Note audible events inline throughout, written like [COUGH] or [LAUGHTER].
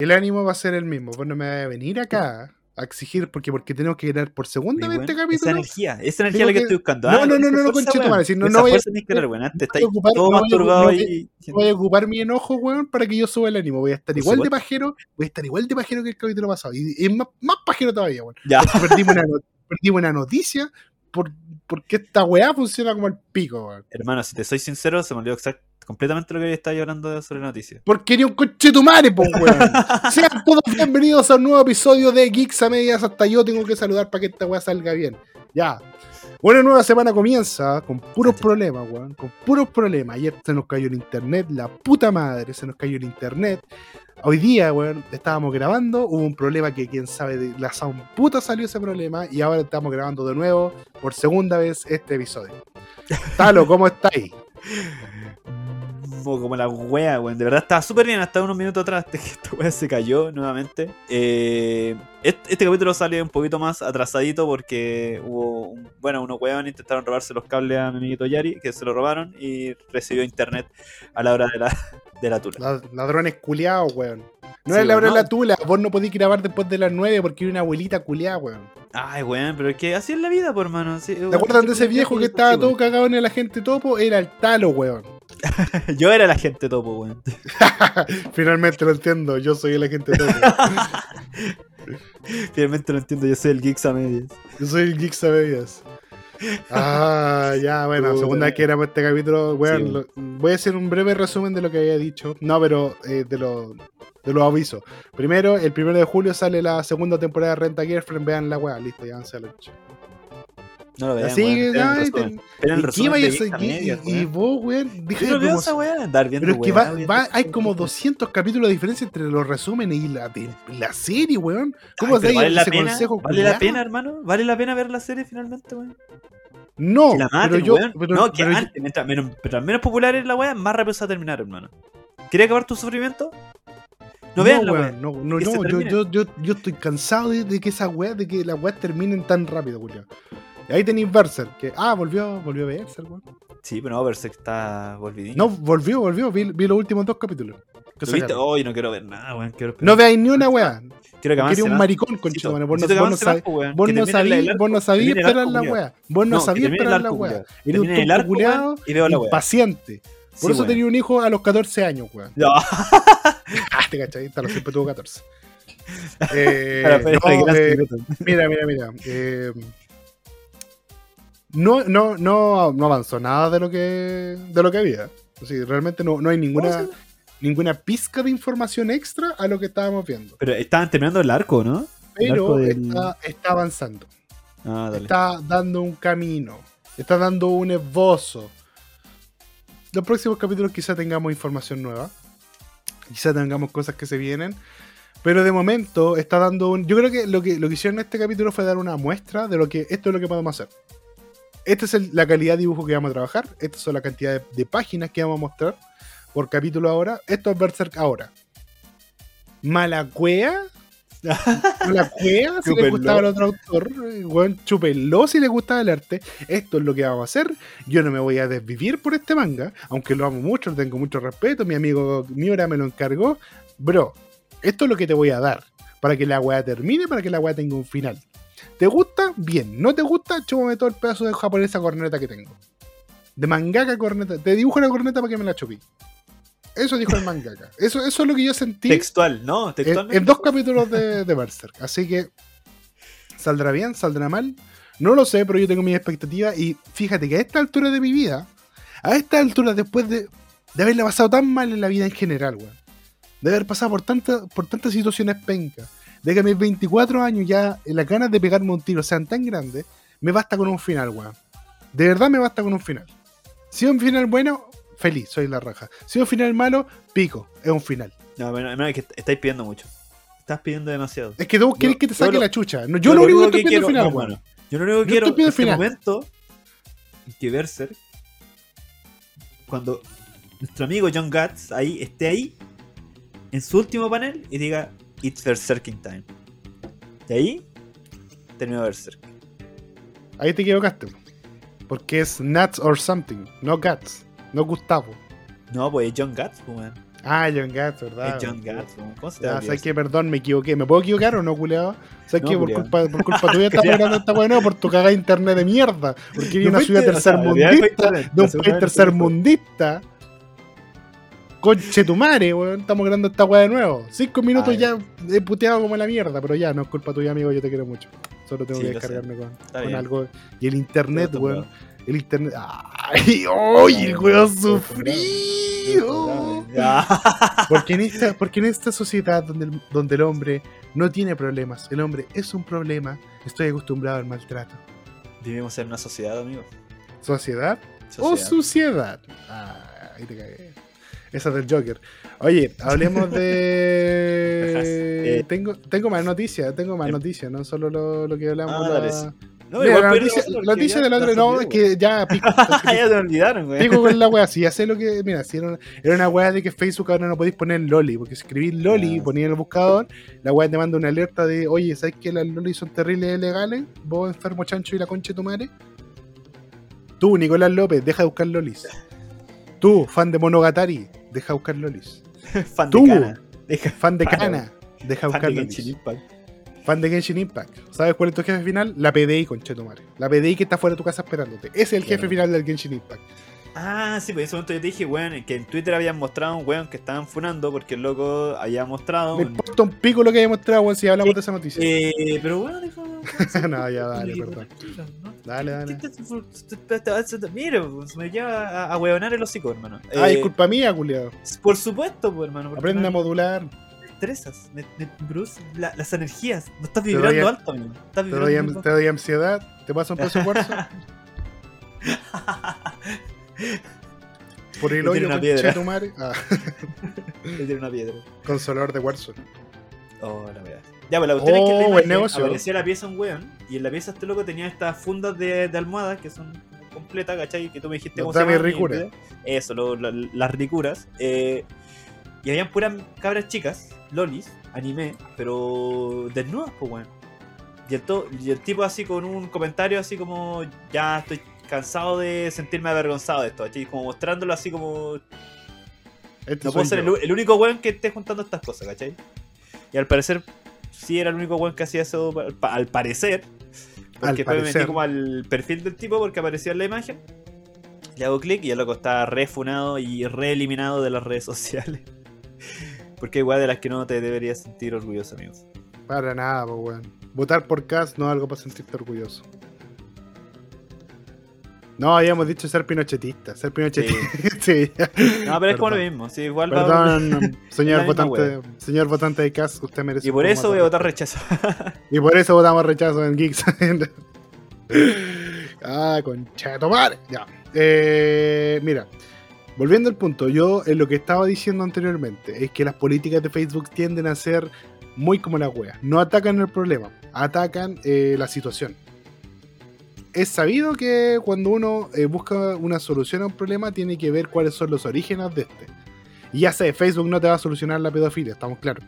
El ánimo va a ser el mismo. Vos no me vas a venir acá a exigir porque porque tenemos que ganar por segunda vez este capítulo. Esa energía, esa energía Tengo la que, estoy buscando. No, Ah, no, no, no, no, conchito si no, no voy a- todo masturbado voy a- y. Voy a ocupar mi enojo, weón, para que yo suba el ánimo. Voy a estar igual de pajero, voy a estar igual de pajero que el capítulo pasado. Y, y más, más pajero todavía, weón. Ya. Perdimos una, no- perdimos una noticia por, porque esta weá funciona como el pico, weón. Hermano, si te soy sincero, se me olvidó exact- completamente lo que estaba hablando sobre noticias. Porque ni un coche tu madre, po, weón. [LAUGHS] Sean todos bienvenidos a un nuevo episodio de Geeks a Medias. Hasta yo tengo que saludar para que esta weá salga bien. Ya. Una nueva semana comienza con puros problemas, weón. Con puros problemas. Ayer se nos cayó el internet, la puta madre, se nos cayó el internet. Hoy día, weón, estábamos grabando, hubo un problema que quién sabe de la sound puta salió ese problema y ahora estamos grabando de nuevo por segunda vez este episodio. [LAUGHS] Talo, ¿cómo estáis? Como, como la wea, weón. De verdad estaba súper bien hasta unos minutos atrás que esta wea se cayó nuevamente. Eh, este, este capítulo sale un poquito más atrasadito porque hubo. un- bueno, unos weón intentaron robarse los cables a mi amiguito Yari, que se lo robaron y recibió internet a la hora de la, [LAUGHS] de la tula. La- Ladrones culiados, weón. No Sí, es la hora de la tula, vos no podés grabar después de las 9 porque hay una abuelita culiada, weón. Ay, weón, pero es que así es la vida, por hermano. Sí, ¿Te acuerdan de ese viejo que estaba todo cagado en el agente topo? Era el talo, weón. [LAUGHS] Yo era el agente topo, weón. [LAUGHS] Finalmente lo entiendo, yo soy el agente topo. [LAUGHS] Finalmente lo entiendo, yo soy el Geeks a medias. Yo soy el Geek Sabellas. Ah, ya, bueno, segunda vez que grabamos este capítulo, weón. Sí, lo- voy a hacer un breve resumen de lo que había dicho. No, pero eh, de lo de los avisos. Primero, el primero de julio sale la segunda temporada de Renta Girlfriend. Vean la weá, listo, ya se la No lo vean, Así weón. que, ay, resumen. te- ¿Y resumen seguir? medias, Y, y weón. vos, weón, Yo no de esa weá, andar viendo Pero es que weá, va, va- esa hay weá. como 200 capítulos de diferencia entre los resúmenes y la, de- la serie, weón. Ay, ¿Cómo pero se ¿Vale la ese pena? consejo ¿Vale la culiao? pena, hermano? ¿Vale la pena ver la serie finalmente, weón? No, la pero maten, yo. weón. pero- no, que pero yo- antes, mientras menos, mientras menos popular es la weá, más rápido se va a terminar, hermano. ¿Quieres acabar tu sufrimiento? No vean la weá. weón, no, no, no, yo, yo, yo, yo estoy cansado de, de que esas weas, de que las weas terminen tan rápido, Julio. Y ahí tenéis Berserk, que, ah, volvió, volvió a Berserk, weón. Sí, pero no, Berserk está volvidín. No, volvió, volvió, vi, vi los últimos dos capítulos. que ¿Lo viste? Hoy no quiero ver nada, weón. No veáis ni una wea. quiero que avance un maricón, Necesito- conchetumare. Vos no, que vos no weón. vos no el esperar la wea. Vos no sabías esperar la culiao. Eres un tonto weón, wea. impaciente. Por eso weón. tenía un hijo a los 14 años, weón. No. [LAUGHS] Ah, te cachai, Talo siempre tuvo 14. [LAUGHS] Eh, no, eh, mira, mira, mira. eh, no, no, no, no avanzó nada de lo que, de lo que había. Así, realmente no, no hay ninguna, ninguna pizca de información extra a lo que estábamos viendo. Pero estaban terminando el arco, ¿no? El arco Pero del- está, está avanzando. Ah, dale. Está dando un camino. Está dando un esbozo. Los próximos capítulos quizá tengamos información nueva. Quizá tengamos cosas que se vienen. Pero de momento está dando un. Yo creo que lo que, lo que hicieron en este capítulo fue dar una muestra de lo que esto es lo que podemos hacer. Esta es el- la calidad de dibujo que vamos a trabajar. Esta es la cantidad de, de páginas que vamos a mostrar por capítulo ahora. Esto es Berserk ahora. Malacuea. [LAUGHS] Malacuea, si le gustaba el otro autor. eh, Weón, chúpenlo si le gustaba el arte. Esto es lo que vamos a hacer. Yo no me voy a desvivir por este manga. Aunque lo amo mucho, le tengo mucho respeto. Mi amigo Miura me lo encargó. Bro, esto es lo que te voy a dar. Para que la weá termine, para que la weá tenga un final. ¿Te gusta? Bien. ¿No te gusta? Chúpame todo el pedazo de japonesa corneta que tengo. De mangaka corneta. Te dibujo la corneta para que me la chupí. Eso dijo el mangaka. [LAUGHS] Eso, eso es lo que yo sentí Textual, ¿no? en, Textualmente. en dos capítulos de, de Berserk. Así que, ¿saldrá bien? ¿Saldrá mal? No lo sé, pero yo tengo mis expectativas. Y fíjate que a esta altura de mi vida, a esta altura, después de, de haberla pasado tan mal en la vida en general, weón, de haber pasado por, tanta, por tantas situaciones pencas, de que a mis 24 años ya las ganas de pegarme un tiro sean tan grandes, me basta con un final, weón. De verdad me basta con un final. Si es un final bueno, feliz, soy la raja. Si es un final malo, pico, es un final. No, pero no, es que estáis pidiendo mucho. Estás pidiendo demasiado. Es que tú querés que te yo saque lo- la chucha. No, yo, lo único que estoy pidiendo al final, weón. Yo lo único que Yo quiero es el final. momento en que Berserk, cuando nuestro amigo John Guts ahí esté ahí en su último panel y diga It's Berserking Time. De ahí terminó Berserk. Ahí te equivocaste. Porque es Nuts or something, no Guts, no Gustavo. No, pues es John Guts, pues, weón. Ah, John Gatz, ¿verdad? Es John weón. ¿Cómo se te olvidó ¿sabes qué? Perdón, me equivoqué. ¿Me puedo equivocar o no, culeado? ¿Sabes No, qué? Por culpa, por culpa [LAUGHS] tuya estamos grabando esta weá, no, por tu cagada de internet de mierda. Porque vi No una ciudad tercermundista, de un país tercermundista. Conche tu madre, weón. Estamos grabando esta weá de nuevo. Cinco minutos Ah, ya he puteado como la mierda, pero ya, no es culpa tuya, amigo. Yo te quiero mucho. Solo tengo Sí, que descargarme con, algo. Y el internet, weón. El internet. ¡Ay! ¡Ay! El weón sufrido. Porque en esta, porque en esta sociedad donde el, donde el hombre no tiene problemas, el hombre es un problema, estoy acostumbrado al maltrato. Vivimos en una sociedad, amigo. ¿Sociedad o suciedad? Ah, ahí te cagué. Esa es del Joker. Oye, hablemos de. Eh. [LAUGHS] tengo, tengo más noticias, tengo más Eh. noticias, no solo lo, lo que hablamos. Ah, la... No, Mira, la noticia, del otro, no, es que ya pico. [LAUGHS] ya me olvidaron, güey. Pico con la wea, si ya sé lo que. Mira, si era una, era una wea de que Facebook ahora no podéis poner Loli, porque si escribís Loli y ponías en el buscador, la wea te manda una alerta de, oye, ¿sabes que las Loli son terribles ilegales? Vos enfermo chancho y la concha de tu madre. Tú, Nicolás López, deja de buscar Lolis. Tú, fan de Monogatari, deja de buscar Lolis. [LAUGHS] Fan Tú. de cana. Deja- Fan de Kana, deja de Fan buscar de Lolis. Impact. Fan de Genshin Impact. ¿Sabes cuál es tu jefe final? La PDI, concha de tu madre. La PDI que está fuera de tu casa esperándote. Ese es el jefe final del Genshin Impact. Ah, sí, pues en ese momento yo te dije, weón, que en Twitter habían mostrado un weón que estaban funando porque el loco había mostrado. Me importa un pico lo que haya mostrado, weón, si hablamos de esa noticia. Eh, pero bueno, dijo. [LAUGHS] no, ya dale, perdón. Dale, dale. Mira, pues, me lleva a, a hueonar el hocico, hermano. Ah, Eh, es culpa mía, culiado. Por supuesto, pues, hermano. Aprende a modular. me estresas, me, me produce la- las energías. No estás doy vibrando alto, amigo. Estás Te vibrando doy, muy an- te doy ansiedad. Te pasa un peso de cuarzo. Por el hoyo, una piedra. tu madre. Ah, [LAUGHS] tiré una piedra. consolador de cuarzo. Oh, la verdad. Ya, pues la cuestión es que en Oh, la buen imagen negocio. aparecía la pieza un weón. Y en la pieza este loco tenía estas fundas de, de almohadas que son completas, ¿cachai? Que tú me dijiste cómo se llaman en video. Eso, lo- la- las ricuras. Eh, y habían puras cabras chicas, lolis, anime, pero desnudas, pues, weón. Y el, to- y el tipo así con un comentario así como, ya estoy cansado de sentirme avergonzado de esto, ¿cachai? Como mostrándolo así como, Este no puedo ser el, único weón que esté juntando estas cosas, ¿cachai? Y al parecer, sí era el único weón que hacía eso, al, pa- al parecer. Porque Al después me metí como al perfil del tipo porque aparecía en la imagen. Le hago clic y el loco está refunado y reeliminado de las redes [LAUGHS] sociales. Porque igual de las que no te deberías sentir orgulloso, amigos. Para nada, pues, weón. Votar por Cas no es algo para sentirte orgulloso. No, habíamos dicho ser pinochetista. Ser pinochetista. Sí. [LAUGHS] No, pero es como lo mismo. Sí, igual va- Perdón, [LAUGHS] señor la misma votante, señor votante de Cas, usted merece. Y por eso voy a votar rechazo. Y por eso votamos rechazo en Geeks. [LAUGHS] ah, conchato madre. Ya. Eh, mira, volviendo al punto, yo en lo que estaba diciendo anteriormente es que las políticas de Facebook tienden a ser muy como la wea. No atacan el problema, atacan eh, la situación. Es sabido que cuando uno eh, busca una solución a un problema, tiene que ver cuáles son los orígenes de este. Y ya sé, Facebook no te va a solucionar la pedofilia, estamos claros.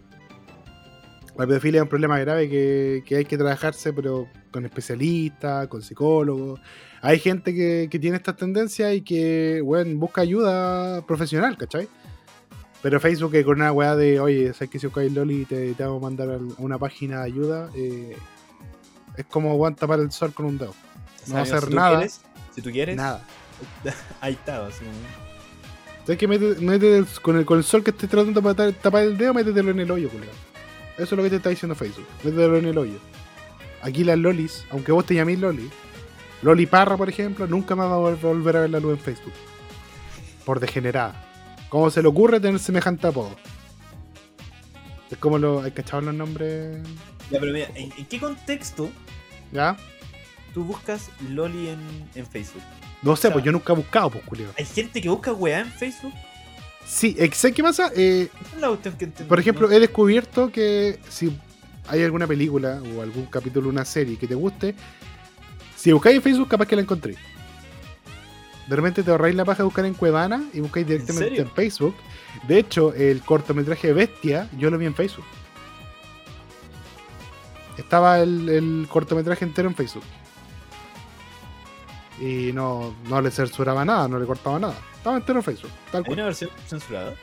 La pedofilia es un problema grave que, hay que trabajarse, pero con especialistas, con psicólogos. Hay gente que, tiene estas tendencias y que, bueno, busca ayuda profesional, ¿cachai? Pero Facebook que con una weá de, oye, sabes que si buscáis Loli te, te vamos a mandar a una página de ayuda, eh, es como weón, tapar el sol con un dedo. No va a hacer si nada. quieres- si tú quieres, Nada. [LAUGHS] ahí está. así ¿Sabes que mete, mete con, el, con el sol que estés tratando de tapar, tapar el dedo, métetelo en el hoyo, culiao. Eso es lo que te está diciendo Facebook. Métetelo en el hoyo. Aquí las lolis, aunque vos te llaméis Loli, Loli Parra, por ejemplo, nunca más va a vol- volver a ver la luz en Facebook. Por degenerada. ¿Cómo se le ocurre tener semejante apodo? Es como lo. ¿Hay cachado los nombres? Ya, pero mira, ¿en, en qué contexto ¿Ya? Tú buscas Loli en, en Facebook? No sé, sea- pues yo nunca he buscado, pues, culiao. ¿Hay gente que busca weá en Facebook? Sí, ¿sabes qué pasa? Eh, es la que. Por ejemplo, he descubierto que si hay alguna película o algún capítulo, una serie que te guste, si buscáis en Facebook, capaz que la encontré. De repente te ahorráis la paja de buscar en Cuevana y buscáis directamente en, Facebook. De hecho, el cortometraje Bestia, yo lo vi en Facebook. Estaba el, el cortometraje entero en Facebook. Y no, no le censuraba nada, no le cortaba nada. Estaba entero en Facebook, tal ¿Hay cual. una versión censurada?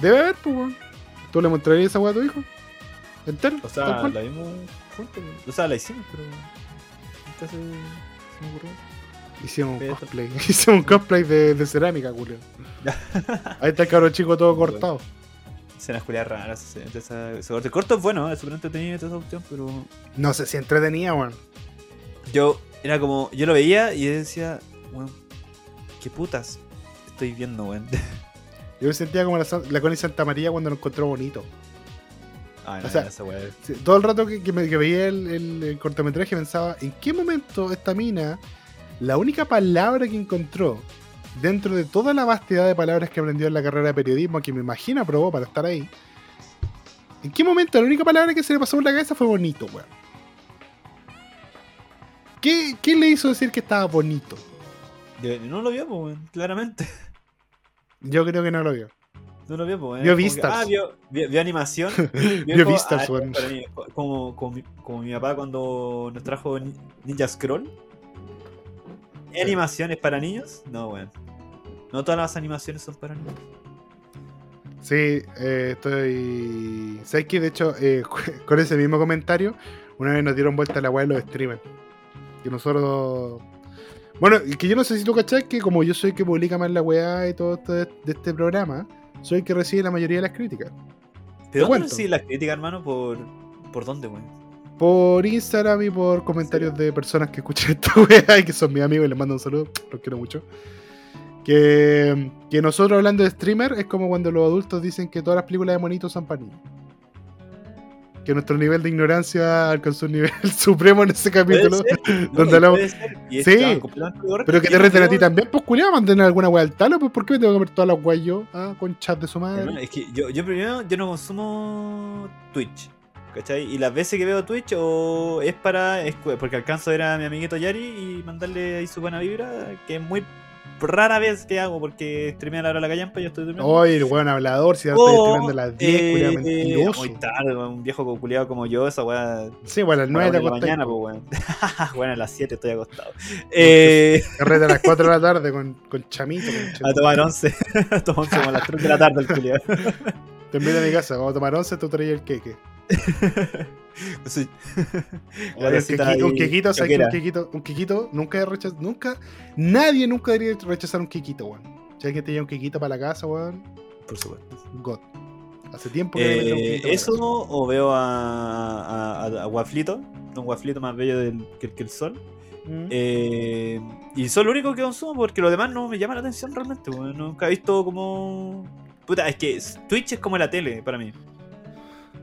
Debe haber, pues, weón. ¿Tú le mostrarías esa weá a tu hijo? ¿Entero? O sea, la vimos juntos. O sea, la hicimos, pero. Nunca se, me ocurrió. Hicimos un cosplay. [LAUGHS] Hicimos un cosplay de, de cerámica, Julio. [LAUGHS] Ahí está el cabro chico todo Bueno. cortado. Escenas culiadas raras. ese- corte. Corto es bueno, es súper entretenido esa cuestión, pero. No sé si entretenía, weón. Yo era como. Yo lo veía y decía, weón, ¿qué putas estoy viendo, weón? [LAUGHS] Yo me sentía como la, la Connie Santa María cuando lo encontró bonito. Ay, O sea, esa weá. Sí, Todo el rato que, que me- que veía el, el- el cortometraje pensaba, ¿en qué momento esta mina, la única palabra que encontró dentro de toda la vastedad de palabras que aprendió en la carrera de periodismo, que me imagino aprobó para estar ahí, ¿en qué momento la única palabra que se le pasó por la cabeza fue bonito, weón? ¿Qué, ¿Qué le hizo decir que estaba bonito? No lo vio, pues, claramente. [LAUGHS] Yo creo que no lo vio. No lo vio, pues. Vio Como que, Vistas. Ah, vio, vio, vio animación. [LAUGHS] Vio como, Vistas, ah, Como, como, mi, como mi papá cuando nos trajo Ni- Ninja Scroll. ¿Animaciones para niños? No, weón. No todas las animaciones son para niños. Sí, eh, estoy. ¿Sabes? De hecho, eh, [LAUGHS] con ese mismo comentario, una vez nos dieron vuelta la weá de los streamers. Que nosotros. Bueno, que yo no sé si tú cachás que como yo soy el que publica más la weá y todo esto de, de este programa, soy el que recibe la mayoría de las críticas. ¿Pero dónde recibes las críticas, hermano? ¿Por, ¿Por dónde, weón? Por Instagram y por comentarios de personas que escuchan [LAUGHS] esta weá y que son mis amigos y les mando un saludo, los quiero mucho. Que, que nosotros hablando de streamer es como cuando los adultos dicen que todas las películas de monitos son para niños. Que nuestro nivel de ignorancia alcanzó un nivel [LAUGHS] supremo en ese capítulo. [LAUGHS] No, donde hablamos- Sí. Pero que te reten a ti también, pues culiado, mantener alguna weá al talo, pues ¿por qué me tengo que comer todas las weas yo? Ah, con chat de su madre. es que yo, yo primero yo no consumo Twitch. ¿Cachai? Y las veces que veo Twitch o es para. es porque alcanzo a ver a mi amiguito Yari y mandarle ahí su buena vibra, que es muy rara vez que hago porque streamea a la hora de la callampa y yo estoy durmiendo. Oye, el weón hablador, si ahora O, estoy streamando a las 10, eh, culiado mentiroso. Muy tarde, un viejo culiado como yo, esa weá. Sí, bueno, a las 9 para te la mañana, pues weón. [LAUGHS] bueno, a las 7 estoy acostado. Eh, Carrete a las 4 de la [LAUGHS] tarde con, con chamito. Con a tomar 11. [LAUGHS] a tomar 11 como a las 3 de la tarde el culiado. Te invito a mi casa, vamos a tomar 11, tú traes el queque. [LAUGHS] Sí. Un quequito, un quequito, ¿sabes qué? un choquera. quequito, un quequito, nunca he rechazado, nunca, nadie nunca debería rechazar un quequito, weón. Si alguien te lleva un quequito para la casa, weón, Por supuesto. God. Hace tiempo que no me meto un Eh, quequito eso o veo a, a, a- un Guaflito más bello del- que, que el sol. Mm. Eh, y son lo único que consumo porque lo demás no me llama la atención realmente. Nunca he visto como. Puta, es que Twitch es como la tele para mí.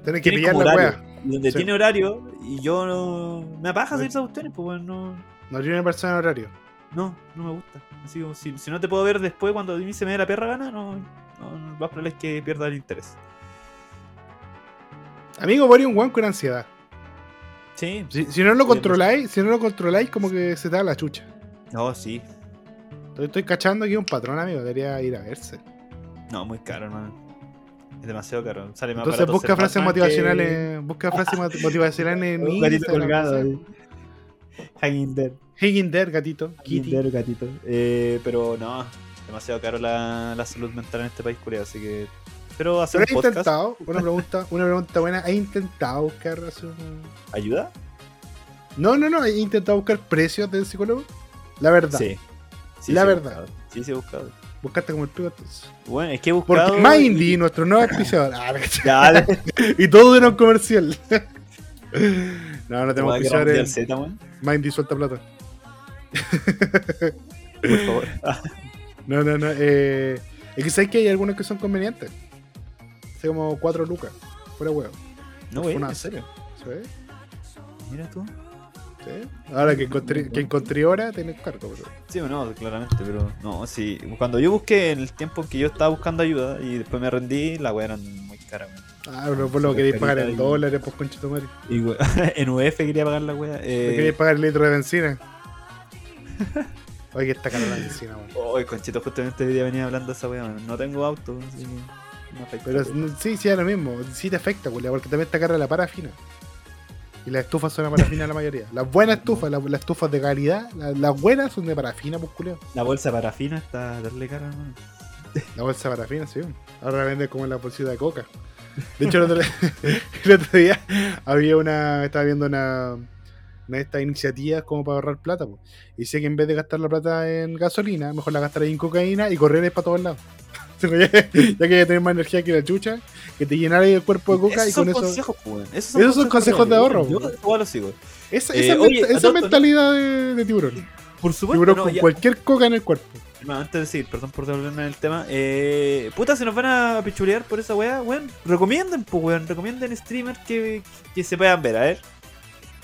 Tenés que pillar la. Y donde Sí. tiene horario y yo no. Me Sí. seguir esas cuestiones, pues weón, no. No tiene persona en horario. No, no me gusta. Así como si, si no te puedo ver después cuando a mí se me dé la perra gana, no. no lo más probable es que pierda el interés. Amigo, Boris un weón con ansiedad. Sí. Si, si no lo Sí, controláis, si no lo controláis, como que se te da la chucha. No, sí. Estoy, estoy cachando aquí un patrón, amigo, debería ir a verse. No, muy caro, hermano. Es demasiado caro. Sale más Entonces busca frases motivacionales, busca frases mot- motivacionales en que- [LAUGHS] Un gatito Instagram, colgado no. Hanging there. Hanging there, gatito. Hanging gatito. Eh, pero no, demasiado caro la, la salud mental en este país, culiado, así que. Pero hacer Pero un podcast. intentado, [LAUGHS] una pregunta, una pregunta buena, ¿has intentado buscar hacer ¿Ayuda? No, no, no, he intentado buscar precios del psicólogo. La verdad. Sí. Sí, La sí verdad. Sí, sí he buscado. Buscaste como el pico entonces. Bueno, es que he buscado. Porque Mindy, nuestro nuevo auspiciador. Ah, [LAUGHS] [LAUGHS] y todo era un comercial. [LAUGHS] no, no tenemos auspiciadores. weón. Mindy suelta plata. Por favor. No, no, no. Eh, es que sabes que hay algunos que son convenientes. Hace como 4 lucas. Fuera huevo. No, güey, Una- en serio. ¿Sí? Mira tú. ¿Sí? Ahora que encontré, que encontré hora, tenés cargo, bro. Sí o no, claramente, pero no, sí. Cuando yo busqué en el tiempo en que yo estaba buscando ayuda y después me rendí, las weas eran muy caras, weón. Ah, pero vos lo Súper queréis pagar en dólares, pues concha tu madre. Y [LAUGHS] en UF quería pagar la. ¿Me Eh, queréis pagar el litro de benzina? [LAUGHS] Oye, que está cara la benzina, weón. Oye, Conchito, justamente hoy día venía hablando de esa man. No tengo auto, así que no afecta. Pero sí, sí, es lo mismo. Sí te afecta, culia, porque también está cara la parafina. Y las estufas son de parafina la mayoría. Las buenas estufas, las, las estufas de calidad, las, las buenas son de parafina, pues culiao. La bolsa de parafina está darle cara, man. La bolsa de parafina, sí. Ahora venden como la bolsita de coca. De hecho, el otro, [LAUGHS] el otro día había una. Estaba viendo una. Una de estas iniciativas como para ahorrar plata. po. Y dice que en vez de gastar la plata en gasolina, mejor la gastar en cocaína y correr para todos lados. [LAUGHS] ya que ya que tener más energía que la chucha, que te llenara el cuerpo de coca Esos y son con eso. consejos, pues. Esos Esos son consejos de ahorro, Yo igual lo sigo. Esa, Eh, esa, oye, mentalidad de, de tiburón. Por supuesto, Tiburón no, con ya- cualquier coca en el cuerpo. Antes de seguir, perdón por devolverme en el tema. Eh, puta, se nos van a pichulear por esa weá, weón. Recomienden, pues, weón. Recomienden streamers que, que se puedan ver, a ver.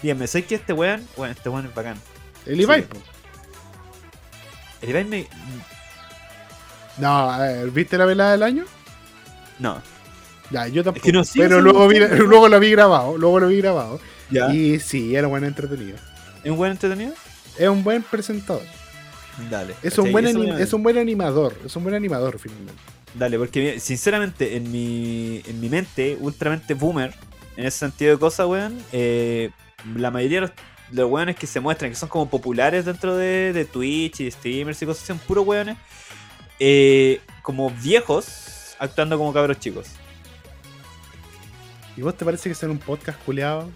Díganme, ¿sabes que este weón? Weón, este weón es bacán. El Ibai. Sí. El Ibai me. No, a ver, ¿viste la velada del año? No. Ya, yo tampoco. que no pero luego, vi, luego lo vi grabado. Luego lo vi grabado. Ya. Y sí, era bueno entretenido. ¿Es un buen entretenido? Es un buen presentador. Dale. Es un, buen es un buen animador. Es un buen animador, finalmente. Dale, porque sinceramente en mi, en mi mente, ultramente boomer, en ese sentido de cosas, weón, eh, la mayoría de los, de los weones que se muestran, que son como populares dentro de, de Twitch y de streamers y cosas, son puros weones, eh, como viejos, actuando como cabros chicos. ¿Y vos te parece que ser un podcast culeado?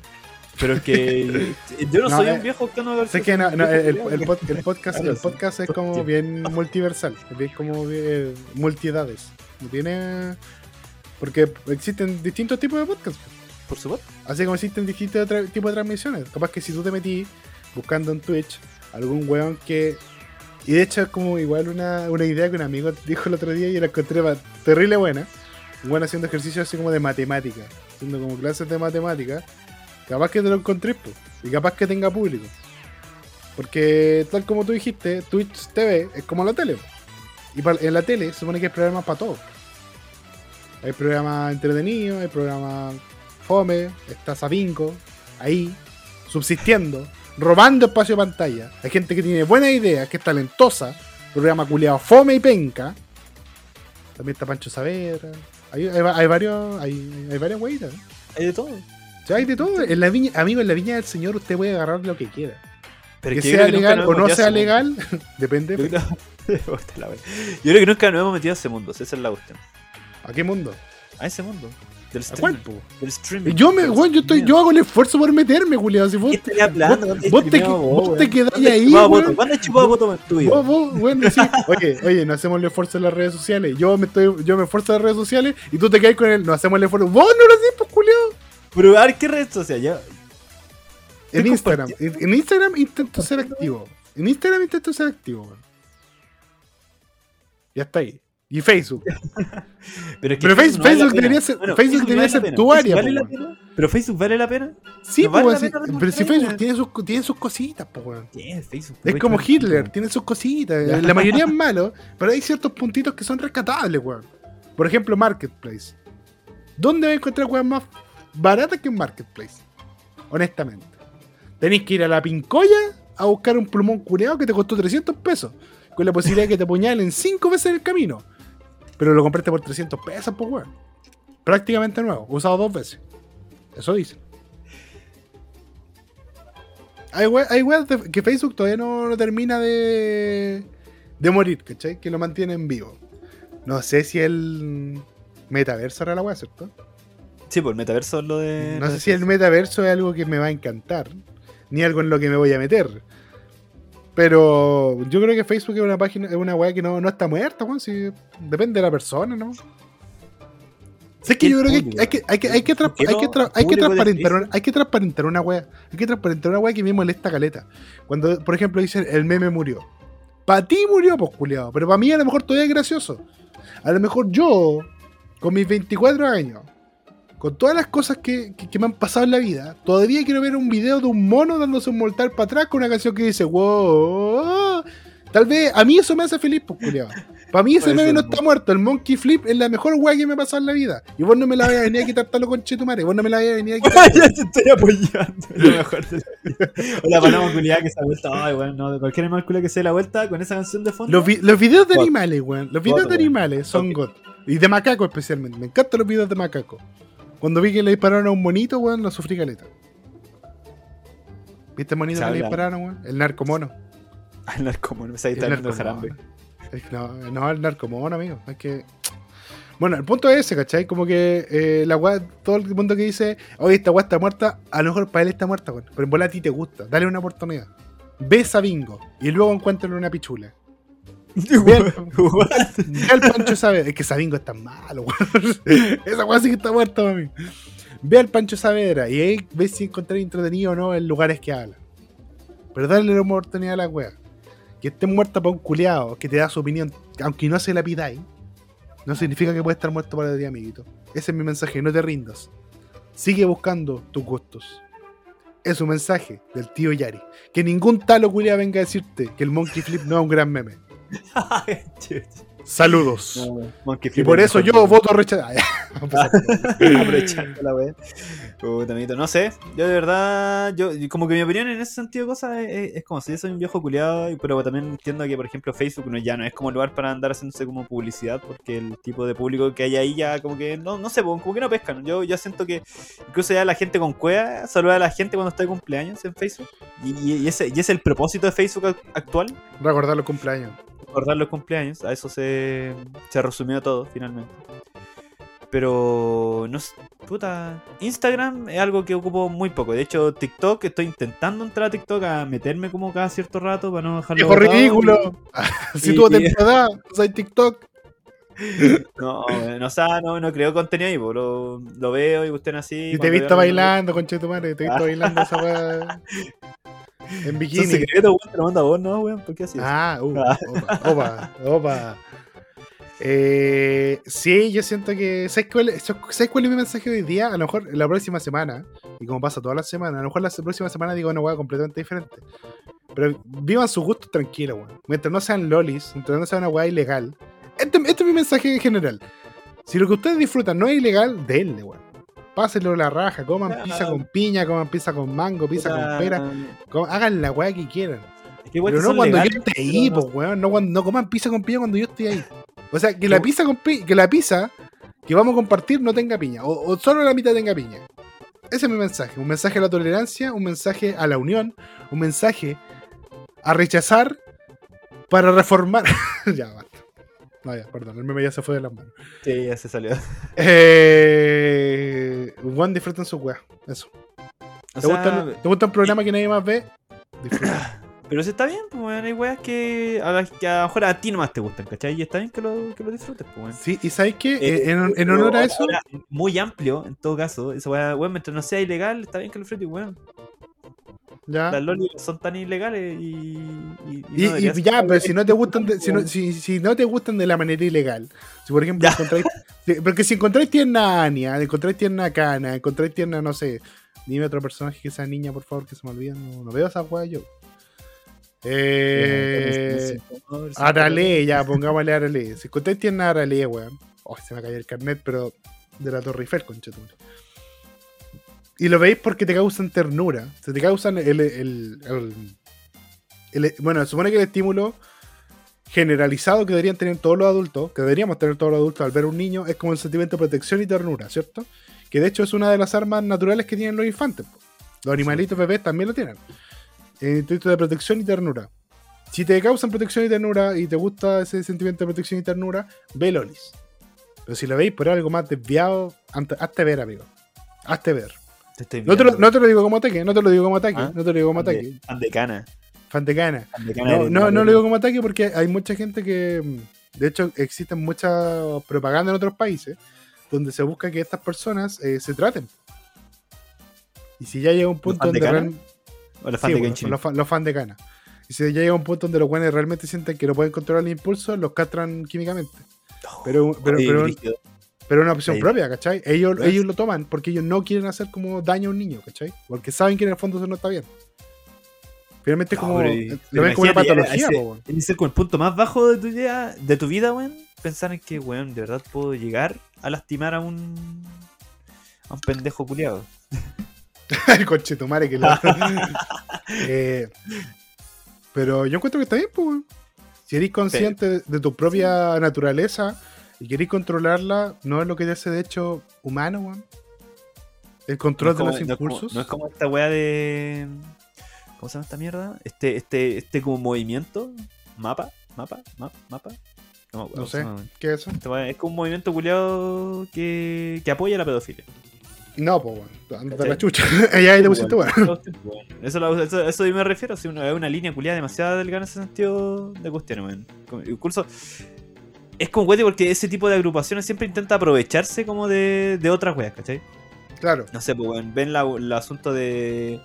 Pero es que [LAUGHS] yo no, No, soy eh, un viejo actuando como cabros Sé chicos. que no, el, el pod- el podcast, el es como bien multiversal, es bien como bien multiedades. No tiene. Porque existen distintos tipos de podcasts. Por supuesto. Así como existen distintos tipos de transmisiones. Capaz que si tú te metís buscando en Twitch algún weón que. Y de hecho es como igual una, una idea que un amigo dijo el otro día y la encontré terrible buena. Weón haciendo ejercicios así como de matemática. Haciendo como clases de matemática. Capaz que te lo encontrés, po, y capaz que tenga público. Porque tal como tú dijiste, Twitch TV es como la tele. Y en la tele se supone que hay programas para todo. Hay programas entretenidos, hay programas fome, está Sabinco, ahí, subsistiendo, robando espacio de pantalla. Hay gente que tiene buenas ideas, que es talentosa, programa culiado fome y penca. También está Pancho Saavedra. Hay, hay, va- hay varios, hay, hay varias weitas. ¿eh? Hay de todo. O sea, hay de todo. En la viña, amigo, en la viña del señor usted puede agarrar lo que quiera. Pero que sea legal o no sea legal, [LAUGHS] depende. [LAUGHS] Yo creo-. Yo creo que nunca nos hemos metido a ese mundo, esa es la cuestión. ¿A qué mundo? A ese mundo. Del. Yo, me, weón, yo, estoy, yo hago el esfuerzo por meterme, culiado. Si vos, ¿Qué estaría hablando? vos, ¿Dónde vos te, vos vos, te quedás ¿Dónde ahí, voto? ¿Cuándo chupado voto en tu vida? Vos, vos, bueno, sí. [LAUGHS] Oye, oye, no hacemos el esfuerzo en las redes sociales. Yo me estoy, yo me esfuerzo en las redes sociales y tú te quedas con el, no hacemos el esfuerzo. Vos no lo haces, pues, culiao. Pero a ver, ¿qué red social? En Instagram. En, Instagram intento ser activo. En Instagram intento ser activo, weón. Ya está ahí. Y Facebook. [LAUGHS] Pero, es que Pero Facebook no vale la debería pena. ser- Bueno, Facebook debería vale ser tu ¿Facebook área, ¿Vale po, la pena? ¿Pero Facebook vale la pena? Sí, No la pena pero si Facebook tiene sus, tiene sus cositas, pues, weón. ¿Qué es Facebook? Es como Hitler, tiene sus cositas. La mayoría es [LAUGHS] malo, pero hay ciertos puntitos que son rescatables, weón. Por ejemplo, Marketplace. ¿Dónde vas a encontrar weón más baratas que en Marketplace? Honestamente. Tenéis que ir a la pincoya a buscar un plumón cureado que te costó 300 pesos. Con la posibilidad de que te apuñalen 5 veces en el camino. Pero lo compraste por 300 pesos, pues, weón. Prácticamente nuevo, usado dos veces. Eso dice. Hay we- hay weas de- que Facebook todavía no, no termina de, de morir, ¿cachai? Que lo mantienen vivo. No sé si el metaverso era la wea, ¿cierto? Sí, pues el metaverso es lo de. No sé si el metaverso es algo que me va a encantar, ni algo en lo que me voy a meter. Pero yo creo que Facebook es una página, es una weá que no, no está muerta, weón. Si depende de la persona, ¿no? Sé que el yo creo que hay que, hay que, hay que, tra- ¿Por qué hay que, no? tra- hay que Público de transparentar una, hay que transparentar una weá. Hay que transparentar una weá que me molesta caleta. Cuando, por ejemplo, dicen el meme murió. Para ti murió, pues culiado. Pero para mí a lo mejor todavía es gracioso. A lo mejor yo, con mis 24 años, con todas las cosas que, que- que me han pasado en la vida, todavía quiero ver un video de un mono dándose un mortal para atrás con una canción que dice, wow. Tal vez a mí eso me hace feliz, pues, culiado. Para mí ese Puede meme ser, no está muerto. El Monkey Flip es la mejor weá que me ha pasado en la vida. Y vos no me la vais a venir a quitar tal con chetumare. Vos no me la vais a venir a [LAUGHS] quitar. ya te estoy apoyando. Lo mejor de la vida. O la paloma culiada que se ha vuelto. Ay, bueno, no, de cualquier animal que se dé la vuelta con esa canción de fondo. Los, vi- los videos de animales, weón. Los videos de weón. animales son Ok. God. Y de macaco especialmente. Me encantan los videos de macaco. Cuando vi que le dispararon a un monito, weón, lo sufrí caleta. ¿Viste el monito que le dispararon, weón? El narcomono. [LAUGHS] Al narcomono, me está El gritando el jarambe. No, no el narcomono, amigo. Es que. Bueno, el punto es ese, ¿cachai? Como que eh, la weá, todo el mundo que dice, oye, esta weá está muerta, a lo mejor para él está muerta, weón. Pero en bola a ti te gusta, dale una oportunidad. Ve a Bingo y luego encuéntrale una pichula. Ve al [LAUGHS] Pancho Saavedra. Es que Sabingo es tan malo, weón. [LAUGHS] Esa weá sí que está muerta, mami. Ve al Pancho Saavedra y ahí ves si encontrar entretenido o no en lugares que habla. Pero dale una oportunidad a la weá. Que esté muerta para un culeado que te da su opinión, aunque no se la pidáis, no significa que puede estar muerto para ti, amiguito. Ese es mi mensaje, no te rindas. Sigue buscando tus gustos. Es un mensaje del tío Yari. Que ningún talo culiado venga a decirte que el Monkey Flip no es un gran meme. [LAUGHS] Saludos. No, y por eso yo voto rechazar. Aprovechando [LAUGHS] [LAUGHS] la wea. No sé, yo de verdad, yo como que mi opinión en ese sentido de cosas es, es como si yo soy un viejo culiado, pero también entiendo que, por ejemplo, Facebook no, ya no es como lugar para andar haciéndose como publicidad, porque el tipo de público que hay ahí ya como que, no, no sé, como que no pescan. Yo ya siento que incluso ya la gente con cueva saluda a la gente cuando está de cumpleaños en Facebook. Y, y, ese, y ese es el propósito de Facebook actual. Recordar los cumpleaños recordar los cumpleaños, a eso se, se resumió todo finalmente. Pero no puta, Instagram es algo que ocupo muy poco. De hecho, TikTok, estoy intentando entrar a TikTok a meterme como cada cierto rato para no dejarlo. ¡Viejo ridículo! [LAUGHS] si tú te edad, usas TikTok. [LAUGHS] No, no, o sea, no, no creo contenido ahí, lo, lo veo y gusten así. Y te he visto bailando, conche tu madre, te he visto bailando esa weá. [LAUGHS] En bikini. secreto, weón, te lo manda vos, ¿no, weón? ¿Por qué así? Ah, uh, opa, opa, Eh, sí, yo siento que. ¿sabes cuál, ¿Sabes cuál es mi mensaje hoy día? A lo mejor la próxima semana, y como pasa todas las semanas, a lo mejor la próxima semana digo una weá completamente diferente. Pero vivan sus gustos tranquilos, weón. Mientras no sean lolis, mientras no sea una weá ilegal. Este, este, es mi mensaje en general. Si lo que ustedes disfrutan no es ilegal, denle, weón pásenlo la raja, coman pizza con piña, coman pizza con mango, pizza con pera, hagan la weá que quieran. Pero no cuando yo esté ahí, pues weón, no, cuando, no coman pizza con piña cuando yo esté ahí. O sea, que la pizza con que la pizza que vamos a compartir no tenga piña, o, solo la mitad tenga piña. Ese es mi mensaje, un mensaje a la tolerancia, un mensaje a la unión, un mensaje a rechazar para reformar. [LAUGHS] ya, va. Vaya, perdón, el meme ya se fue de las manos. Sí, ya se salió. [LAUGHS] Eh, One disfruta su weá, eso. ¿Te, gusta, ¿Te, gusta, un programa que nadie más ve? Disfruta. [COUGHS] Pero si está bien, pues, hay weas que a, que a lo mejor a ti nomás te gustan, ¿cachai? Y está bien que lo, que lo disfrutes, pues, Sí, y ¿sabes qué? Eh, en, en, honor a eso... Muy amplio, en todo caso. Esa wea, weón, mientras no sea ilegal, está bien que lo disfrutes, weón. Las lolis son tan ilegales y. Y, ya, pero si no te gustan de, si, no, si, no te gustan de la manera ilegal. Si por ejemplo encontráis. porque si encontráis tierna Anya, encontráis tierna Kana, encontráis tierna, no sé. Dime otro personaje que sea niña, por favor, que se me olvide. No, veo esa weá yo. Eh, Arale, ya, pongámosle Arale. Si encontráis tierna Arale, weón. Oh, se me cayó el carnet, pero de la Torre Eiffel, conchetumbre. Y lo veis porque te causan ternura. Se te causan el, el, el, Bueno, supone que el estímulo generalizado que deberían tener todos los adultos, que deberíamos tener todos los adultos al ver un niño, es como el sentimiento de protección y ternura, ¿cierto? Que de hecho es una de las armas naturales que tienen los infantes. Los animalitos bebés también lo tienen. El instinto de protección y ternura. Si te causan protección y ternura y te gusta ese sentimiento de protección y ternura, ve Lolis. Pero si lo veis por algo más desviado, hazte ver, amigo. Hazte ver no, te lo, no, te lo, digo como ataque, no te lo digo como ataque, ¿Ah? no te lo digo como ataque. Fan de cana. Fan de cana. no, no, no, lo digo como ataque porque hay mucha gente que. De hecho, existen mucha propaganda en otros países donde se busca que estas personas eh, se traten. Y si ya llega un punto donde. realmente ¿O los fans de los, fans de cana. Y si ya llega un punto donde los buenos realmente sienten que no pueden controlar el impulso, los castran químicamente. pero, pero, pero, pero es una opción propia, ¿cachai? Ellos, ellos lo toman porque ellos no quieren hacer como daño a un niño, ¿cachai? Porque saben que en el fondo eso no está bien. Finalmente es como, lo ven como una patología, Es como el punto más bajo de tu, vida, de tu vida, weón. Pensar en que, weón, de verdad puedo llegar a lastimar a un. a un pendejo culiado. [LAUGHS] el coche tu madre que lo. [LAUGHS] eh, pero yo encuentro que está bien, pues, Si eres consciente de tu propia naturaleza y queréis controlarla, no es lo que te hace de hecho humano, weón. El control de los impulsos. no es como esta weá de. ¿Cómo se llama esta mierda? Este, este, este como movimiento, mapa, ¿Mapa? ¿Mapa? ¿Mapa? No, sé. ¿Qué es eso? Es como un movimiento culiado que, que apoya la pedofilia. No, pues, weón. Anda la chucha. [LAUGHS] Allá ahí te pusiste. Bueno, [LAUGHS] Eso, la- eso, eso yo me refiero, es una, una línea culiada demasiado delgada en ese sentido de cuestiones, weón. Incluso es como cuete porque ese tipo de agrupaciones siempre intenta aprovecharse como de, de otras weas, ¿cachai? Claro. No sé, pues ven la- el asunto de...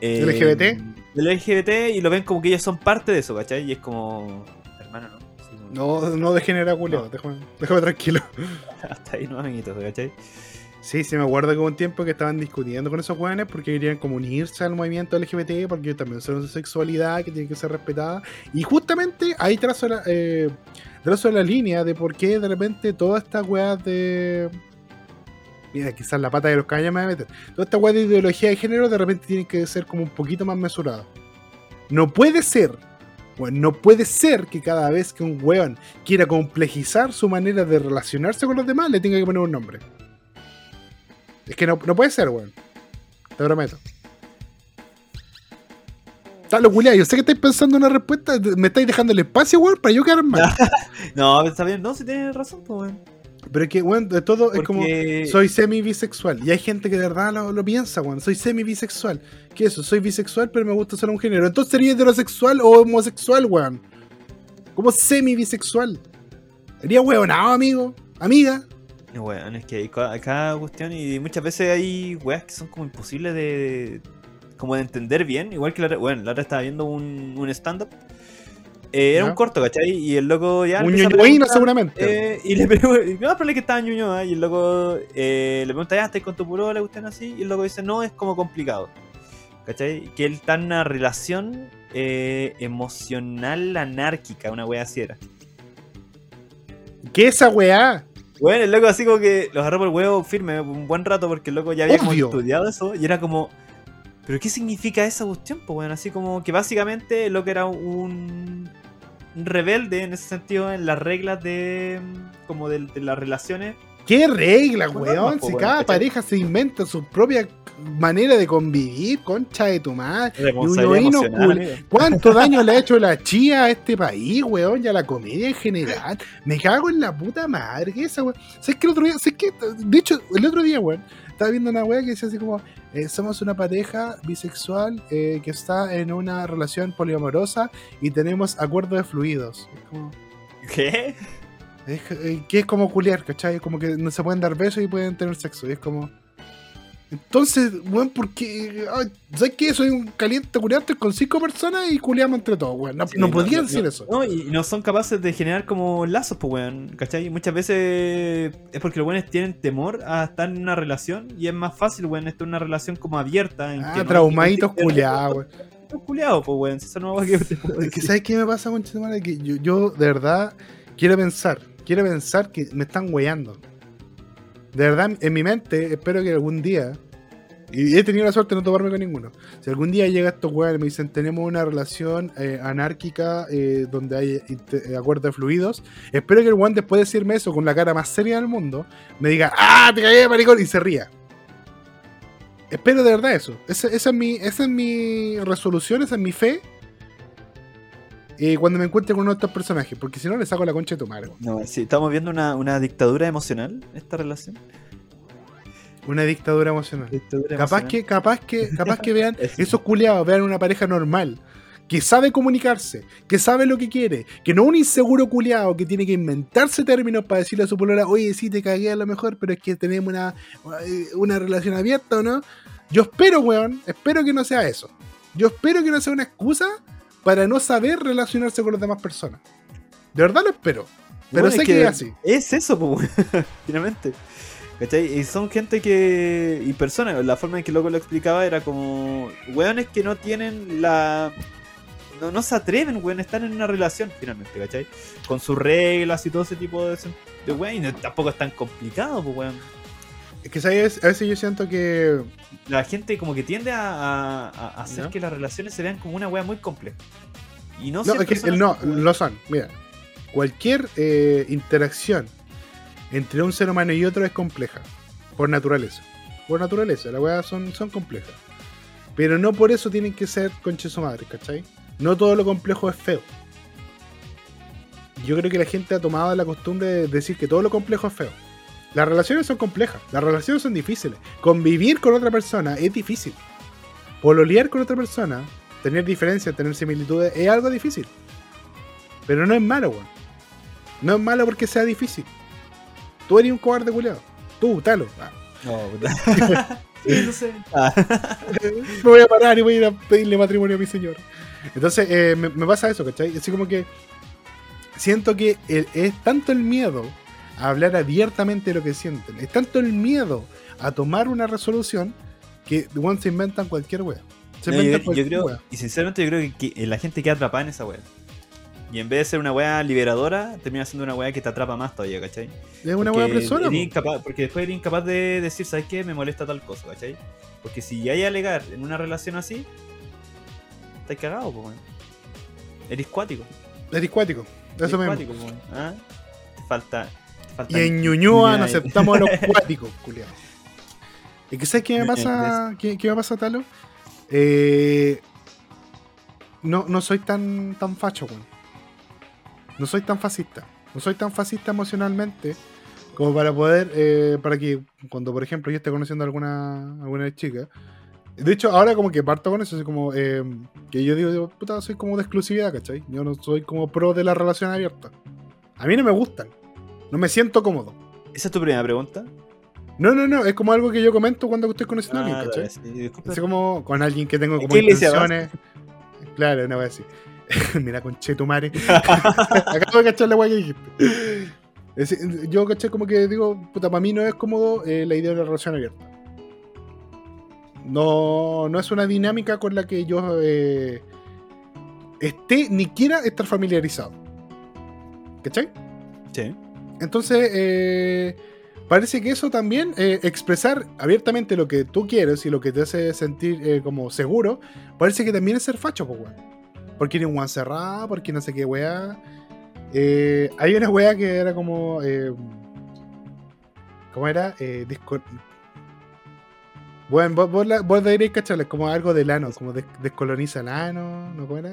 eh, LGBT? Del LGBT y lo ven como que ellos son parte de eso, ¿cachai? Y es como... Hermano, ¿no? Sí, No, no degenera culiao. No. Déjame, déjame tranquilo. [LAUGHS] Hasta ahí no, amiguitos, ¿cachai? Sí, sí, me acuerdo que hubo un tiempo que estaban discutiendo con esos weones porque querían como unirse al movimiento LGBT, porque también son su sexualidad que tiene que ser respetada. Y justamente ahí trazo la, eh, trazo la línea de por qué de repente todas estas weas de. Mira, quizás la pata de los cañas me va a meter. Todas estas weas de ideología de género de repente tienen que ser como un poquito más mesuradas. No puede ser. Bueno, no puede ser que cada vez que un weón quiera complejizar su manera de relacionarse con los demás le tenga que poner un nombre. Es que no, no puede ser, weón. Te prometo. Talo, culiao, yo sé que estáis pensando en una respuesta, me estáis dejando el espacio, weón, para yo quedar mal. [LAUGHS] No, está bien, no, si tienes razón, pues weón. Pero es que, weón, de todo es como, soy semi-bisexual. Y hay gente que de verdad lo, lo piensa, weón, soy semi-bisexual. ¿Qué es eso? Soy bisexual, pero me gusta solo un género. Entonces sería heterosexual o homosexual, weón. Como semi-bisexual. Sería weonado, amigo, amiga. No, weón, es que hay ca- cada cuestión y muchas veces hay weas que son como imposibles de. como de entender bien. Igual que la bueno, la otra estaba viendo un, un stand-up. Eh, era un corto, ¿cachai? Y el loco ya. Un preguntar, seguramente. eh, y le pregunta, no, pero es que estaba ñuño, ¿eh? Y el loco le pregunta, ya, ¿estás con tu puro? ¿Le gustan así? Y el loco dice, no, es como complicado. ¿Cachai? Que él está en una relación emocional anárquica, una wea así era. ¿Qué esa weá? Bueno, el loco así como que los agarró por el huevo firme un buen rato porque el loco ya había como estudiado eso y era como. ¿Pero qué significa esa cuestión? Pues bueno, así como que básicamente el loco era un, un rebelde en ese sentido en las reglas de. como de, de las relaciones. ¿Qué regla, weón? Si cada pareja se inventa su propia manera de convivir, concha de tu madre. [LAUGHS] ¿Cuánto daño le ha hecho la chía a este país, weón? Y a la comedia en general. Me cago en la puta madre. ¿Qué es esa, weón? ¿Sabes que el otro día? ¿Sabes que De hecho, el otro día, weón, estaba viendo una weá que decía así como: eh, Somos una pareja bisexual eh, que está en una relación poliamorosa y tenemos acuerdos de fluidos. Es como- ¿Qué? Es, eh, que es como culiar, ¿cachai? Como que no se pueden dar besos y pueden tener sexo. Y es como. Entonces, weón, porque. ay, ¿Sabes qué? Soy un caliente culiante con cinco personas y culiamos entre todos, weón. No, Sí, no podían decir no, eso. No, y no son capaces de generar como lazos, pues, weón. ¿Cachai? Muchas veces es porque los weones tienen temor a estar en una relación y es más fácil, weón, estar en una relación como abierta. En ah, que traumaditos culiados, weón. Culiados, pues, weón. Eso no va a que te puedo decir. ¿sabes qué me pasa, con Que yo, yo, de verdad, quiero pensar. Quiero pensar que me están weyando. De verdad, en mi mente, espero que algún día. Y he tenido la suerte de no toparme con ninguno. Si algún día llega estos weones y me dicen, tenemos una relación eh, anárquica eh, donde hay eh, acuerdos fluidos, espero que el weón después de decirme eso con la cara más seria del mundo, me diga, ¡ah, te cagué, maricón! y se ría. Espero de verdad eso. Esa, esa es, mi, esa es mi resolución, esa es mi fe. Eh, cuando me encuentre con uno de estos personajes, porque si no le saco la concha de tu madre. No, sí, estamos viendo una, una dictadura emocional, esta relación. Una dictadura emocional. Dictadura Capaz emocional. que, capaz que, capaz que vean [LAUGHS] Eso. esos culiados, vean una pareja normal, que sabe comunicarse, que sabe lo que quiere, que no un inseguro culiado que tiene que inventarse términos para decirle a su polola, oye, sí te cagué a lo mejor, pero es que tenemos una, eh, una relación abierta o no. Yo espero, weón, espero que no sea eso. Yo espero que no sea una excusa para no saber relacionarse con las demás personas. De verdad lo espero. Pero Bueno, sé es que es así. Es eso, pues, [LAUGHS] finalmente. ¿Cachai? Y son gente que. y personas, la forma en que loco lo explicaba era como. weones que no tienen la. No, no se atreven, weón, a estar en una relación, finalmente, ¿cachai? Con sus reglas y todo ese tipo de. de weón, y tampoco es tan complicado, pues, weón. Es que ¿sabes? a veces yo siento que La gente como que tiende a, a- a hacer que las relaciones se vean como una weá muy compleja. Y no, No, es que son no, lo son. Mira, cualquier eh, interacción entre un ser humano y otro es compleja, por naturaleza. Por naturaleza, las weas son, son complejas. Pero no por eso tienen que ser conches su madre, ¿cachai? No todo lo complejo es feo. yo creo que la gente ha tomado la costumbre de decir que todo lo complejo es feo. Las relaciones son complejas, las relaciones son difíciles. Convivir con otra persona es difícil. Pololear con otra persona, tener diferencias, tener similitudes, es algo difícil. Pero no es malo, weón. No es malo porque sea difícil. Tú eres un cobarde culiado. Tú, talo. Ah. No, [LAUGHS] puta. sí, no sé. Ah. [LAUGHS] me voy a parar y voy a ir a pedirle matrimonio a mi señor. Entonces, eh, me, me pasa eso, ¿cachai? Así como que siento que el- es tanto el miedo a hablar abiertamente de lo que sienten, es tanto el miedo a tomar una resolución que bueno, se inventan cualquier wea. Se No, inventan yo cualquier creo, wea. y sinceramente yo creo que, que la gente queda atrapada en esa wea. Y en vez de ser una wea liberadora, termina siendo una wea que te atrapa más todavía, ¿cachai? Es una eres po. incapaz- porque después eres incapaz de decir, ¿sabes qué? Me molesta tal cosa, ¿cachai? Porque si hay alegar en una relación así, estás cagado, po. Eres cuático. Eres cuático. Eso Eres mismo. cuático, po. ¿Ah? Te falta. Y en Ñuñoa no aceptamos a los [LAUGHS] cuáticos, culiados. ¿Y qué sabes qué me pasa? ¿Qué, qué me pasa, Talo? Eh, no, no soy tan, tan facho, weón. No soy tan fascista. No soy tan fascista emocionalmente como para poder, eh, para que cuando, por ejemplo, yo esté conociendo a alguna, alguna chica. De hecho, ahora como que parto con eso, así como eh, que yo digo, digo, puta, soy como de exclusividad, ¿cachai? Yo no soy como pro de la relación abierta. A mí no me gustan. No me siento cómodo. ¿Esa es tu primera pregunta? No, no, no, es como algo que yo comento cuando estoy conociendo a alguien, Ah, ¿cachai? sí. Así como con alguien que tengo ¿En como intenciones. Claro, no voy a decir. [LAUGHS] Mira, con Chetumare. [LAUGHS] [LAUGHS] Acabo de cachar la guay que dijiste. Es yo caché como que digo, puta, para mí no es cómodo eh, la idea de la relación abierta. No, no es una dinámica con la que yo eh, esté ni quiera estar familiarizado. ¿Cachai? Sí. Entonces, eh, parece que eso también, eh, expresar abiertamente lo que tú quieres y lo que te hace sentir eh, como seguro, parece que también es ser facho, pues, weón. Porque eres un porque no sé qué weá. Eh, hay una weá que era como. ¿Cómo era? Eh, disco- Bueno, vos, vos, la- vos cacharles como algo del ano, como des- descoloniza el ano, ¿no? ¿Cómo era?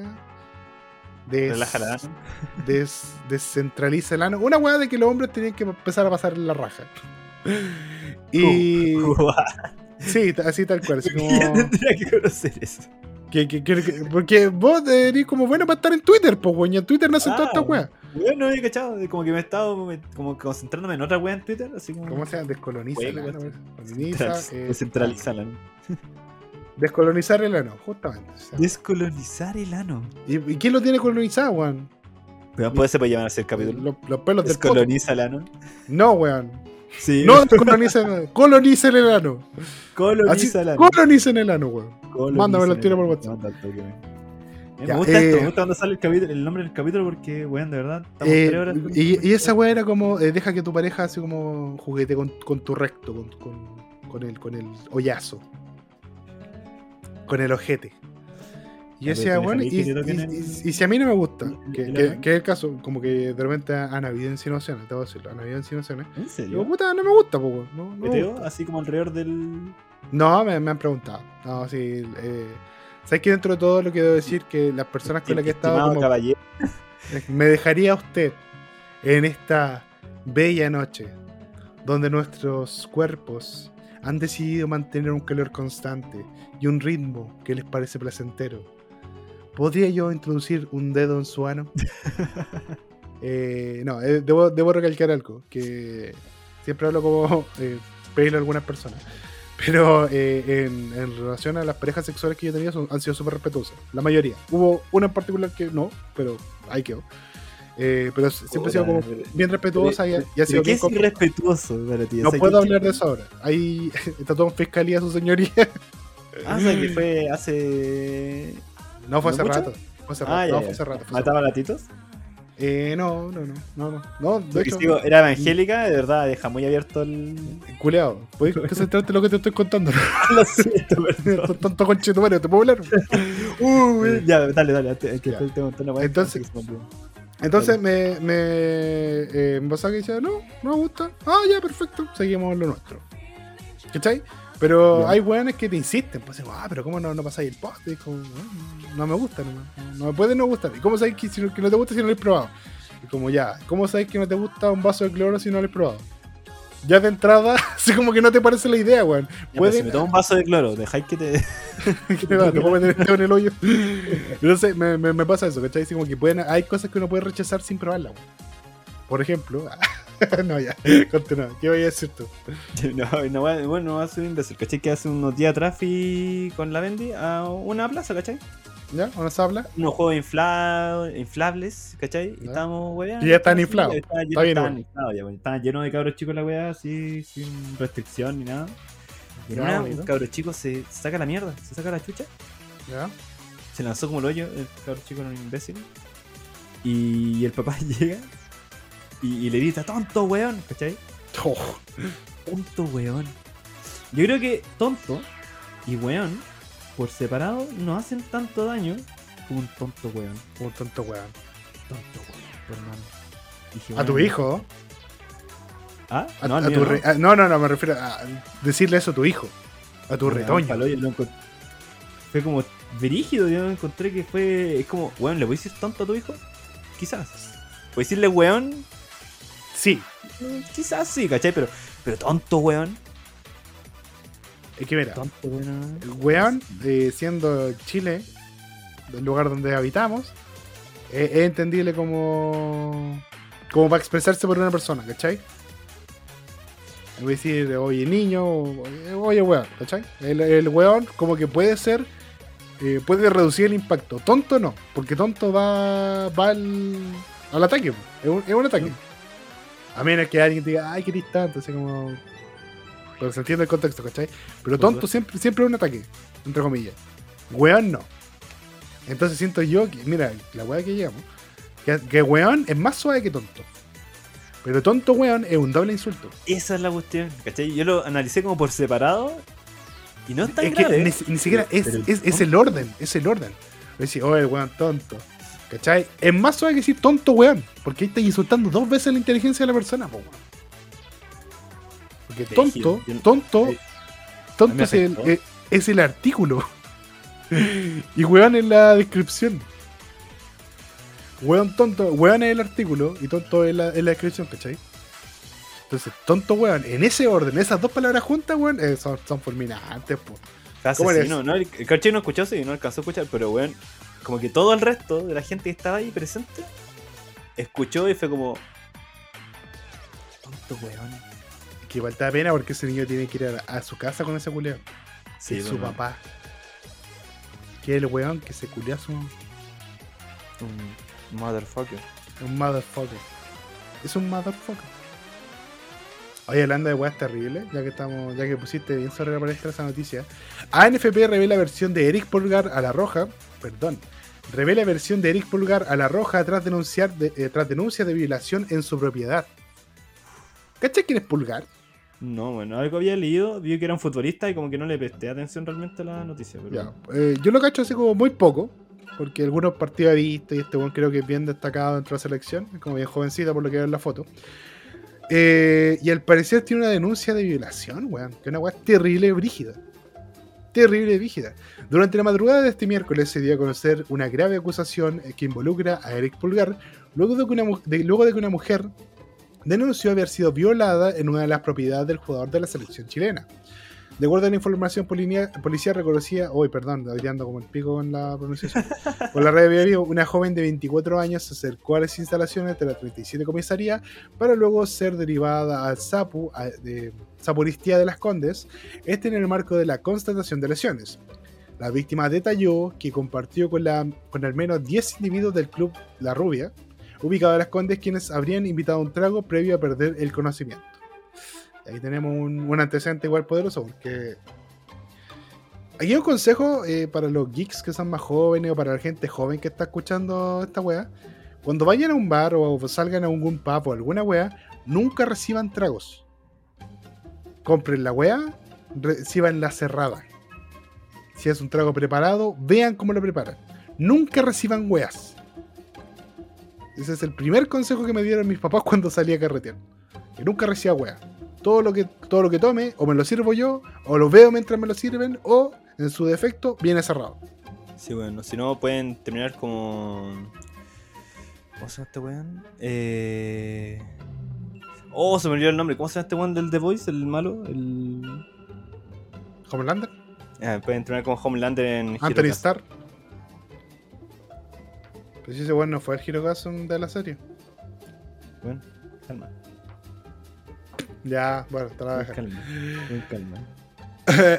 Des- descentraliza el ano. Una weá de que los hombres tenían que empezar a pasar la raja. Y. Sí, t- así tal cual. Así [LAUGHS] como, tendría que conocer eso. que, que- que- que- porque vos deberías como bueno para estar en Twitter, pues weón. en Twitter no hacen toda esta Ah, weá. Bueno, no había cachado. Como que me he estado como concentrándome en otra wea en Twitter. Así como. ¿Cómo se llama? Descoloniza sí. Eh, Descentralizarla. Descolonizar el ano, justamente. o sea. Descolonizar el ano. ¿Y, y quién lo tiene colonizado, weón? Pero después se puede llamar así el capítulo. Los, los pelos del. Descoloniza el ano. No, weón. Sí. No [LAUGHS] descoloniza el ano. Coloniza el ano. Así, coloniza el ano. colonicen el ano, weón. Mándamelo el al tiro por WhatsApp. Weón. Eh, Ya, me gusta esto, eh, me gusta cuando sale el, capítulo, el nombre del capítulo porque, weón, de verdad, estamos Eh, tres horas. y, y esa weá era como, eh, deja que tu pareja así como juguete con, con tu recto, con, con, con el, con el hoyazo. Con el ojete. Y yo decía, bueno, y, ¿te dejaría que te y- el- si a mí no me gusta, que, es el caso, como que de repente han habido insinuaciones, te voy a decirlo, han habido insinuaciones. ¿En Digo, serio? puta, no me gusta, weón, no, no. Así como alrededor del. No, me, me han preguntado. No, sí. Eh, ¿Sabes que dentro de todo lo que debo decir que las personas con las que he estado como- caballero. [LAUGHS] Me dejaría usted en esta bella noche donde nuestros cuerpos han decidido mantener un calor constante y un ritmo que les parece placentero. ¿Podría yo introducir un dedo en su ano? [LAUGHS] Eh, no, eh, debo, debo recalcar algo, que siempre hablo como eh, a algunas personas. Pero eh, en, en relación a las parejas sexuales que yo he tenido son- han sido súper respetuosas. La mayoría. Hubo una en particular que no, pero ahí quedó. Eh, pero siempre ha sido como bien respetuosa y, ha- y ha sido ¿Pero qué es irrespetuoso para ti? No puedo ¿qué- hablar de eso ahora. Ahí [LAUGHS] está todo en fiscalía su señoría. Ah, o sea, que fue hace. No fue ¿No hace mucho? rato. Fue hace rato. Ah, ya, no, fue hace rato. ¿Mataba gatitos? rato. Eh, no, no, no, no, no. No, de Porque hecho, sigo, era evangélica, de verdad, deja muy abierto el. culeado. ¿Puedes concentrarte en lo que te estoy contando? [LAUGHS] Lo siento, perdón. Tanto conche tu madre, ¿te puedo hablar? [LAUGHS] Uh, ya, dale, dale. Que te- tengo una weá Entonces- Entonces me, me, eh, que decía, no, no me gusta. Ah, ya, perfecto, seguimos lo nuestro. ¿Cachai? Pero hay weones que te insisten, pues, ah, pero ¿cómo no, no pasáis el post? Y como, "Ah, no me gusta, no, no, no me puede no gustar. ¿Y cómo sabes que, si no, que no te gusta si no lo has probado? Y como ya, ¿cómo sabes que no te gusta un vaso de cloro si no lo has probado? Ya de entrada, [LAUGHS] así como que no te parece la idea, weón. Puede- si me tomo un vaso de cloro, dejáis que te. [LAUGHS] ¿Qué te va? Te puedo meter el dedo en el hoyo. No sé, me, me, me pasa eso, ¿cachai? Así como que pueden, hay cosas que uno puede rechazar sin probarla, weón. Por ejemplo, [LAUGHS] no, ya, continúa. ¿Qué voy a decir tú? No, no va, bueno, va a ser un imbécil. ¿Cachai? Que hace unos días atrás fui con la Bendy a una plaza, ¿cachai? ¿Ya? ¿O nos habla? Unos juegos infla- inflables, ¿cachai? Y Ya. estábamos weá. Y ya están inflados. Está bien, inflados ya. Estaban llenos de cabros chicos la weá, así, sin restricción ni nada. Y en una, un cabro chico se saca la mierda, se saca la chucha, ¿Ya? se lanzó como el hoyo, el cabro chico era un imbécil. Y el papá [LAUGHS] llega y, y le grita, tonto weón, ¿cachai? Oh, Tonto weón. Yo creo que tonto y weón, por separado, no hacen tanto daño como un tonto weón. un tonto weón. Tonto weón, hermano. Dije, A tu hijo. ¿Ah? A, no, a mío tu no. re- a- no, no, no, me refiero a decirle eso a tu hijo. A tu retoño. palo, encont- Fue como brígido, yo encontré que fue. Es como, weón, ¿le voy a decir tonto a tu hijo? Quizás. ¿Voy a decirle weón? Sí, Mm, Quizás sí, ¿cachai? Pero, pero tonto, weón. Es que mira, el weón, eh, siendo Chile, el lugar donde habitamos, eh, es entendible como. como para expresarse por una persona, ¿cachai? Voy a decir, oye niño, oye weón, ¿cachai? El, el weón, como que puede ser. eh, puede reducir el impacto. Tonto no, porque tonto va, va al, al ataque. Es un, es un ataque. A menos que alguien diga, ay, qué distante, así como. Pero se entiende el contexto, ¿cachai? Pero Por tonto siempre, siempre es un ataque, entre comillas. Weón no. Entonces siento yo que, mira, la weá que llegamos, que, que weón es más suave que tonto. Pero tonto weón es un doble insulto. Esa es la cuestión, ¿cachai? Yo lo analicé como por separado y no es tan Es que grave. ni, ni siquiera es, Pero- es, es el orden, es el orden. Decir, oh, el weón tonto. ¿Cachai? Es más suave que decir tonto weón. Porque ahí estás insultando dos veces la inteligencia de la persona, po, weón. Porque tonto, tonto, tonto es el, eh, es el artículo. [LAUGHS] y weón es la descripción. Weón tonto, weón es el artículo y tonto es la, es la descripción, ¿cachai? Entonces, tonto weón, en ese orden, esas dos palabras juntas, weón, eh, son, son fulminantes, po. ¿Cómo eres? Asesino, ¿no? El, el no escuchó, sí, no alcanzó a escuchar, pero weón, como que todo el resto de la gente que estaba ahí presente escuchó y fue como. Tonto weón. Que da pena porque ese niño tiene que ir a, a su casa con ese culeón. Sí, es su papá. Que es el weón que se culea a su. Un motherfucker. Un motherfucker. Es un motherfucker. Oye, hablando de weas terribles, ya que estamos, ya que pusiste bien sobre la palestra esa noticia. ANFP revela versión de Eric Pulgar a la roja. Perdón. Revela versión de Eric Pulgar a la roja tras denunciar de, eh, tras denuncia de violación en su propiedad. ¿Cachai quién es Pulgar? No, bueno, algo había leído, vi que era un futbolista y como que no le presté atención realmente a la noticia. Ya, eh, yo lo cacho así como muy poco, porque algunos partidos he visto y este weón creo que es bien destacado dentro de la selección, es como bien jovencita por lo que veo en la foto. Eh, y al parecer tiene una denuncia de violación, weón, que es una weá terrible, brígida. Terrible, brígida. Durante la madrugada de este miércoles se dio a conocer una grave acusación que involucra a Eric Pulgar, luego de que una, luego de que una mujer denunció haber sido violada en una de las propiedades del jugador de la selección chilena. De acuerdo a la información polinia- policial reconocida, hoy perdón, estoy ando como el pico con la pronunciación, [LAUGHS] por la red de Vivo, una joven de 24 años se acercó a las instalaciones de la 37 comisaría para luego ser derivada al SAPU, a- de Saporistía de las Condes, este en el marco de la constatación de lesiones. La víctima detalló que compartió con, la, con al menos 10 individuos del club La Rubia, ubicado en las Condes, quienes habrían invitado a un trago previo a perder el conocimiento. Ahí tenemos un, antecedente igual poderoso, porque aquí hay un consejo eh, para los geeks que son más jóvenes o para la gente joven que está escuchando esta wea. Cuando vayan a un bar o salgan a algún pub o alguna wea, nunca reciban tragos. Compren la wea, reciban la cerrada. Si es un trago preparado, vean cómo lo preparan. Nunca reciban weas. Ese es el primer consejo que me dieron mis papás [LAUGHS] cuando salí a carretear. Que nunca reciba wea. Todo lo que, todo lo que tome, o me lo sirvo yo, o lo veo mientras me lo sirven, o en su defecto, viene cerrado. Sí, bueno, si no pueden terminar como. ¿Cómo se llama este weón? Eh... Oh, se me olvidó el nombre. ¿Cómo se llama este weón del The Voice? El malo. El. Homelander, Ah, puede entrenar con Homelander en Anthony Hirokazu. Si ese weón no fue el Hirokazu de la serie. Bueno, calma. Ya, bueno, te la voy a dejar. calma. Calma.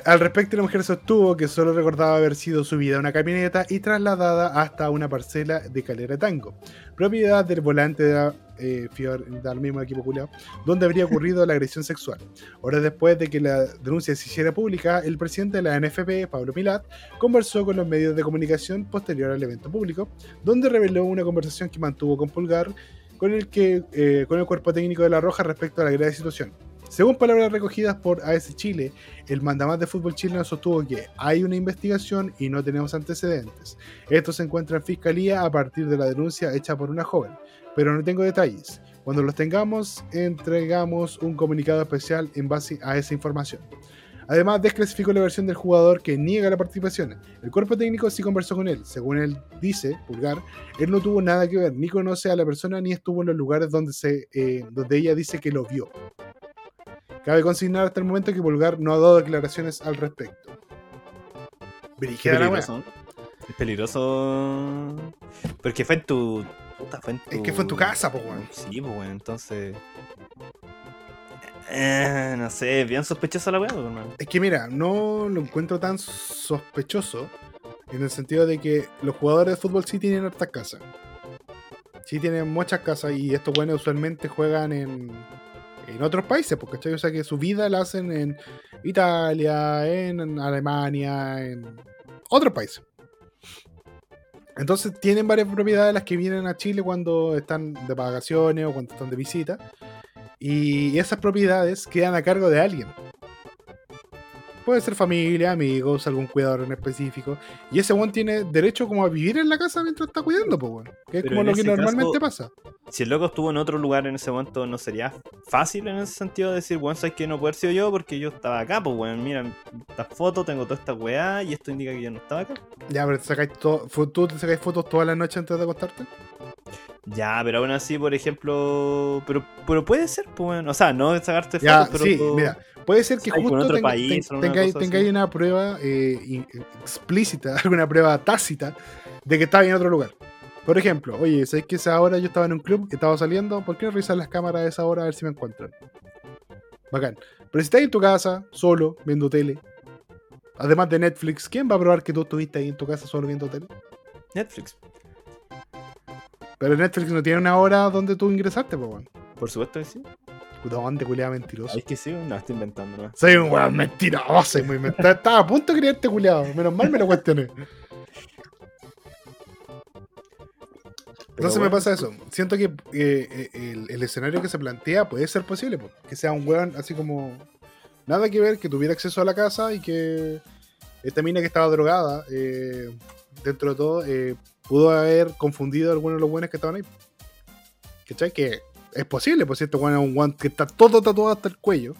Al respecto, la mujer sostuvo que solo recordaba haber sido subida a una camioneta y trasladada hasta una parcela de Calera Tango, propiedad del volante de la, eh, Fior- del mismo equipo culiao, donde habría ocurrido la agresión sexual. Horas después de que la denuncia se hiciera pública, el presidente de la NFP, Pablo Milat, conversó con los medios de comunicación posterior al evento público, donde reveló una conversación que mantuvo con Pulgar con el, que, eh, con el cuerpo técnico de La Roja respecto a la grave situación. Según palabras recogidas por AS Chile, el mandamás de fútbol chileno sostuvo que hay una investigación y no tenemos antecedentes. Esto se encuentra en fiscalía a partir de la denuncia hecha por una joven, pero no tengo detalles. Cuando los tengamos, entregamos un comunicado especial en base a esa información. Además, desclasificó la versión del jugador que niega la participación. El cuerpo técnico sí conversó con él. Según él dice, Pulgar, él no tuvo nada que ver, ni conoce a la persona, ni estuvo en los lugares donde, se, eh, donde ella dice que lo vio. Cabe consignar hasta el momento que Pulgar no ha dado declaraciones al respecto. Brígida wea. peligroso. Es peligroso. Porque fue en tu. Puta, fue en tu. Es que fue en tu casa, po, weón. Sí, pues, weón. Entonces. Eh, no sé, bien sospechosa la weá, pues, hermano. Es que mira, no lo encuentro tan sospechoso en el sentido de que los jugadores de fútbol sí tienen hartas casas. Sí tienen muchas casas y estos buenos usualmente juegan en, en otros países, porque ¿cachai? O sea que su vida la hacen en Italia, en Alemania, en otros países. Entonces tienen varias propiedades las que vienen a Chile cuando están de vacaciones o cuando están de visita. Y esas propiedades quedan a cargo de alguien. Puede ser familia, amigos, algún cuidador en específico. Y ese one tiene derecho como a vivir en la casa mientras está cuidando, pues bueno. Que es Pero como lo que normalmente caso- pasa. Si el loco estuvo en otro lugar en ese momento, ¿no sería fácil en ese sentido decir, weón, sabes que no puede haber sido yo porque yo estaba acá? Pues, weón, mira, esta foto, tengo toda esta weá y esto indica que yo no estaba acá. Ya, pero te sacáis tú te sacáis fotos toda la noche antes de acostarte. Ya, pero aún así, por ejemplo. Pero, pero puede ser, pues, weón. O sea, no sacarte Ya, fotos, pero. sí, mira. Puede ser que justo otro tenga- país ten- o una tengáis, tengáis prueba eh, explícita, [LAUGHS] alguna prueba tácita de que estaba en otro lugar. Por ejemplo, oye, ¿sabes que esa hora yo estaba en un club, estaba saliendo? ¿Por qué no revisar las cámaras a esa hora a ver si me encuentran? Bacán. Pero si estás en tu casa, solo, viendo tele, además de Netflix, ¿quién va a probar que tú estuviste ahí en tu casa solo viendo tele? Netflix, Pero Netflix no tiene una hora donde tú ingresaste, pues, weón. por supuesto que sí. ¿Dónde, culiado mentiroso? Es que sí, no, estoy inventando, ¿no? Soy un weón mentiroso y muy mentiroso. Estaba a punto de creerte, culiado. Menos mal me lo cuestioné. Entonces me pasa eso. Siento que eh, eh, el, el escenario que se plantea puede ser posible. po. Que sea un weón así como. Nada que ver, que tuviera acceso a la casa y que esta mina que estaba drogada, eh, dentro de todo, eh, pudo haber confundido a algunos de los buenos que estaban ahí. ¿Cachai? Que es posible, por cierto, weón es un weón que está todo tatuado hasta el cuello.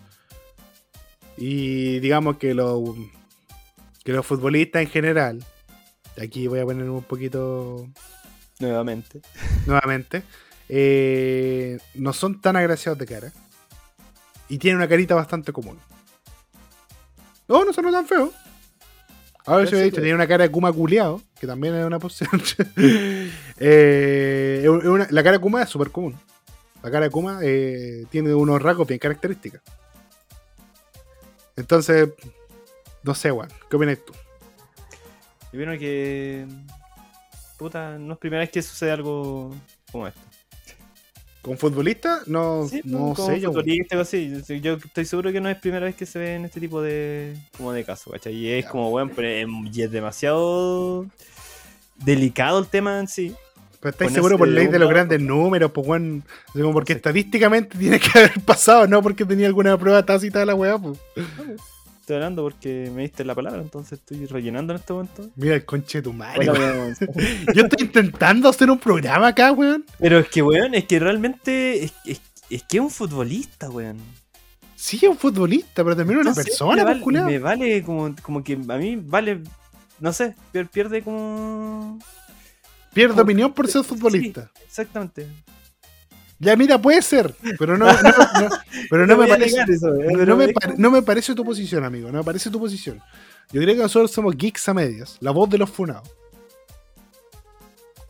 Y digamos que los que los futbolistas en general, aquí voy a poner un poquito Nuevamente. nuevamente, eh, no son tan agraciados de cara. Y tienen una carita bastante común. No, no son tan feos. A ver si Eso he dicho, tiene una cara de Kuma culeado, que también es una posición. [LAUGHS] Eh, una- la cara de Kuma es súper común. La cara de Kuma eh, tiene unos rasgos bien característicos. Entonces, no sé, weón. ¿Qué opinas tú? Y bueno que. Puta, no es primera vez que sucede algo como esto. ¿Con futbolista? No, Sí, no como sé yo. así. Sí, Yo estoy seguro que no es primera vez que se ve en este tipo de como de casos, ¿cachai? Y es Ya. como, bueno, pero es, y es demasiado delicado el tema en sí. Pero estáis seguro por de ley de los grandes números, pues weón. Como porque Sí. estadísticamente tiene que haber [LAUGHS] pasado, no porque tenía alguna prueba tácita de la weá, pues. Estoy hablando porque me diste la palabra, entonces estoy rellenando en este momento. Mira el conche de tu madre, Bueno, weón. [LAUGHS] Yo estoy intentando hacer un programa acá, weón. Pero es que, weón, es que realmente. Es, es- es que es un futbolista, weón. Sí, es un futbolista, pero también una persona, me pues, vale, me vale como, como que a mí vale. No sé, pier- pierde como. Pierde Por- opinión por ser futbolista. Exactamente. Ya, mira, puede ser, pero no, no- no- pero no me parece. eso, No, me es pare- como- no me parece tu posición, amigo. No me parece tu posición. Yo creo que nosotros somos geeks a medias. La voz de los funados.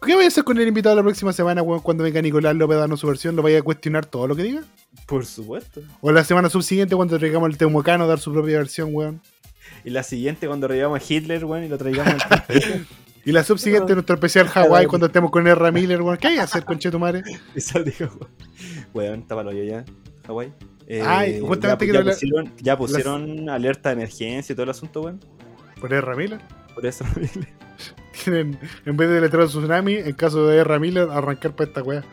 ¿Qué voy a hacer con el invitado la próxima semana, cuando venga Nicolás López a darnos su versión? ¿Lo vaya a cuestionar todo lo que diga? Por supuesto. ¿O la semana subsiguiente cuando traigamos el Temucano a dar su propia versión, weón? Y la siguiente cuando revivamos a Hitler, weón, y lo traigamos al [LAUGHS] Y la subsiguiente nuestro especial Hawái cuando estemos con R. Miller, weón. ¿Qué hay que hacer, conchetumare? [LAUGHS] Y sal dijo, weón, tápalo yo ya, Hawái. Eh, Ay, justamente ya, quiero ya hablar- pusieron, ya pusieron alerta de emergencia y todo el asunto, weón. ¿Por R. Miller? Por eso, [LAUGHS] [LAUGHS] Tienen, en vez de letrero tsunami, en caso de R. Miller, arrancar para esta weá.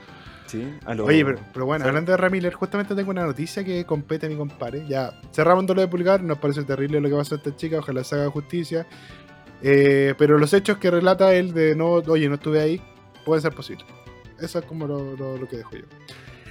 sí, a lo- Oye, pero, pero bueno, hablando de R. Miller, justamente tengo una noticia que compete a mi compadre. Ya cerramos lo de publicar, nos parece terrible lo que pasó a esta chica, ojalá se haga justicia. Eh, pero los hechos que relata él de no, oye, no estuve ahí, pueden ser posibles. Eso es como lo, lo- lo que dejo yo.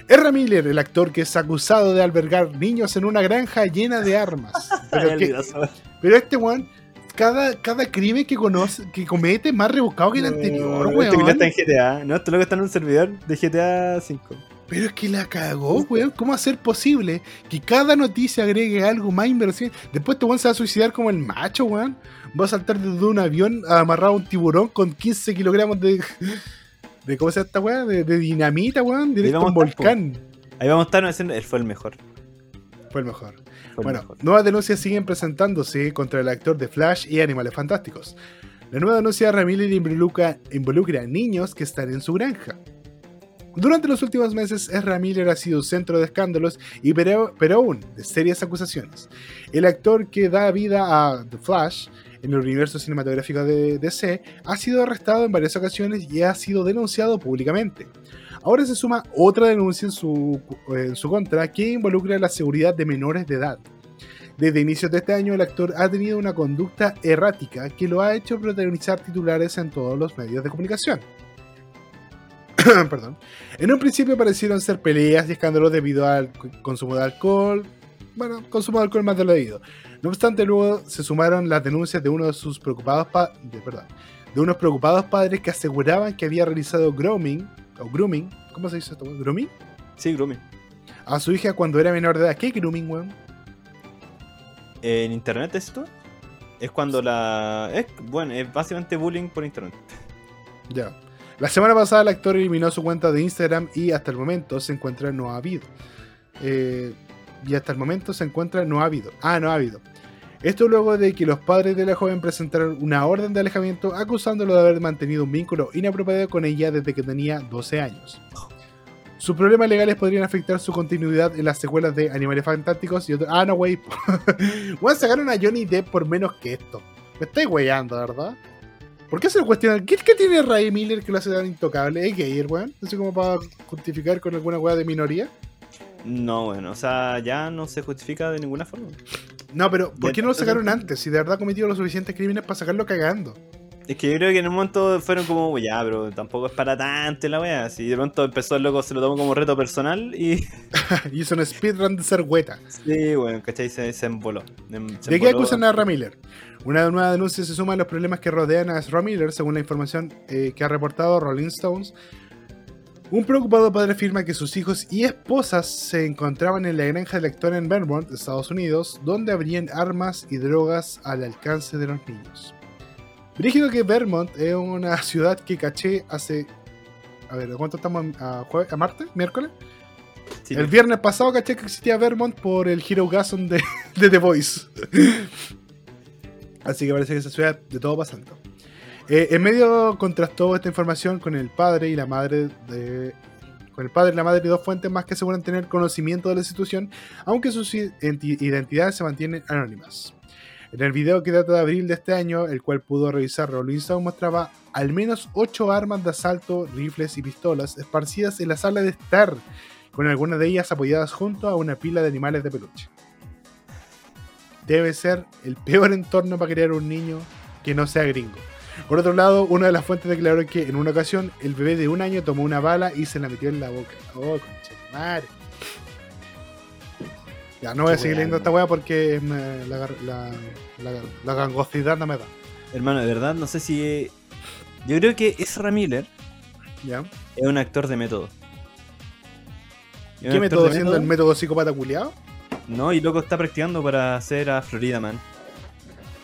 R. Miller, el actor que es acusado de albergar niños en una granja llena de armas. [LAUGHS] Pero, que- este weón, cada, cada crimen que conoce, que comete es más rebuscado que el anterior, Este weón. está en GTA, no, esto lo que está en un servidor de GTA 5. Pero es que la cagó, weón. ¿Cómo hacer posible que cada noticia agregue algo más inversión? Después este weón se va a suicidar como el macho, weón. Va a saltar desde un avión amarrado a un tiburón con 15 kilogramos de. de ¿Cómo se llama esta weá? De, de dinamita, weón. Directo a un estar, volcán. Ahí vamos a estar haciendo, él fue el mejor. Fue el mejor. Fue el Bueno, mejor. nuevas denuncias siguen presentándose contra el actor de Flash y Animales Fantásticos. La nueva denuncia de Ramírez involucra, involucra a niños que están en su granja. Durante los últimos meses, Ezra Miller ha sido centro de escándalos y pero, pero aún de serias acusaciones. El actor que da vida a The Flash en el universo cinematográfico de DC ha sido arrestado en varias ocasiones y ha sido denunciado públicamente. Ahora se suma otra denuncia en su, contra que involucra la seguridad de menores de edad. Desde inicios de este año, el actor ha tenido una conducta errática que lo ha hecho protagonizar titulares en todos los medios de comunicación. [COUGHS] Perdón. En un principio parecieron ser peleas y escándalos debido al consumo de alcohol. Bueno, consumo de alcohol más de lo debido. No obstante, luego se sumaron las denuncias de uno de sus preocupados pa- de, perdón, de unos preocupados padres que aseguraban que había realizado grooming o grooming, ¿cómo se dice esto? ¿Grooming? Sí, Grumi. A su hija cuando era menor de edad. ¿Qué grooming, weón? En internet esto es cuando la. Es, bueno, es básicamente bullying por internet. Ya. La semana pasada el actor eliminó su cuenta de Instagram y hasta el momento se encuentra no ha habido. Eh, y hasta el momento se encuentra no habido. Ah, no habido. Esto luego de que los padres de la joven presentaron una orden de alejamiento acusándolo de haber mantenido un vínculo inapropiado con ella desde que tenía 12 años. Sus problemas legales podrían afectar su continuidad en las secuelas de Animales Fantásticos y otros. Ah, no, wey. Voy a sacar a Johnny Depp por menos que esto. Me estáis weyando, ¿verdad? ¿Por qué se lo cuestionan? ¿Qué, qué tiene Ray Miller que lo hace tan intocable? ¿Es gay, weón? Así como para justificar con alguna weá de minoría. No, bueno, o sea, ya no se justifica de ninguna forma. No, pero ¿por qué no lo sacaron antes? Si de verdad ha cometido los suficientes crímenes para sacarlo cagando. Es que yo creo que en un momento fueron como, ya, pero tampoco es para tanto la wea. Si de pronto empezó el loco, se lo tomó como reto personal y. [LAUGHS] Hizo un speedrun de ser hueta. Sí, bueno, ¿cachai? Se, se emboló. Em- ¿De qué acusan a Ezra Miller? Una nueva denuncia se suma a los problemas que rodean a Ezra Miller, según la información eh, que ha reportado Rolling Stones. Un preocupado padre afirma que sus hijos y esposas se encontraban en la granja del actor en Vermont, Estados Unidos, donde habrían armas y drogas al alcance de los niños. Brígido que Vermont es una [LAUGHS] ciudad que caché hace. A ver, ¿a ¿cuánto estamos? ¿A, jueves, a martes? ¿Miércoles? Sí, el viernes pasado caché que existía Vermont por el Hero Gasson de, [LAUGHS] de The Voice. [LAUGHS] Así que parece que esa ciudad de todo pasando. Eh, en medio contrastó esta información con el padre y la madre de. Con el padre la madre y dos fuentes más que aseguran tener conocimiento de la situación, aunque sus identi- identidades se mantienen anónimas. En el video que data de abril de este año, el cual pudo revisar Rolling Stone, mostraba al menos 8 armas de asalto, rifles y pistolas esparcidas en la sala de estar, con algunas de ellas apoyadas junto a una pila de animales de peluche. Debe ser el peor entorno para criar un niño que no sea gringo. Por otro lado, una de las fuentes declaró que en una ocasión el bebé de un año tomó una bala y se la metió en la boca. Oh, concha de madre. Ya, no voy a seguir leyendo esta weá porque la, la, la, la gangosidad no me da. Hermano, de verdad, no sé si. Yo creo que Ezra Miller ¿Ya? es un actor de método. ¿Qué método siendo el método psicópata culiado? No, y loco está practicando para hacer a Florida Man.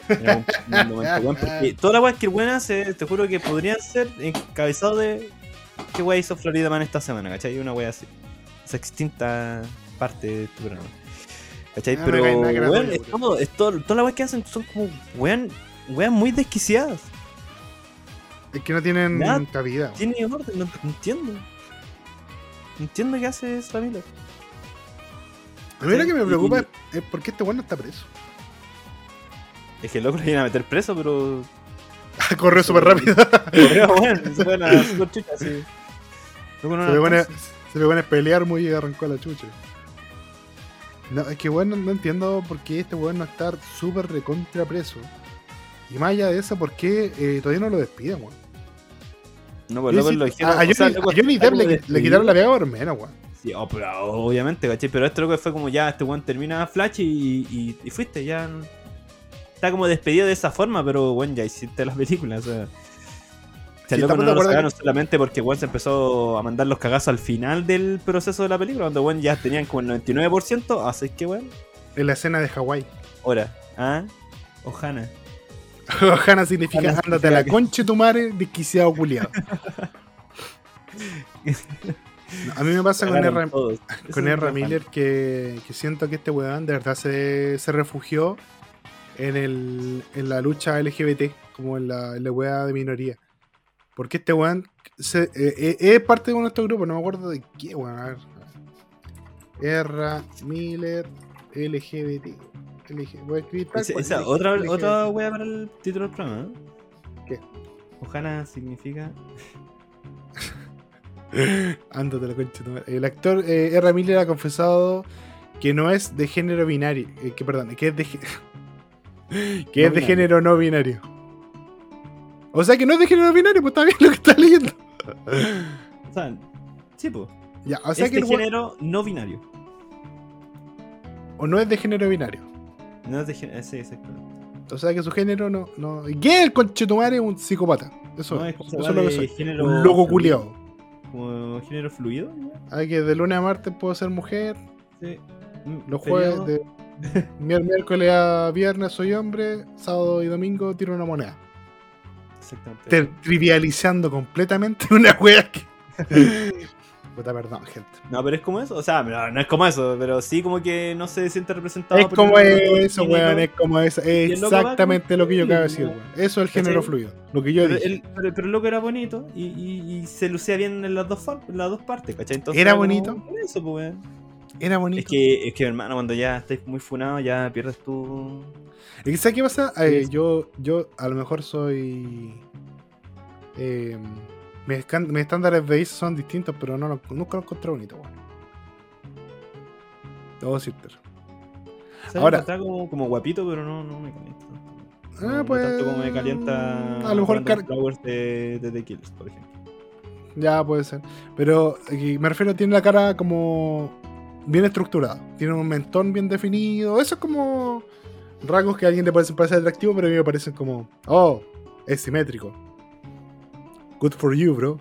[LAUGHS] Momento, weón, porque [LAUGHS] todas las weas que el weón hace, te juro que podrían ser encabezados de qué wea hizo Florida Man esta semana, ¿cachai? Una wea así. Esa extinta parte de tu programa. ¿Cachai? Ah, Pero, weón, es todo, es todo- todas las weas que hacen son como, weón, weas muy desquiciadas. Es que no tienen Nada. cabida. Tiene orden, no, no entiendo. No entiendo qué hace Ezra Miller. A mí lo que me preocupa es, es por qué este weón no está preso. Es que el loco le viene a meter preso, pero [LAUGHS] Corrió súper rápido. [LAUGHS] Correo, weón, se fue la super chucha, así. Loco, no Se le, pone, alcanza. se le pone a pelear muy y arrancó la chucha. No, es que weón, no, entiendo por qué este weón no está súper recontra preso. Y más allá de eso, ¿por qué eh, todavía no lo despiden, weón? No, pues loco sí- lo a, dijeron. a o sea, Johnny, loco, a Johnny está Depp le, quitaron la pega por menos, weón. Sí, oh, pero obviamente, ¿cachai? Pero este loco fue como ya, este weón termina Flash y, y, y fuiste, ya. no- Está como despedido de esa forma, pero bueno, ya hiciste las películas, o sea. Si Sí, loco no lo solamente porque weón se empezó a mandar los cagazos al final del proceso de la película, donde weón ya tenían como el 99%, así que weón, En la escena de Hawái. ahora, ¿ah? Ojana. [LAUGHS] Ohana significa Ohana ándate a la que- concha tu madre, desquiciado culiado. [LAUGHS] A mí me pasa con R, con R. Miller que, que siento que este weón de verdad se, se refugió en, el, en la lucha LGBT, como en la, en la weá de minoría. Porque este weón eh, eh, es parte de uno de estos grupos, no me acuerdo de qué weón. A ver. R. Miller LGBT. LG Voy a escribir tal Esa, cual, esa LG, otra, LGBT. otra wea para el título del programa. ¿Qué? Ojana significa. [LAUGHS] Ándate la concha. El actor eh, R. Miller ha confesado que no es de género binario. que perdón, que es de, [LAUGHS] que No es de género no binario. O sea que no es de género binario, pues está bien lo que está leyendo. O sea, sí, pues. Ya, o sea es que de género no binario. o no es de género binario. No es de género. Sí, exactamente. O sea que su género no. no ¿Qué es el conchetumare? Un psicópata. Eso, No, es eso es lo que soy. género Un loco culiado. Como género fluido. ¿no? Hay que de lunes a martes puedo ser mujer. Sí. Los jueves, de [LAUGHS] miércoles a viernes soy hombre. Sábado y domingo tiro una moneda. Exactamente. Te- trivializando completamente [LAUGHS] una wea que. [LAUGHS] Puta, perdón, gente. No, pero es como eso. O sea, no, no es como eso, pero sí como que no se siente representado. Es por como eso, weón. Es como eso. Es exactamente lo que yo acabo de decir, weón. Eso es el género ¿Cachai? fluido. Lo que yo Pero dije. el, pero, pero el loco era bonito y, y- y se lucía bien en las dos, en las dos partes, ¿cachai? Entonces ¿Era bonito? Eso, pues, weón. Era bonito. Es que, es que, hermano, cuando ya estáis muy funado, ya pierdes tu. Es que, ¿Sabes qué pasa? Eh, yo, yo a lo mejor soy. eh, mis, estándares de ISO son distintos, pero no nunca lo encontré bonito, weón. Debo decirte. Ahora- Está como, como guapito, pero no, no me calienta. Ah, no pues, tanto como me calienta. a lo mejor car- Flowers de, de The Killers, por ejemplo. Ya puede ser. Pero me refiero, tiene la cara como bien estructurada. Tiene un mentón bien definido. Eso es como rasgos que a alguien le parecen parecer atractivo, pero a mí me parecen como, oh, es simétrico. Good for you, bro.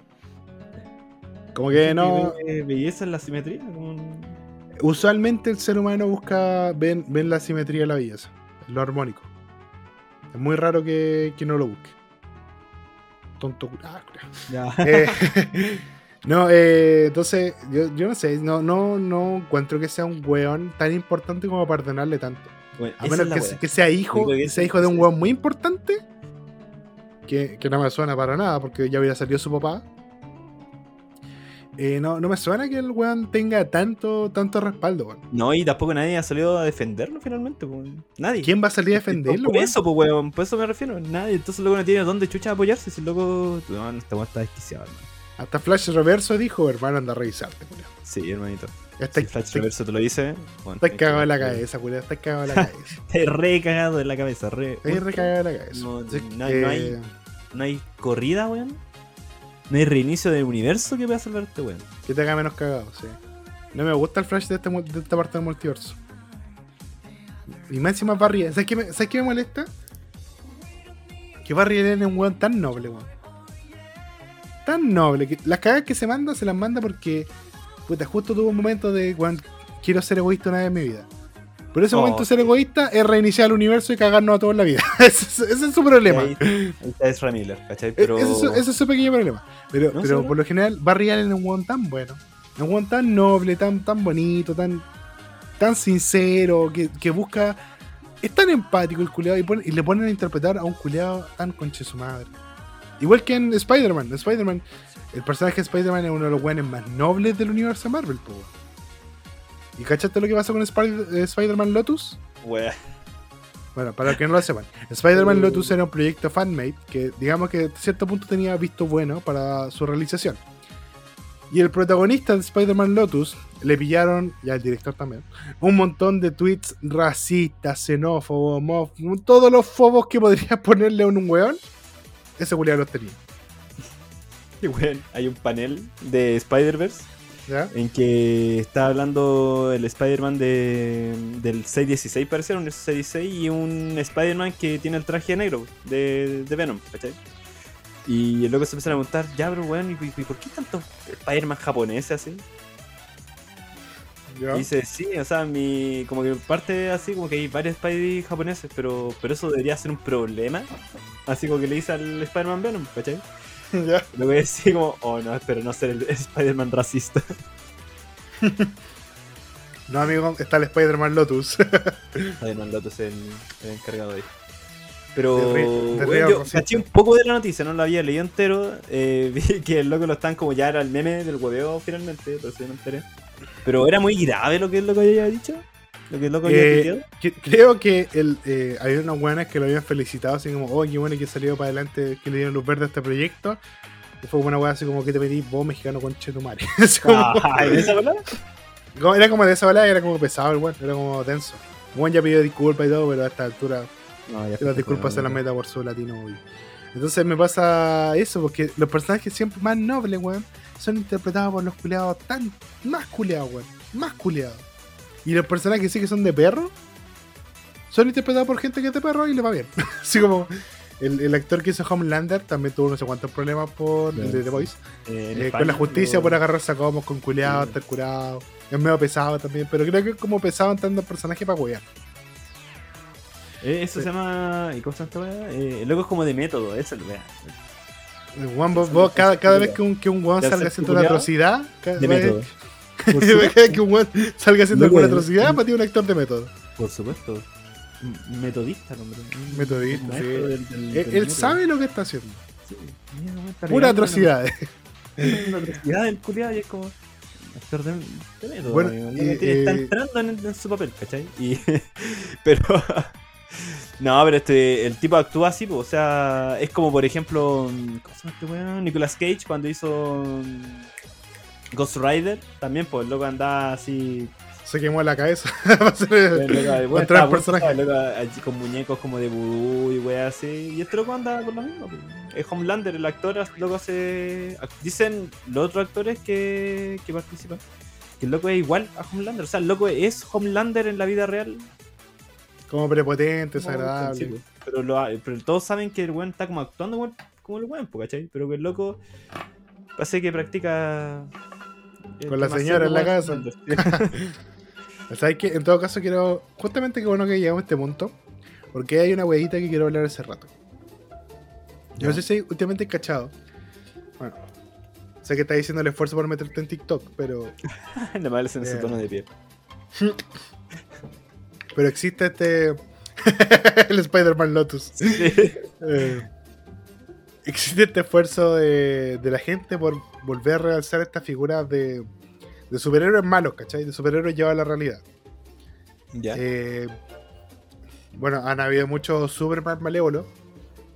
Como que no. ¿Ve belleza en la simetría? Un- Usualmente el ser humano busca, ven, ven la simetría de la belleza, lo armónico. Es muy raro que, que no lo busque. Tonto. Ah. Eh, [LAUGHS] no, eh, entonces, yo, yo no sé, no, no, no encuentro que sea un weón tan importante como perdonarle tanto. Bueno, A menos que, sea hijo, que sea hijo de un weón muy importante, que, que no me suena para nada, porque ya hubiera salido su papá. Eh, no, no me suena que el weón tenga tanto, tanto respaldo, weón. No, y tampoco nadie ha salido a defenderlo finalmente. Nadie. ¿Quién va a salir a defenderlo, Por weón? eso, pues, weón. Por eso me refiero. Nadie. Entonces, luego no tiene dónde chucha apoyarse. Si el loco. No, este weón está desquiciado, hermano. Hasta Flash Reverso dijo, hermano, anda a revisarte, weón. Sí, hermanito. Si Flash está, Reverso te lo dice. Bueno, está tenés que- cagado en la cabeza, weón. Está cagado en la [LAUGHS] cabeza. Está re cagado en la cabeza. Re, Está re cagado en la cabeza. No, no- hay- no hay corrida, weón. No hay reinicio del universo que pueda salvar este weón. Que te haga menos cagado, sí. No me gusta el Flash de, este, de esta parte del multiverso. Y más encima Barry. ¿Sabes qué me, ¿sabes qué me molesta? Que Barry Allen es un weón tan noble, weón. Tan noble que las cagas que se manda, se las manda porque puta, justo tuvo un momento de cuando quiero ser egoísta una vez en mi vida. Pero ese Oh, momento de ser egoísta es reiniciar el universo y cagarnos a todos la vida. [LAUGHS] ese, es- ese es su problema. Ahí, ahí está Ezra Miller, ¿cachai? E- Pero. Ese, es su- ese es su pequeño problema. Pero, No, pero sí, ¿no? por lo general, Barry Allen es un weón tan bueno. Es un weón tan noble, tan, tan bonito, tan, tan sincero, que, que busca. Es tan empático el culiado y, y le ponen a interpretar a un culiado tan conche su madre. Igual que en Spider-Man. Spider-Man, el personaje de Spider-Man es uno de los weones más nobles del universo Marvel, po. ¿Y cachaste lo que pasó con eh, Spider-Man Lotus? Wea. Bueno, para los que no lo sepan, Spider-Man Uh. Lotus era un proyecto fanmade que, digamos que a cierto punto tenía visto bueno para su realización. Y el protagonista de Spider-Man Lotus le pillaron, y al director también, un montón de tweets racistas, xenófobos, homófobos, todos los fobos que podrías [LAUGHS] ponerle a un weón. Ese culiado los tenía. [LAUGHS] Y weón, hay un panel de Spider-Verse ¿Ya? en que está hablando el Spider-Man de, del 616, parece, un 616, y un Spider-Man que tiene el traje negro de, de Venom, ¿cachai? Y loco se empieza a preguntar, ya, pero weón, ¿y, y por qué tantos Spider-Man japoneses así? ¿Ya? Y dice, sí, o sea, mi, como que parte así, como que hay varios Spidey japoneses, pero, pero eso debería ser un problema. Así como que le dice al Spider-Man Venom, ¿cachai? [LAUGHS] ¿Ya? Lo que decir como, oh no, espero no ser el Spider-Man racista. No, amigo, está el Spider-Man Lotus. [LAUGHS] Spider-Man Lotus es el, el encargado ahí. Pero De bueno, yo caché un poco de la noticia, no la había leído entero. eh, [LAUGHS] vi que el loco lo están como ya era el meme del hueveo finalmente, por eso yo me enteré. Pero era muy grave lo que el loco había dicho. Lo que el loco había Eh, que- creo que el, eh, hay unas buenas que lo habían felicitado, así como, oh, qué bueno que salió para adelante, que le dieron luz verde a este proyecto. Y fue una weá así como que te pedí vos, mexicano con chetumare. [LAUGHS] Ah, ¿y esa palabra? era como de esa balada, era como pesado el weón, era como tenso. Weón ya pidió disculpas y todo, pero a esta altura No, ya las disculpas se las meta por su latino, obvio. Entonces me pasa eso, porque los personajes siempre más nobles, weón, son interpretados por los culeados tan más culeados, weón, más culeados. Y los personajes que sí que son de perro, son interpretados por gente que es de perro y le va bien. [LAUGHS] Así como el, el actor que hizo Homelander también tuvo no sé cuántos problemas por el de The Voice. Eh, Eh, con la justicia lo- por agarrarse a comos con culeados, Sí. estar curado. Es medio pesado también, pero creo que es como pesado entrando el personaje para wear. Eh, eso Sí. se llama. ¿Y cómo se llama? Eh, el loco es como de método, eso lo vea. El weón, vos- vos cada, cada vez que un, que un weón ¿De salga haciendo una atrocidad, cada De método. [LAUGHS] vez que un weón salga haciendo alguna eh. atrocidad, para ti un actor de método. Por supuesto. Metodista, hombre. Metodista, sí. del- del- Él, del él sabe lo que está haciendo. Sí, Pura pegando atrocidad. Una, [LAUGHS] una atrocidad del culiado y es como. Actor de, de método. Bueno, tiene- está eh, entrando en, en su papel, ¿cachai? Y, [LAUGHS] pero. No, pero este, el tipo actúa así, pues, o sea, es como por ejemplo, ¿cómo se llama este weón? Nicolas Cage cuando hizo Ghost Rider, también, pues el loco andaba así Se quemó la cabeza. [LAUGHS] Contra personaje. con muñecos como de vudú y weas así. Y este loco anda por lo mismo. pues. Es Homelander, el actor, loco hace. ac- Dicen los otros actores que, que participan que el loco es igual a Homelander. O sea, el loco es Homelander en la vida real. Como prepotente, desagradable. pues. pero, lo, pero todos saben que el weón está como actuando como el weón, ¿cachai? Pero que el loco parece que practica. Con la señora en la casa. Homelander. ¿Sabes qué? En todo caso, quiero. Justamente que bueno que llegamos a este punto. Porque hay una weadita que quiero hablar hace rato. Yo no sé si últimamente he cachado. Bueno. Sé que estás diciendo el esfuerzo por meterte en TikTok, pero. [LAUGHS] Nada más ese Yeah. tono de pie. [LAUGHS] Pero existe este. [LAUGHS] el Spider-Man Lotus. Sí. Eh, existe este esfuerzo de, de la gente por volver a realzar estas figuras de, de superhéroes malos, ¿cachai? De superhéroes llevados a la realidad. Ya. Eh, bueno, han habido muchos Superman malévolos.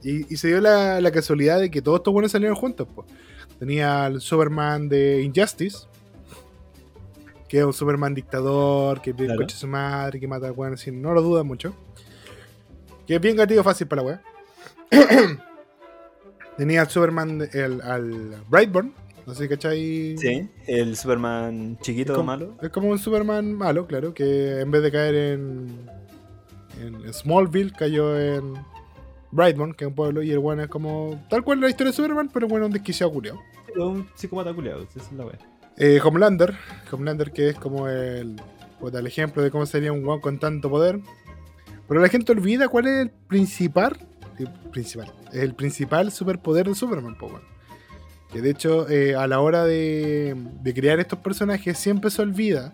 Y, y se dio la, la casualidad de que todos estos buenos salieron juntos. pues. Tenía el Superman de Injustice, que es un Superman dictador, que bien Claro. coche su madre, que mata a sin no lo duda mucho. Que es bien gatillo fácil para la wea. [CLEARS THROAT] Tenía al Superman, el, al Brightburn, no sé si cachai. Sí, el Superman chiquito como- malo. Es como un Superman malo, claro, que en vez de caer en, en Smallville cayó en Brightburn, que es un pueblo, y el bueno es como. Tal cual la historia de Superman, pero bueno, un desquiciado culiao. Un psicópata culiado, esa es la wea. Eh, Homelander, Homelander que es como el, puta, el ejemplo de cómo sería un guan con tanto poder. Pero la gente olvida cuál es el principal, principal, el principal superpoder de Superman. Que de hecho, eh, a la hora de, de crear estos personajes, siempre se olvida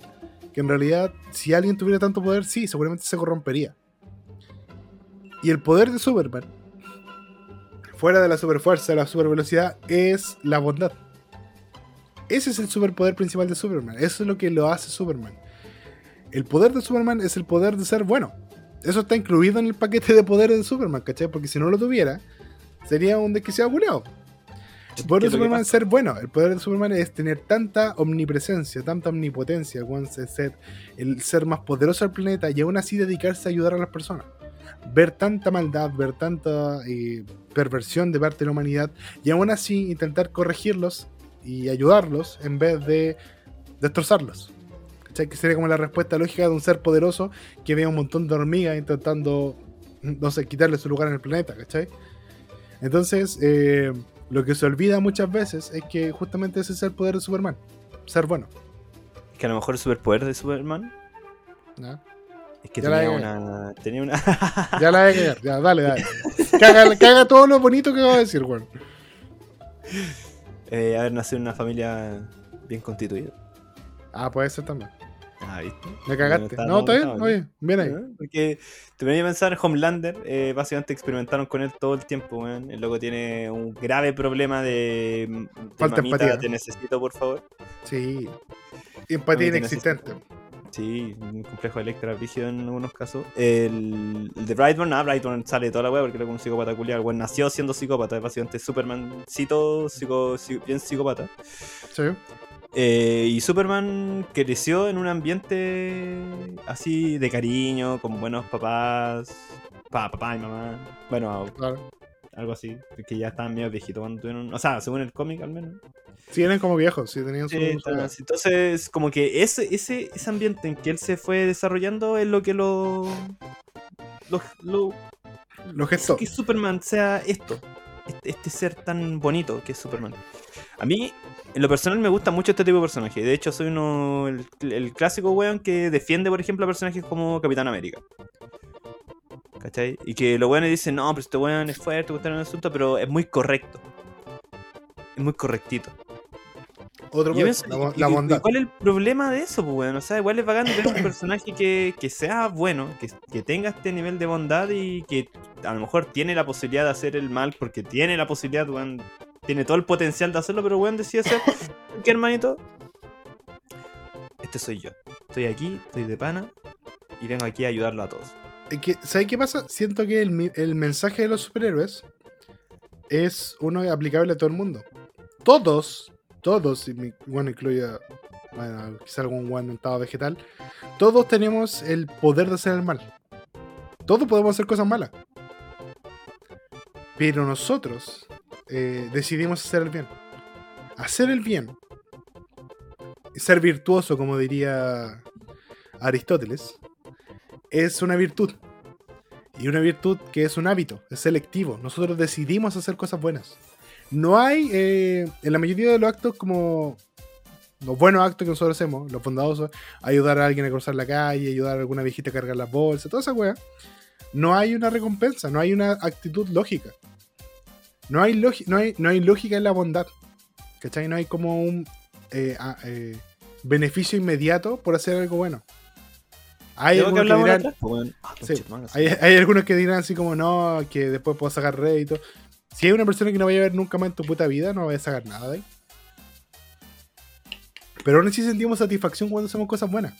que en realidad, si alguien tuviera tanto poder, sí, seguramente se corrompería. Y el poder de Superman, fuera de la superfuerza, la supervelocidad, es la bondad. Ese es el superpoder principal de Superman. Eso es lo que lo hace Superman. El poder de Superman es el poder de ser bueno. Eso está incluido en el paquete de poderes de Superman, ¿cachai? Porque si no lo tuviera, sería un desquiciado culiao. El poder ¿Qué de Superman es ser bueno. El poder de Superman es tener tanta omnipresencia, tanta omnipotencia, ser, el ser más poderoso del planeta y aún así dedicarse a ayudar a las personas. Ver tanta maldad, ver tanta eh, perversión de parte de la humanidad y aún así intentar corregirlos y ayudarlos en vez de destrozarlos. ¿Cachai? Que sería como la respuesta lógica de un ser poderoso que ve a un montón de hormigas intentando, no sé, quitarle su lugar en el planeta, ¿cachai? Entonces, eh, lo que se olvida muchas veces es que justamente ese es el poder de Superman, ser bueno. Que a lo mejor el superpoder de Superman ¿ya? es que tenía una. Tenía una. Ya la voy a cagar, ya, dale, dale. [LAUGHS] Que haga todo lo bonito que va a decir, weón. eh, haber nacido en una familia bien constituida. Ah, puede ser también. Ah, ¿viste? Me cagaste. No, está bien, oye, bien ahí. ¿Eh? Porque te venía a pensar, Homelander, eh, básicamente experimentaron con él todo el tiempo, weón. El loco tiene un grave problema de, de Falta mamita, empatía. te necesito, por favor. Sí. Empatía inexistente. Sí, un complejo de Electra rígido en algunos casos. El, el de Brightburn, ah, Brightburn sale de toda la weá porque era como un psicópata culiar. El weón nació siendo psicópata, es básicamente Supermancito, psico, psi- bien psicópata. Sí. Eh, y Superman creció en un ambiente así de cariño, con buenos papás, pa- papá y mamá. Bueno, Claro. algo así, que ya estaban medio viejitos cuando tuvieron. O sea, según el cómic al menos. Sí, eran como viejos, sí, tenían su. Entonces, como que ese, ese, ese ambiente en que él se fue desarrollando es lo que lo. lo, lo- Los gestos. que Superman sea esto. Este, este ser tan bonito que es Superman. A mí, en lo personal, me gusta mucho este tipo de personaje. De hecho, soy uno. El, el clásico weón que defiende, por ejemplo, a personajes como Capitán América. ¿Cachai? Y que los weones dicen, no, pero este weón es fuerte, gusta el asunto, pero es muy correcto. Es muy correctito. Otro Yo poder, pienso, la, ¿y-. ¿Cuál es el problema de eso, pues, weón? O sea, igual es bacán ver un personaje que, que sea bueno, que, que tenga este nivel de bondad y que a lo mejor tiene la posibilidad de hacer el mal porque tiene la posibilidad, weón. Tiene todo el potencial de hacerlo, pero weón decide hacer. [LAUGHS] ¿Qué hermanito? Este soy yo. Estoy aquí, estoy de pana y vengo aquí a ayudarlo a todos. ¿Sabes qué pasa? Siento que el, el mensaje de los superhéroes es uno aplicable a todo el mundo. Todos, todos, y mi- bueno, incluye, bueno, quizá algún guano en estado vegetal, todos tenemos el poder de hacer el mal. Todos podemos hacer cosas malas. Pero nosotros eh, decidimos hacer el bien. Hacer el bien. Ser virtuoso, como diría Aristóteles, es una virtud. Y una virtud que es un hábito, es selectivo. Nosotros decidimos hacer cosas buenas. No hay, eh, en la mayoría de los actos, como los buenos actos que nosotros hacemos, los bondadosos, ayudar a alguien a cruzar la calle, ayudar a alguna viejita a cargar las bolsas, toda esa wea, no hay una recompensa, no hay una actitud lógica. No hay, no hay, no hay lógica en la bondad. ¿Cachai? No hay como un eh, a- eh, beneficio inmediato por hacer algo bueno. Hay ¿De lo que algunos que dirán, atrás? Pues. Ah, Sí, hay, hay algunos que dirán así como, no, que después puedo sacar rédito. Si hay una persona que no vaya a ver nunca más en tu puta vida, no vaya a sacar nada de ahí. Pero aún así sentimos satisfacción cuando hacemos cosas buenas.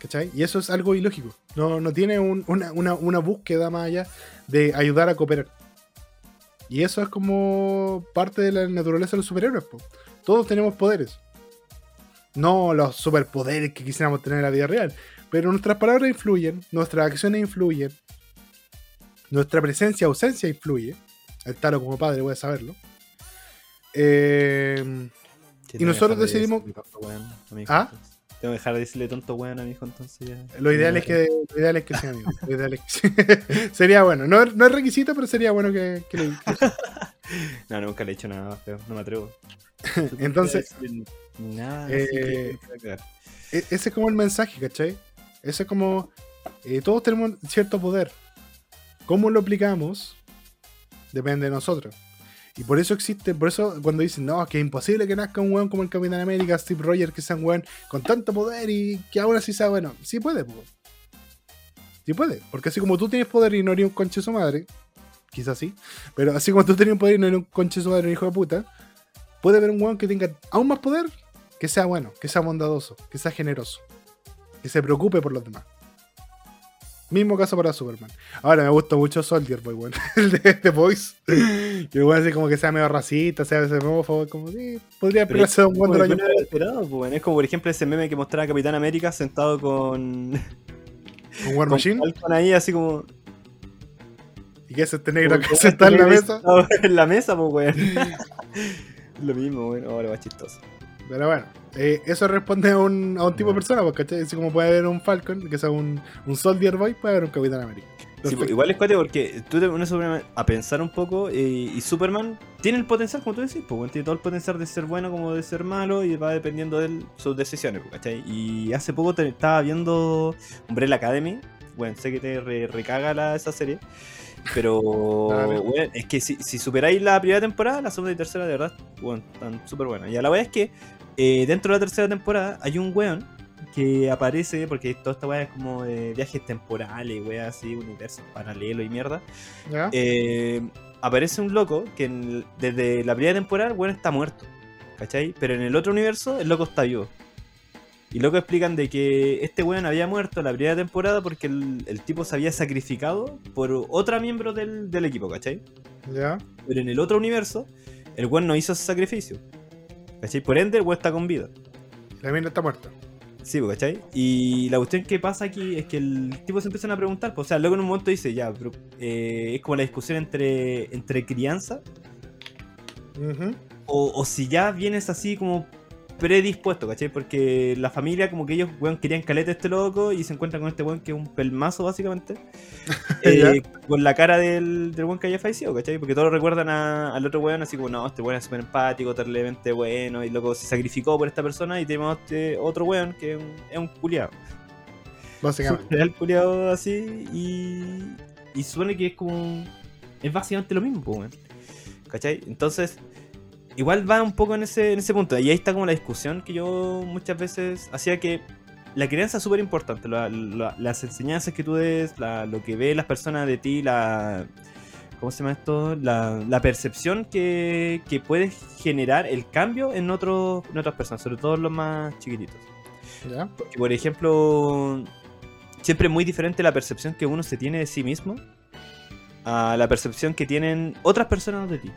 ¿Cachai? Y eso es algo ilógico. No, no tiene un- una, una- una búsqueda más allá de ayudar a cooperar. Y eso es como parte de la naturaleza de los superhéroes. po. Todos tenemos poderes. No los superpoderes que quisiéramos tener en la vida real. Pero nuestras palabras influyen, nuestras acciones influyen, nuestra presencia ausencia influye. El Taro como padre puede saberlo. Eh, y nosotros decidimos-. ¿Ah? Tengo que dejar de decirle tonto weón a mi hijo, entonces ya. Lo ideal es que, lo ideal es que sea amigo. Lo ideal es que- [LAUGHS] sería bueno. No, no es requisito, pero sería bueno que, que le- [LAUGHS] No, nunca le he hecho nada feo, no me atrevo. [LAUGHS] Entonces, Nada, Eh, que- que- que- E- ese es como el mensaje, ¿cachai? Ese es como. eh, todos tenemos cierto poder. ¿Cómo lo aplicamos? Depende de nosotros. Y por eso existe, por eso cuando dicen, no, que es imposible que nazca un weón como el Capitán América, Steve Rogers, que sea un weón con tanto poder y que aún así sea bueno. Sí puede, po. Sí puede. Porque así como tú tienes poder y no eres un conche su madre, quizás sí, pero así como tú tienes un poder y no eres un conche su madre, un hijo de puta, puede haber un weón que tenga aún más poder que sea bueno, que sea bondadoso, que sea generoso, que se preocupe por los demás. Mismo caso para Superman. Ahora me gusta mucho Soldier Boy, bueno, [LAUGHS] el de The Voice. Que bueno, así como que sea medio racista, sea ese homófobo, como sí, podría esperarse un buen año. no era esperado, pues. Es como por ejemplo ese meme que mostraba Capitán América sentado con, Con War [LAUGHS] con Machine. Falcon ahí así como. Y que es este negro como que que se está en la [LAUGHS] mesa. sentado En la mesa, pues weón. Lo mismo, weón. Ahora va chistoso. Pero bueno, eh, eso responde a un, a un tipo de persona, porque ¿cachai? Así como puede haber un Falcon, que sea un, un Soldier Boy, puede haber un Capitán América. Sí, pues, igual es cuate porque tú te pones a pensar un poco eh, y Superman tiene el potencial, como tú decís, pues, tiene todo el potencial de ser bueno como de ser malo y va dependiendo de él, sus decisiones, pues, ¿cachai? Y hace poco te, estaba viendo Umbrella Academy, bueno, sé que te re- recaga la, esa serie, pero [LAUGHS] weón, es que si, si superáis la primera temporada, la segunda y tercera de verdad, bueno, están súper buenas. Y a la vez es que eh, dentro de la tercera temporada hay un weón que aparece, porque toda esta weá es como de viajes temporales, weá así, universos paralelos y mierda. ¿Ya? Eh, aparece un loco que en desde la primera temporada, bueno, está muerto. ¿Cachai? Pero en el otro universo, el loco está vivo. Y loco explican de que este weón había muerto la primera temporada porque el, el tipo se había sacrificado por otra miembro del, del equipo, ¿cachai? ¿Ya? Pero en el otro universo, el weón no hizo ese sacrificio. ¿Cachai? Por ende, el weón está con vida. La mina está muerta. Sí, ¿cachai? Y la cuestión que pasa aquí es que el tipo se empiezan a preguntar, pues, o sea, luego en un momento dice, ya, pero eh, es como la discusión entre, entre crianza, o si ya vienes así como predispuesto, ¿cachai? Porque la familia, como que ellos, weón, querían caleta a este loco y se encuentran con este weón que es un pelmazo, básicamente, [LAUGHS] eh, con la cara del, del weón que haya fallecido, ¿cachai? Porque todos recuerdan a- al otro weón así como, no, este weón es súper empático, terriblemente bueno, y loco se sacrificó por esta persona, y tenemos este otro weón que es un, es un culiado. Básicamente. Real culiado así y. Y supone que es como. Es básicamente lo mismo, weón. ¿Cachai? Entonces. Igual va un poco en ese, en ese punto. Y ahí está como la discusión que yo muchas veces hacía que. La crianza es súper importante. la- la- las enseñanzas que tú des, la- lo que ven las personas de ti, la. ¿Cómo se llama esto? La, la percepción que, que puedes generar el cambio en, otros en otras personas, sobre todo los más chiquititos. ¿Ya? Porque, por ejemplo, siempre es muy diferente la percepción que uno se tiene de sí mismo a la percepción que tienen otras personas de ti.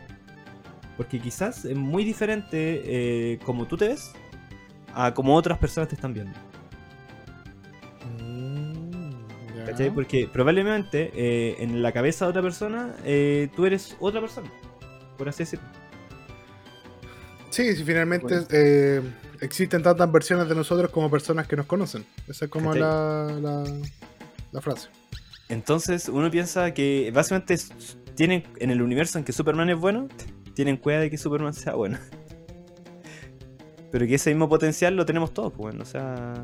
Porque quizás es muy diferente eh, como tú te ves a como otras personas te están viendo. Mm. ¿Cachai? Porque probablemente eh, en la cabeza de otra persona eh, tú eres otra persona. Por así decirlo. Sí, sí, finalmente Bueno. existen tantas versiones de nosotros como personas que nos conocen. Esa es como la, la, la frase. Entonces uno piensa que básicamente tienen en el universo en que Superman es bueno, tienen cuidado de que Superman sea bueno. Pero que ese mismo potencial lo tenemos todos, pues bueno, o sea...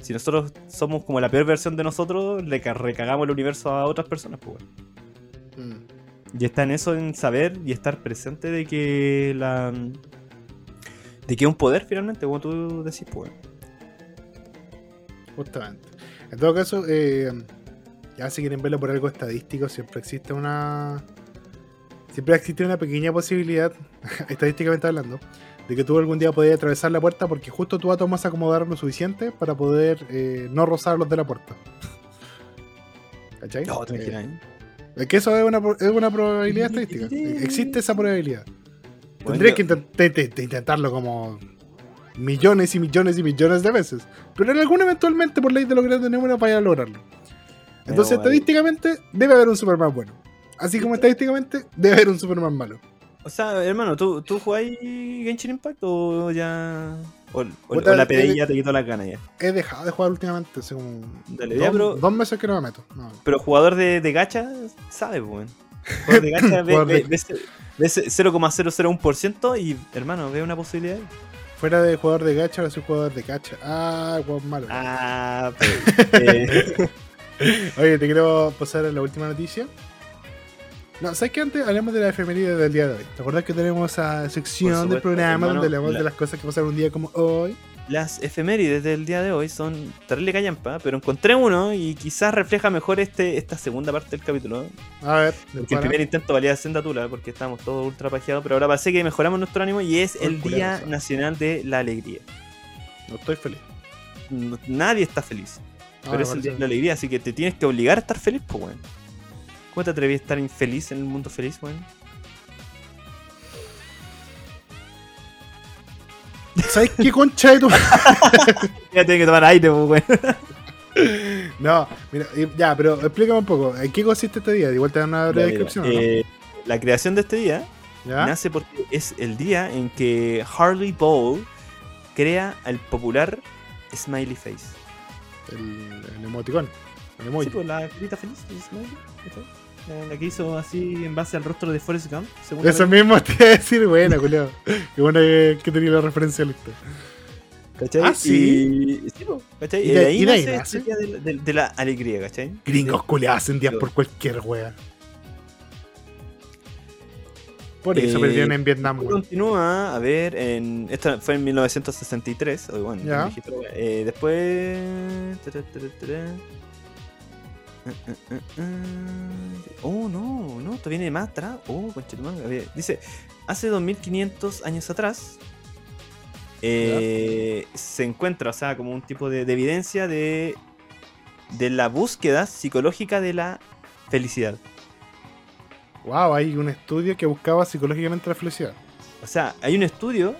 Si nosotros somos como la peor versión de nosotros, le ca- recagamos el universo a otras personas, pues bueno. Mm. Y está en eso, en saber y estar presente de que la... De que es un poder finalmente, como tú decís, pues bueno. Justamente. En todo caso, eh, ya si quieren verlo por algo estadístico, siempre existe una. Siempre existe una pequeña posibilidad, [LAUGHS] estadísticamente hablando, de que tú algún día podías atravesar la puerta porque justo tu átomo vas a acomodar lo suficiente para poder eh, no rozar los de la puerta. [LAUGHS] ¿Cachai? No, te Eh, imaginas, ¿eh? es que eso es una, es una probabilidad estadística. Existe esa probabilidad. Bueno, Tendrías que intent- te- te- te intentarlo como millones y millones y millones de veces. Pero en algún eventualmente, por ley de los grandes números, vaya a lograrlo. Entonces, estadísticamente, debe haber un Superman bueno. Así como estadísticamente, debe haber un Superman malo. O sea, hermano, ¿tú, tú jugáis Genshin Impact o ya. O, o- o la eh, pedilla te quitó las ganas ya. He dejado de jugar últimamente, como Dale, dos, ya, pero- dos meses que no me meto. No. Pero jugador de, de gacha, sabe, pues, weón. Jugador de gacha [LAUGHS] ve, Jugador de- ve- ve ese- ve ese 0,001% y, hermano, ve una posibilidad. ahí. Fuera de jugador de gacha, ahora soy jugador de gacha. Ah, jugador malo. Ah, [LAUGHS] pero, eh, Oye, te quiero pasar a la última noticia. No, ¿sabes qué? Antes hablemos de la efeméride del día de hoy. ¿Te acuerdas que tenemos esa sección del programa hermano, donde hablamos la- de las cosas que pasaron un día como hoy? las efemérides del día de hoy son terrible callampa, pero encontré uno y quizás refleja mejor este esta segunda parte del capítulo. A ver, Porque el primer intento valía senda tula porque estábamos todos ultra pajeados, pero ahora parece que mejoramos nuestro ánimo y es el Día. Nacional de la Alegría. No estoy feliz. No- Nadie está feliz, Ah, pero es el Día de la Alegría, así que te tienes que obligar a estar feliz, pues, weón. ¿Cómo te atreví a estar infeliz en el mundo feliz, weón? ¿Sabes qué concha de tu [LAUGHS] Ya tienes que tomar aire, pues, weón. [LAUGHS] No, mira, eh, ya, pero explícame un poco. ¿En qué consiste este día? Igual te dan una breve descripción. ¿no? eh, la creación de este día ¿Ya? nace porque es el día en que Harley Bowl crea el popular Smiley Face. El, el emoticón. El emoji. Sí, pues la carita feliz de Smiley. La, que hizo así en base al rostro de Forrest Gump. según Eso la- mismo [LAUGHS] te iba a decir, buena, culiao. Qué bueno que, que tenía la referencia lista. ¿Cachai? Ah, sí. Y, sí, ¿cachai? ¿Y Y de- ahí y de ahí nace de, la- de- de la alegría, ¿cachai? Gringos culiados hacen días por cualquier wea. Por eso Eh, perdieron en Vietnam, weón. Continúa, a ver, en, esto fue en 1963, o bueno, Ya. viejito, eh, después... tara, tara, tara. Ah, ah, ah, ah. Oh, no, no, esto viene más atrás. Oh, conchetumare, a ver, Dice, hace 2500 años atrás eh, se encuentra, o sea, como un tipo de, de evidencia de, de la búsqueda psicológica de la felicidad. Wow, hay un estudio que buscaba psicológicamente la felicidad. O sea, hay un estudio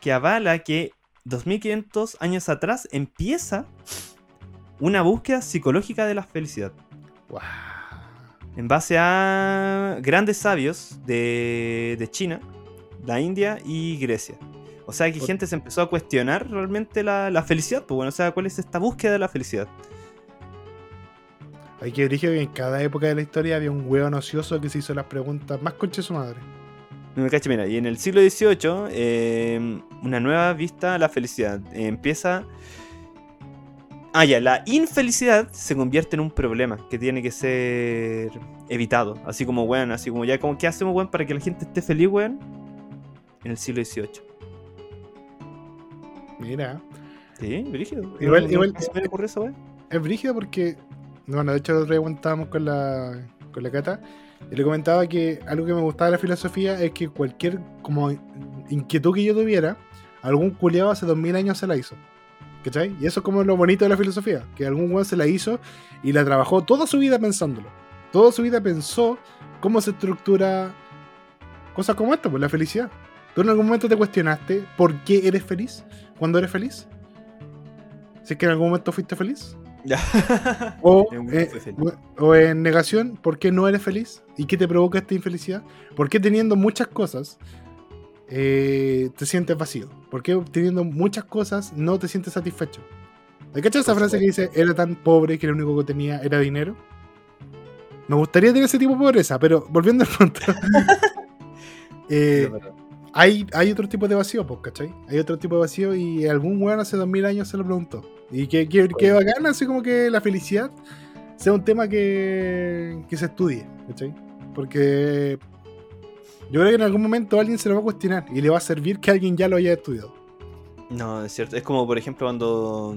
que avala que 2500 años atrás empieza una búsqueda psicológica de la felicidad. Wow. En base a grandes sabios de, de China, la India y Grecia. O sea que gente se empezó a cuestionar realmente la, la felicidad. Pues bueno, o sea, ¿cuál es esta búsqueda de la felicidad? Hay que dirigir que en cada época de la historia había un hueón ocioso que se hizo las preguntas más concha de su madre. No me cacho, mira, y en el siglo XVIII, eh, una nueva vista a la felicidad. Eh, empieza. Ah, ya, la infelicidad se convierte en un problema que tiene que ser evitado. Así como, weón, así como ya, como, ¿qué hacemos, weón, para que la gente esté feliz, weón? En el siglo XVIII. Mira, Sí, brígido. Igual- ¿No- igual- no se me ocurrió eso, weón? es brígido porque, bueno, de hecho el otro día con la, con la cata, y le comentaba que algo que me gustaba de la filosofía es que cualquier como inquietud que yo tuviera, algún culiado hace dos mil años se la hizo. ¿Cachai? Y eso es como lo bonito de la filosofía, que algún weón se la hizo y la trabajó toda su vida pensándolo. Toda su vida pensó cómo se estructura cosas como esta, pues la felicidad. ¿Tú en algún momento te cuestionaste por qué eres feliz cuando eres feliz? Si es que en algún momento fuiste feliz. Ya. O, [LAUGHS] eh, o en negación, ¿por qué no eres feliz? ¿Y qué te provoca esta infelicidad? ¿Por qué teniendo muchas cosas eh, te sientes vacío? ¿Por qué teniendo muchas cosas no te sientes satisfecho? ¿Te cachas esa frase que dice, era tan pobre que lo único que tenía era dinero? Me gustaría tener ese tipo de pobreza, pero volviendo al punto. [LAUGHS] eh, hay, hay otro tipo de vacío, pues, ¿cachai? Hay otro tipo de vacío y algún weón hace dos mil años se lo preguntó. Y que, que, que bacán, así como que la felicidad sea un tema que, que se estudie, ¿cachai? Porque yo creo que en algún momento alguien se lo va a cuestionar y le va a servir que alguien ya lo haya estudiado. No, es cierto. Es como, por ejemplo, cuando,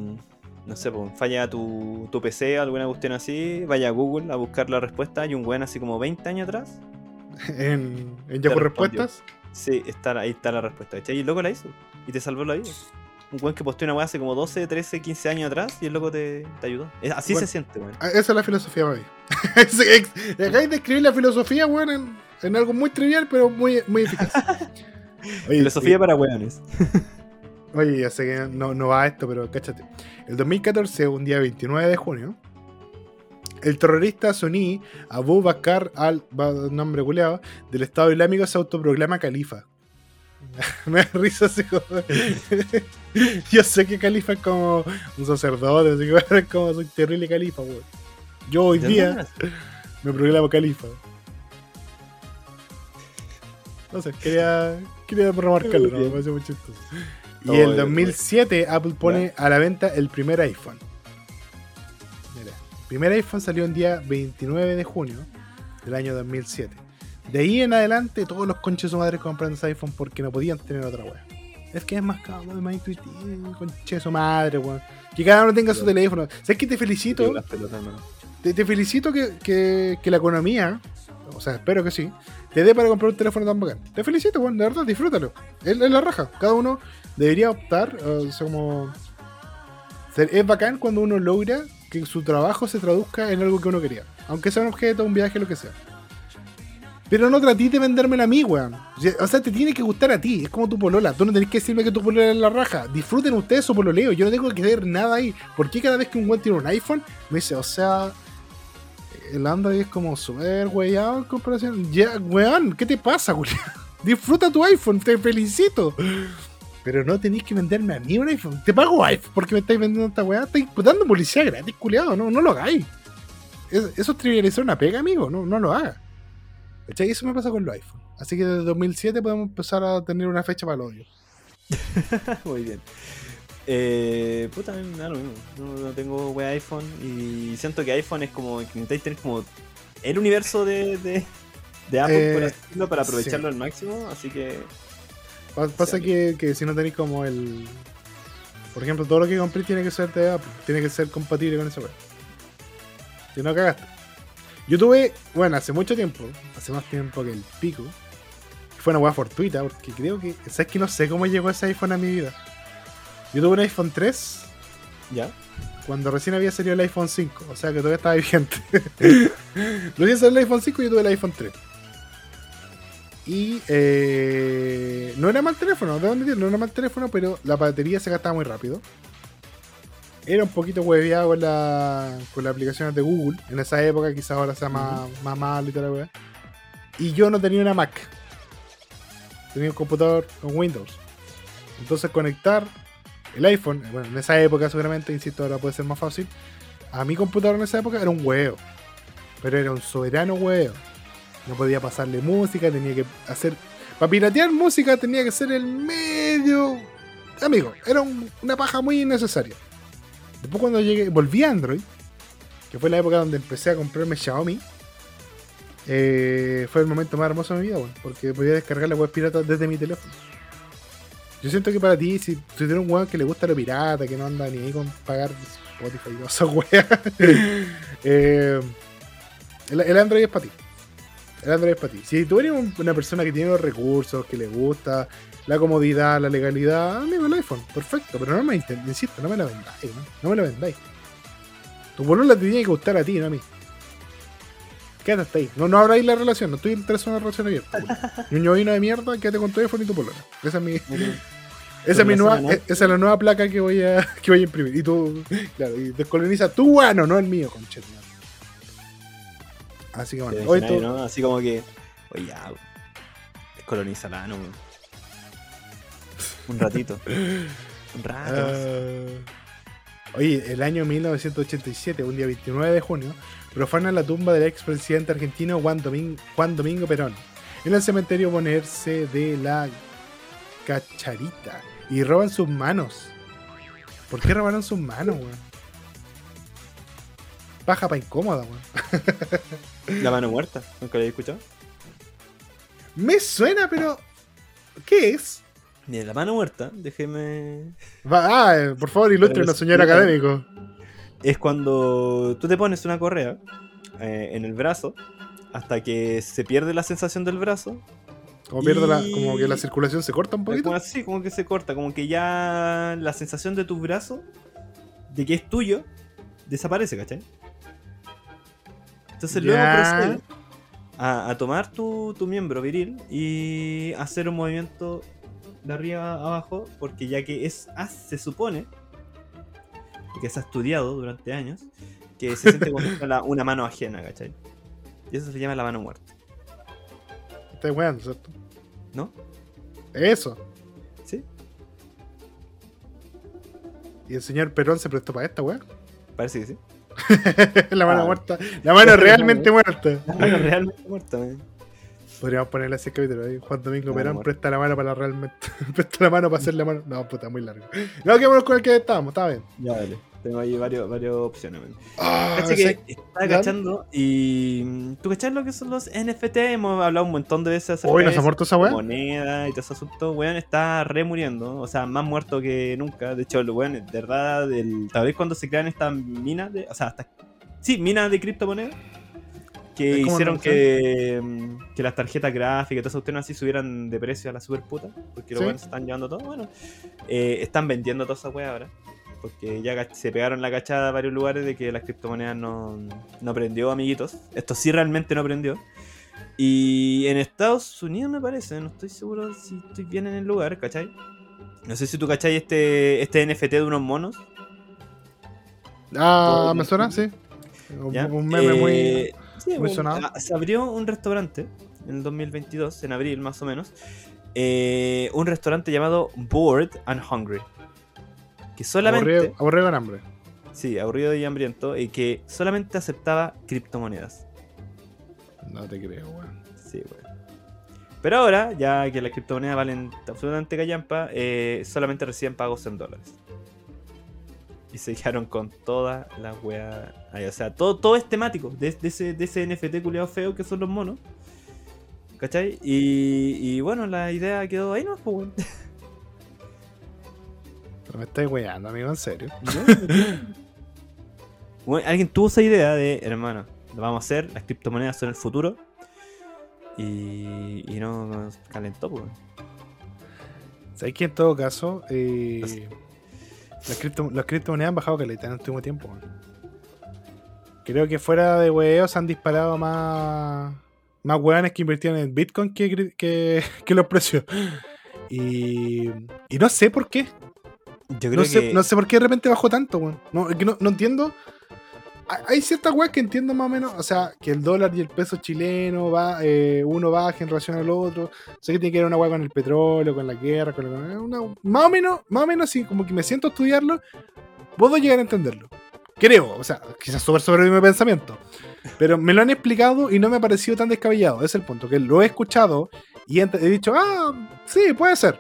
no sé, pues, falla tu, tu PC o alguna cuestión así, vaya a Google a buscar la respuesta y un weón así como 20 años atrás. [LAUGHS] en, en Yahoo. Respuestas. Sí, está, ahí está la respuesta. ¿cachai? Y el loco la hizo. Y te salvó la vida. Un weón que posteó una weá hace como 12, 13, 15 años atrás y el loco te, te ayudó. Así Bueno. se siente, weón. Ah, Esa es la filosofía, mami. [LAUGHS] Dejáis de escribir la filosofía, weón, en, en algo muy trivial, pero muy, muy eficaz. [LAUGHS] Oye, Filosofía y- para weones. [LAUGHS] Oye, ya sé que no, no va a esto, pero cáchate. El 2014, un día 29 de junio, el terrorista suní Abu Bakr al nombre culeado del Estado Islámico se autoproclama califa. [LAUGHS] Me da risa así como. Yo sé que Califa es como un sacerdote, así que es como soy terrible Califa, weón. Yo hoy ¿De día me proclamo Califa. No sé, quería, quería remarcarlo, ¿no? me pareció muy chistoso. Y Oh, el ya, 2007 Apple pone a la venta el primer iPhone. Mira, el primer iPhone salió el día 29 de junio del año 2007. De ahí en adelante todos los conches su madre compran ese iPhone porque no podían tener otra wea. Es que es más cómodo, más intuitivo, conche su madre, weón. Que cada uno tenga su teléfono. ¿Sabes que te felicito? Te, te felicito que, que- que la economía, o sea, espero que sí, te dé para comprar un teléfono tan bacán. Te felicito, weón, de verdad, disfrútalo. Es, es la raja. Cada uno debería optar, o sea, como. Es bacán cuando uno logra que su trabajo se traduzca en algo que uno quería. Aunque sea un objeto, un viaje, lo que sea. Pero no trates de vendérmela a mí, weón. O sea, te tiene que gustar a ti. Es como tu polola. Tú no tenés que decirme que tu polola es la raja. Disfruten ustedes su pololeo. Yo no tengo que ver nada ahí. ¿Por qué cada vez que un weón tiene un iPhone me dice, o sea, el Android es como súper weyado en comparación? Ya, weón, ¿qué te pasa, Julián? [LAUGHS] Disfruta tu iPhone, te felicito. Pero no tenéis que venderme a mí un iPhone. Te pago iPhone porque me estáis vendiendo esta weá. Estáis dando publicidad gratis, culiado. No, no lo hagáis. Es- Eso es trivializar una pega, amigo. No, no lo hagas. ¿Cachai? Eso me pasa con los iPhone. Así que desde 2007 podemos empezar a tener una fecha para el odio. [LAUGHS] Muy bien. Eh, puta, a mí me da lo mismo. No, no tengo wea iPhone y siento que iPhone es como que necesitáis tener como el universo de, de, de Apple, Eh, por así decirlo, para sí. aprovecharlo al máximo. Así que Pa- Pasa Sí. que, que si no tenéis como el. Por ejemplo, todo lo que compré tiene que ser de Apple. Tiene que ser compatible con esa web. Si no cagaste. Yo tuve, bueno, hace mucho tiempo, hace más tiempo que el pico. Fue una weá fortuita, porque creo que. ¿Sabes que no sé cómo llegó ese iPhone a mi vida? Yo tuve un iPhone 3 ya. cuando recién había salido el iPhone 5. O sea que todavía estaba vigente. [LAUGHS] recién salió el iPhone 5 y yo tuve el iPhone 3. Y eh, no era mal teléfono, debo admitir, no era mal teléfono, pero la batería se gastaba muy rápido. Era un poquito hueveado con, la, con las aplicaciones de Google. En esa época, quizás ahora sea más, más malo y wea. Y yo no tenía una Mac. Tenía un computador con Windows. Entonces conectar el iPhone, bueno, en esa época seguramente, insisto, ahora puede ser más fácil. A mi computador en esa época era un huevo. Pero era un soberano huevo. No podía pasarle música, tenía que hacer. Para piratear música tenía que ser el medio. Amigo, era un- una paja muy innecesaria. Después cuando llegué, volví a Android, que fue la época donde empecé a comprarme Xiaomi, eh, fue el momento más hermoso de mi vida, porque podía descargar la web pirata desde mi teléfono. Yo siento que para ti, si tú tienes un weón que le gusta lo pirata, que no anda ni ahí con pagar Spotify y esas weas, [LAUGHS] eh, el, el Android es para ti. El Android es para ti. Si tú eres un- una persona que tiene los recursos, que le gusta la comodidad, la legalidad, amigo, el iPhone, perfecto. Pero no me insisto, no me la vendáis, ¿no? No me la vendáis. Tu boludo te tiene que gustar a ti, no a mí. Quédate hasta ahí. No, no abráis la relación, no estoy interesado en una relación abierta. [LAUGHS] Ñoño vino de mierda, quédate con tu iPhone y tu polola. Esa es mi, esa es, mi Relación nueva, anal. esa es la nueva placa que voy a, [LAUGHS] que voy a imprimir. Y tú, claro, y descoloniza tu guano, no el mío, conchet. Así que bueno, hoy ¿no? Así como que, oye, ya, weón, descolonizará, ¿no? Un ratito. [LAUGHS] Un rato. Ah, oye, el año 1987, un día 29 de junio, profanan la tumba del expresidente argentino Juan Domingo, Juan Domingo Perón en el cementerio ponerse de la Cacharita y roban sus manos. ¿Por qué robaron sus manos, weón? Paja pa' incómoda, weón. [LAUGHS] La mano muerta, nunca la había escuchado. Me suena, pero. ¿Qué es? Ni la mano muerta, déjeme. Va- ah, eh, por favor, ilústrenos, señor académico. Es cuando tú te pones una correa eh, en el brazo hasta que se pierde la sensación del brazo. Como la, como que la circulación se corta un poquito. como así, como que se corta, como que ya la sensación de tu brazo, de que es tuyo, desaparece, ¿cachai? Entonces luego procede a, a tomar tu, tu miembro viril y hacer un movimiento de arriba a abajo, porque ya que es, ah, se supone, que se ha estudiado durante años, que se siente como [LAUGHS] una mano ajena, ¿cachai? Y eso se llama la mano muerta, Estás weando, ¿cierto? ¿no? Eso. ¿Sí? Y el señor Perón se prestó para esta, weá. Parece que sí. [LAUGHS] la mano Ah. muerta. La mano [LAUGHS] realmente muerta. Bueno, realmente muerta, weón. Podríamos ponerle así el capítulo ahí. Juan Domingo Perón muerta. presta la mano para realmente. [LAUGHS] presta la mano para hacer la mano. No, puta, muy largo. No, quedémonos con el que estábamos, está bien. Ya, dale. Tengo ahí varios, varias opciones. Ah, sé- que estaba cachando y. mm, ¿Tú cachás lo que son los NFT? Hemos hablado un montón de veces acerca Hoy de nos ha muerto esa moneda y todo ese asunto, weón, está re muriendo, o sea, más muerto que nunca. De hecho, weón, de verdad, tal vez cuando se crean estas minas de, o sea, estas, sí, minas de criptomonedas, que hicieron que, mm, que las tarjetas gráficas y todas esas cuestiones así subieran de precio a la super puta, porque los Sí. weones se están llevando todo, bueno, eh, están vendiendo toda esa weá ahora. Porque ya se pegaron la cachada a varios lugares de que las criptomonedas no, no prendió, amiguitos. Esto sí realmente no prendió. Y en Estados Unidos me parece, no estoy seguro si estoy bien en el lugar, ¿cachai? No sé si tú cachai este, este NFT de unos monos. Ah, ¿me suena? Sí. Un, un meme. Eh, muy ah, Se abrió un restaurante en el 2022, en abril más o menos. eh, un restaurante llamado Bored and Hungry. Que solamente... Aburrido, aburrido con hambre. Sí, aburrido y hambriento. Y que solamente aceptaba criptomonedas. No te creo, weón. Sí, weón. Pero ahora, ya que las criptomonedas valen absolutamente callampa, eh, solamente reciben pagos en dólares. Y se quedaron con toda la wea ahí. O sea, todo, todo es temático de, de ese, de ese NFT culiado feo que son los monos. ¿Cachai? Y, y bueno, la idea quedó ahí, ¿no? Pues. Pero [LAUGHS] me estáis weyando, amigo, en serio. [LAUGHS] Bueno, alguien tuvo esa idea de, hermano, lo vamos a hacer, las criptomonedas son el futuro. Y, y no nos calentó, pues. ¿Sabes que en todo caso, eh, las, cripto- las criptomonedas han bajado caleta en el último tiempo? Creo que fuera de weos se han disparado más, más weones que invirtieron en Bitcoin que, que, [LAUGHS] que los precios. Y, y no sé por qué. Yo creo No sé, no sé por qué de repente bajó tanto, weón. No, no, no entiendo. Hay- ciertas weas que entiendo más o menos. O sea, que el dólar y el peso chileno va, eh, uno baja en relación al otro. Sé que tiene que ver una wea con el petróleo, con la guerra, con la- una- más o menos, más o menos, sí, como que me siento a estudiarlo, puedo llegar a entenderlo. Creo, o sea, quizás sobre sobre mi pensamiento. Pero me lo han explicado y no me ha parecido tan descabellado. Es el punto, que lo he escuchado y he dicho, ah, sí, puede ser.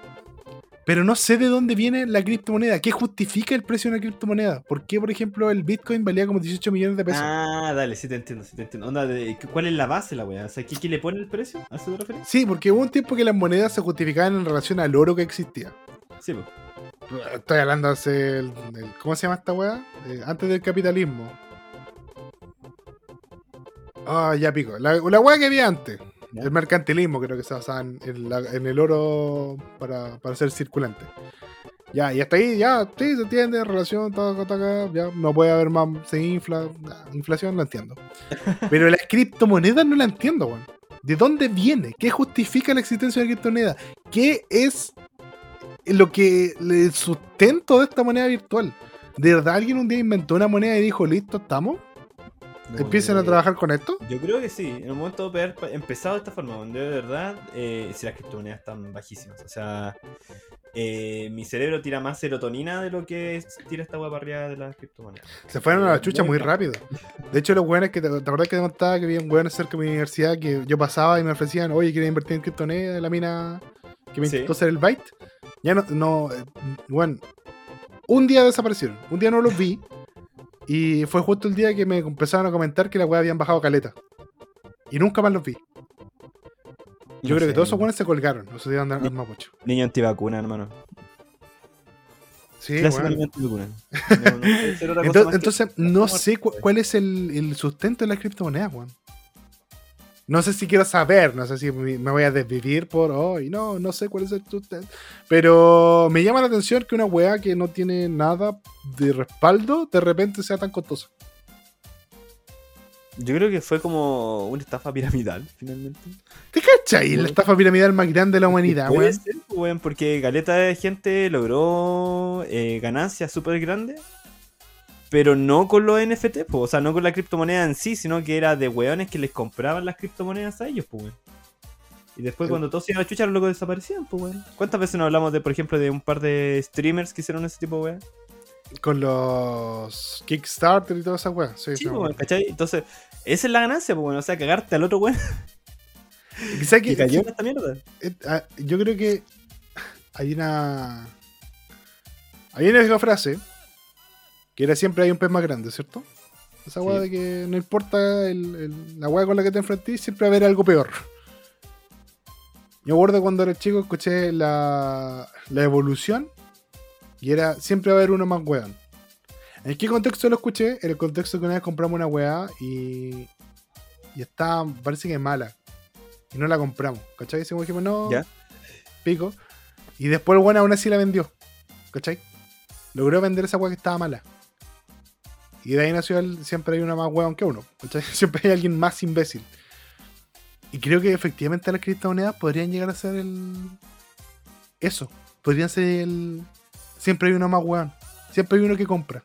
Pero no sé de dónde viene la criptomoneda. ¿Qué justifica el precio de una criptomoneda? ¿Por qué, por ejemplo, el Bitcoin valía como 18 millones de pesos? Ah, dale, sí te entiendo, sí te entiendo. Onda, ¿cuál es la base la weá? O sea, ¿qué, qué le pone el precio? ¿A eso te refieres? Sí, porque hubo un tiempo que las monedas se justificaban en relación al oro que existía. Sí, pues. Estoy hablando hace. el- el- ¿Cómo se llama esta weá? Eh, antes del capitalismo. Ah, ya pico. La, la weá que había antes. Ya. El mercantilismo creo que se basaba en, en la- en el oro para, para ser circulante. Ya, y hasta ahí, ya, sí, se entiende, relación, taca, taca, ya, no puede haber más, se infla, inflación, lo entiendo. [LAUGHS] Pero las criptomonedas no la entiendo, weón. ¿De dónde viene? ¿Qué justifica la existencia de la criptomoneda? ¿Qué es lo que el sustento de esta moneda virtual? ¿De verdad alguien un día inventó una moneda y dijo, listo, estamos? No, ¿Empiezan a eh, trabajar con esto? Yo creo que sí, en un momento de haber pa- empezado de esta forma, donde de verdad, eh, si las criptomonedas están bajísimas. O sea, eh, mi cerebro tira más serotonina de lo que es- tira esta guapa arriba de las criptomonedas. Se fueron a la chucha muy rápido. De hecho, los weones que te, ¿te acuerdas que te contaba que había un weón cerca de mi universidad que yo pasaba y me ofrecían, oye, ¿quieres invertir en criptomoneda de la mina que me Sí. intentó hacer el Byte? Ya no, no, eh, bueno, un día desaparecieron, un día no los vi y fue justo el día que me empezaron a comentar que la weá habían bajado caleta. Y nunca más los vi. Yo No creo que todos esos weones se colgaron, no se dieron al mapocho. Niño antivacuna, hermano. Sí, antivacuna. No, no Entonces, entonces, no sé cu- cuál es el, el sustento de la criptomoneda, weón. No sé si quiero saber, no sé si me voy a desvivir por hoy, no, no sé cuál es el sustento. Pero me llama la atención que una weá que no tiene nada de respaldo, de repente sea tan costosa. Yo creo que fue como una estafa piramidal, finalmente. ¿Te cachai? La estafa piramidal más grande de la humanidad, Puede weón. ser, weón, porque Galeta de gente logró eh, ganancias súper grandes, pero no con los NFT, po, o sea, no con la criptomoneda en sí, sino que era de weones que les compraban las criptomonedas a ellos, pues, weón. Y después cuando todos se iban a chuchar, los locos desaparecían, pues, weón. ¿Cuántas veces nos hablamos de, por ejemplo, de un par de streamers que hicieron ese tipo, weón? Con los Kickstarter y todas esas weas. Sí, Sí, weón. Entonces, esa es la ganancia, pues, weón. O sea, cagarte al otro, weón. Y [LAUGHS] que, ¿sabes Que qué? cayó en esta mierda. Eh, ah, yo creo que hay una. Hay una frase que era siempre hay un pez más grande, ¿cierto? Esa weá Sí. de que no importa el- el- la weá con la que te enfrentís, siempre va a haber algo peor. Yo recuerdo cuando era chico escuché la, la evolución y era siempre va a haber uno más weón. ¿En qué contexto lo escuché? En el contexto que una vez compramos una weá y, y está, parece que es mala. Y no la compramos. ¿Cachai? Decimos, dijimos, no, Ya. pico. Y después el weón aún así la vendió. ¿Cachai? Logró vender esa weá que estaba mala. Y de ahí nació el, siempre hay una más weón que uno. [LAUGHS] Siempre hay alguien más imbécil. Y creo que efectivamente las criptomonedas podrían llegar a ser el. Eso. Podrían ser el. Siempre hay uno más weón. Siempre hay uno que compra.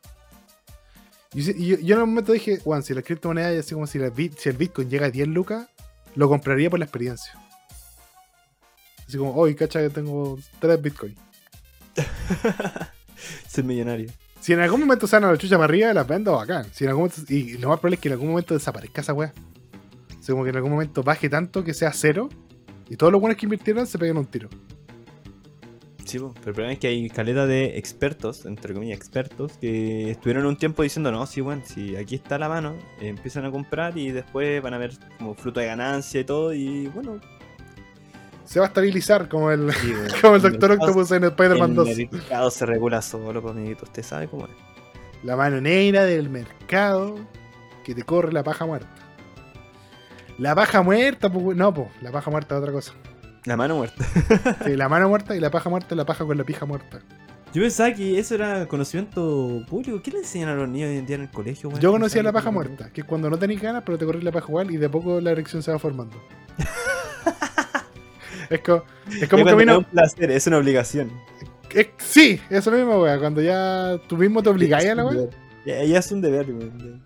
Y, yo, en un momento dije, weón, si las criptomonedas, así como si el Bitcoin llega a 10 lucas, lo compraría por la experiencia. Así como, hoy, cacha, que tengo 3 Bitcoin. [LAUGHS] Ser millonario. Si en algún momento salen a la chucha para arriba, las vendo bacán. Si en algún momento- y lo más probable es que en algún momento desaparezca esa weá. O que en algún momento baje tanto que sea cero. Y todos los buenos que invirtieron se peguen un tiro. Sí, pero el problema es que hay caleta de expertos, entre comillas, expertos, que estuvieron un tiempo diciendo, no, sí, bueno, si aquí está la mano, empiezan a comprar y después van a ver como fruto de ganancia y todo, y bueno. Se va a estabilizar como el, sí, [LAUGHS] bueno, como el Doctor Octopus en Spider-Man El 2. mercado se regula solo, pues, amiguito, usted sabe cómo es. La mano negra del mercado que te corre la paja muerta. La paja muerta, pues, no, pues, la paja muerta es otra cosa. La mano muerta. [LAUGHS] Sí, la mano muerta y la paja muerta es la paja con la pija muerta. Yo pensaba que eso era conocimiento público. ¿Qué le enseñan a los niños hoy en día en el colegio, weón? Yo No conocía la paja muerta, que es cuando no tenéis ganas, pero te corres la paja igual y de a poco la erección se va formando. [LAUGHS] es como, es como Es un camino. es un placer, es una obligación. es- sí, eso mismo, wea. Cuando ya tú mismo te obligáis a la wea. Ya, ya es un deber, weón.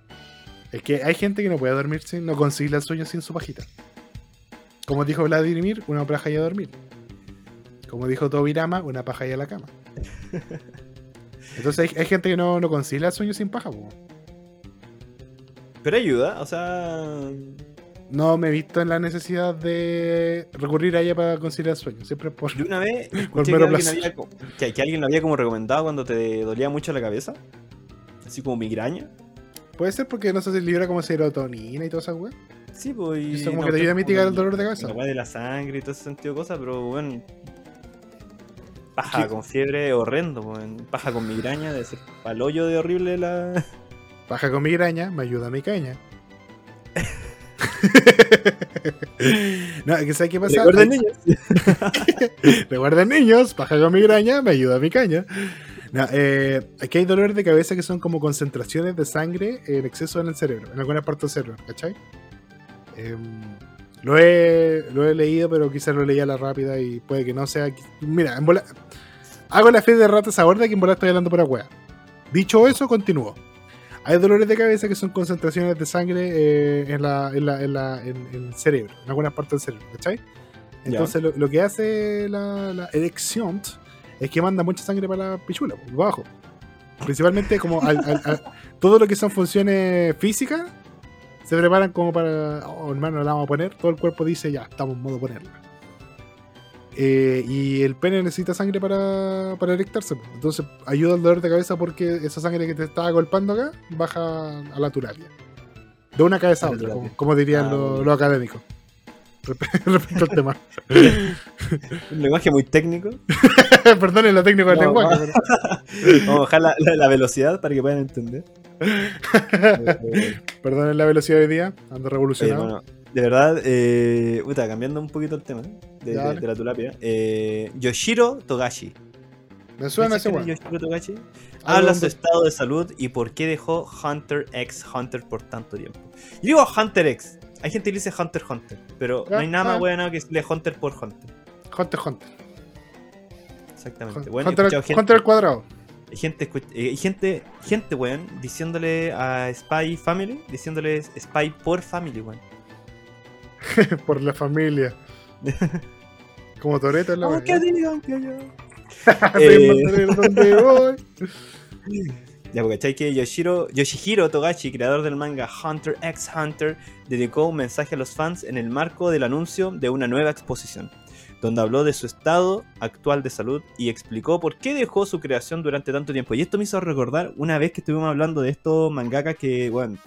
Es que hay gente que no puede dormir sin, no consigue el sueño sin su pajita. Como dijo Vladimir, una paja y a dormir. Como dijo Tobirama, una paja y a la cama. [LAUGHS] Entonces hay, hay gente que no, no concilia el sueño sin paja, po. Pero ayuda, o sea. No me he visto en la necesidad de recurrir a ella para conciliar el sueño. Siempre por. Yo una vez [LAUGHS] escuché que alguien, había, que, que alguien lo había como recomendado cuando te dolía mucho la cabeza. Así como migraña. Puede ser porque no sé si libra como serotonina y toda esa weá. Sí, pues. y Eso como no, que te ayuda a mitigar el dolor de cabeza. La de la sangre y todo ese sentido de cosas, pero bueno. Paja con fiebre horrendo, weón. Paja con migraña, de ser palollo de horrible la. Paja con migraña, me ayuda mi caña. [LAUGHS] [LAUGHS] no, ¿sabes qué pasa? Recuerden, niños. [LAUGHS] Recuerden niños, paja con migraña, me ayuda mi caña. No, eh, aquí hay dolores de cabeza que son como concentraciones de sangre en exceso en el cerebro, en alguna parte del cerebro, ¿cachai? Em, lo, he, lo he leído, pero quizás lo leí a la rápida y puede que no sea. Mira, en bola- hago la fe de ratas a borda que en bola estoy hablando por la wea. Dicho eso, continúo. Hay dolores de cabeza que son concentraciones de sangre eh, en, la, en, la- en la- en- el cerebro, en algunas partes del cerebro, ¿cachai? Entonces lo, lo que hace la, la erección es que manda mucha sangre para la pichula, por abajo. Principalmente como al- al- al- [LAUGHS] todo lo que son funciones físicas se preparan como para, oh hermano, la vamos a poner, todo el cuerpo dice ya, estamos en modo ponerla. Eh, y el pene necesita sangre para, para erectarse. Entonces ayuda al dolor de cabeza porque esa sangre que te está golpeando acá baja a la terapia. De una cabeza a otra, como, como dirían Ah, los, académicos. [LAUGHS] Respe- Respecto al tema. [LAUGHS] Un lenguaje muy técnico. [LAUGHS] Perdonen lo técnico del No, lenguaje. pero- Vamos a bajar la, la- la velocidad para que puedan entender. Perdonen la velocidad de día, ando revolucionado. bueno, de verdad, eh, puta, cambiando un poquito el tema de, la tulapia. eh, Yoshiro Togashi. Me suena ese ¿Quién es weón. Yoshiro Togashi? Habla su estado de salud y por qué dejó Hunter x Hunter por tanto tiempo. Yo digo Hunter x. Hay gente que dice Hunter x Hunter, pero no hay nada más Ah. bueno que decirle Hunter por Hunter. Hunter x Hunter. Exactamente. Bueno, Hunter, gente- Hunter al cuadrado. Hay gente, eh, gente, gente, weón, diciéndole a Spy Family, diciéndole Spy por Family, weón. [LAUGHS] Por la familia. [LAUGHS] Como Toreto [LAUGHS] en la yo. Sin saber dónde voy. Ya, porque ¿cachai que Yoshiro, Yoshihiro Togashi, creador del manga Hunter x Hunter, dedicó un mensaje a los fans en el marco del anuncio de una nueva exposición, donde habló de su estado actual de salud y explicó por qué dejó su creación durante tanto tiempo. Y esto me hizo recordar una vez que estuvimos hablando de estos mangakas que, bueno,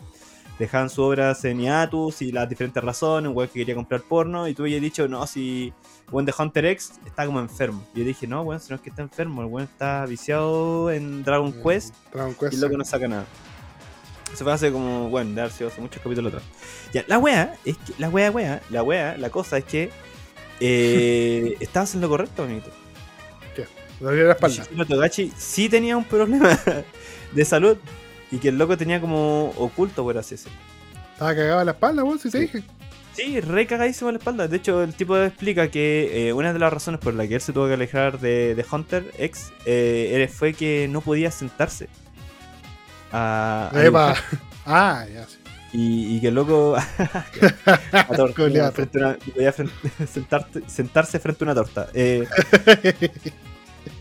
dejaban sus obras en hiatus y las diferentes razones, un weón que quería comprar porno, y tú habías dicho, no, si weón de Hunter X está como enfermo. Y yo dije, no, weón, si no es que está enfermo, el weón está viciado en Dragon Quest Dragon y Quest. loco no saca nada. Eso fue hace como, bueno, de hace muchos capítulos atrás. Ya, la wea, es que, la wea, wea, la wea, la cosa es que eh, [LAUGHS] estabas en lo correcto, amiguito. Le dolía la espalda. Togashi sí tenía un problema [LAUGHS] de salud y que el loco tenía como oculto, por así decirlo. Estaba cagado la espalda, weón, si te dije. Sí, re cagadísimo la espalda. De hecho, el tipo explica que eh, una de las razones por la que él se tuvo que alejar de, de Hunter X eh, fue que no podía sentarse. A. [LAUGHS] Ah, ya sí. y, y que el loco [LAUGHS] a torta, Culeado. frente a una- podía [LAUGHS] sentarte- sentarse frente a una torta. Eh,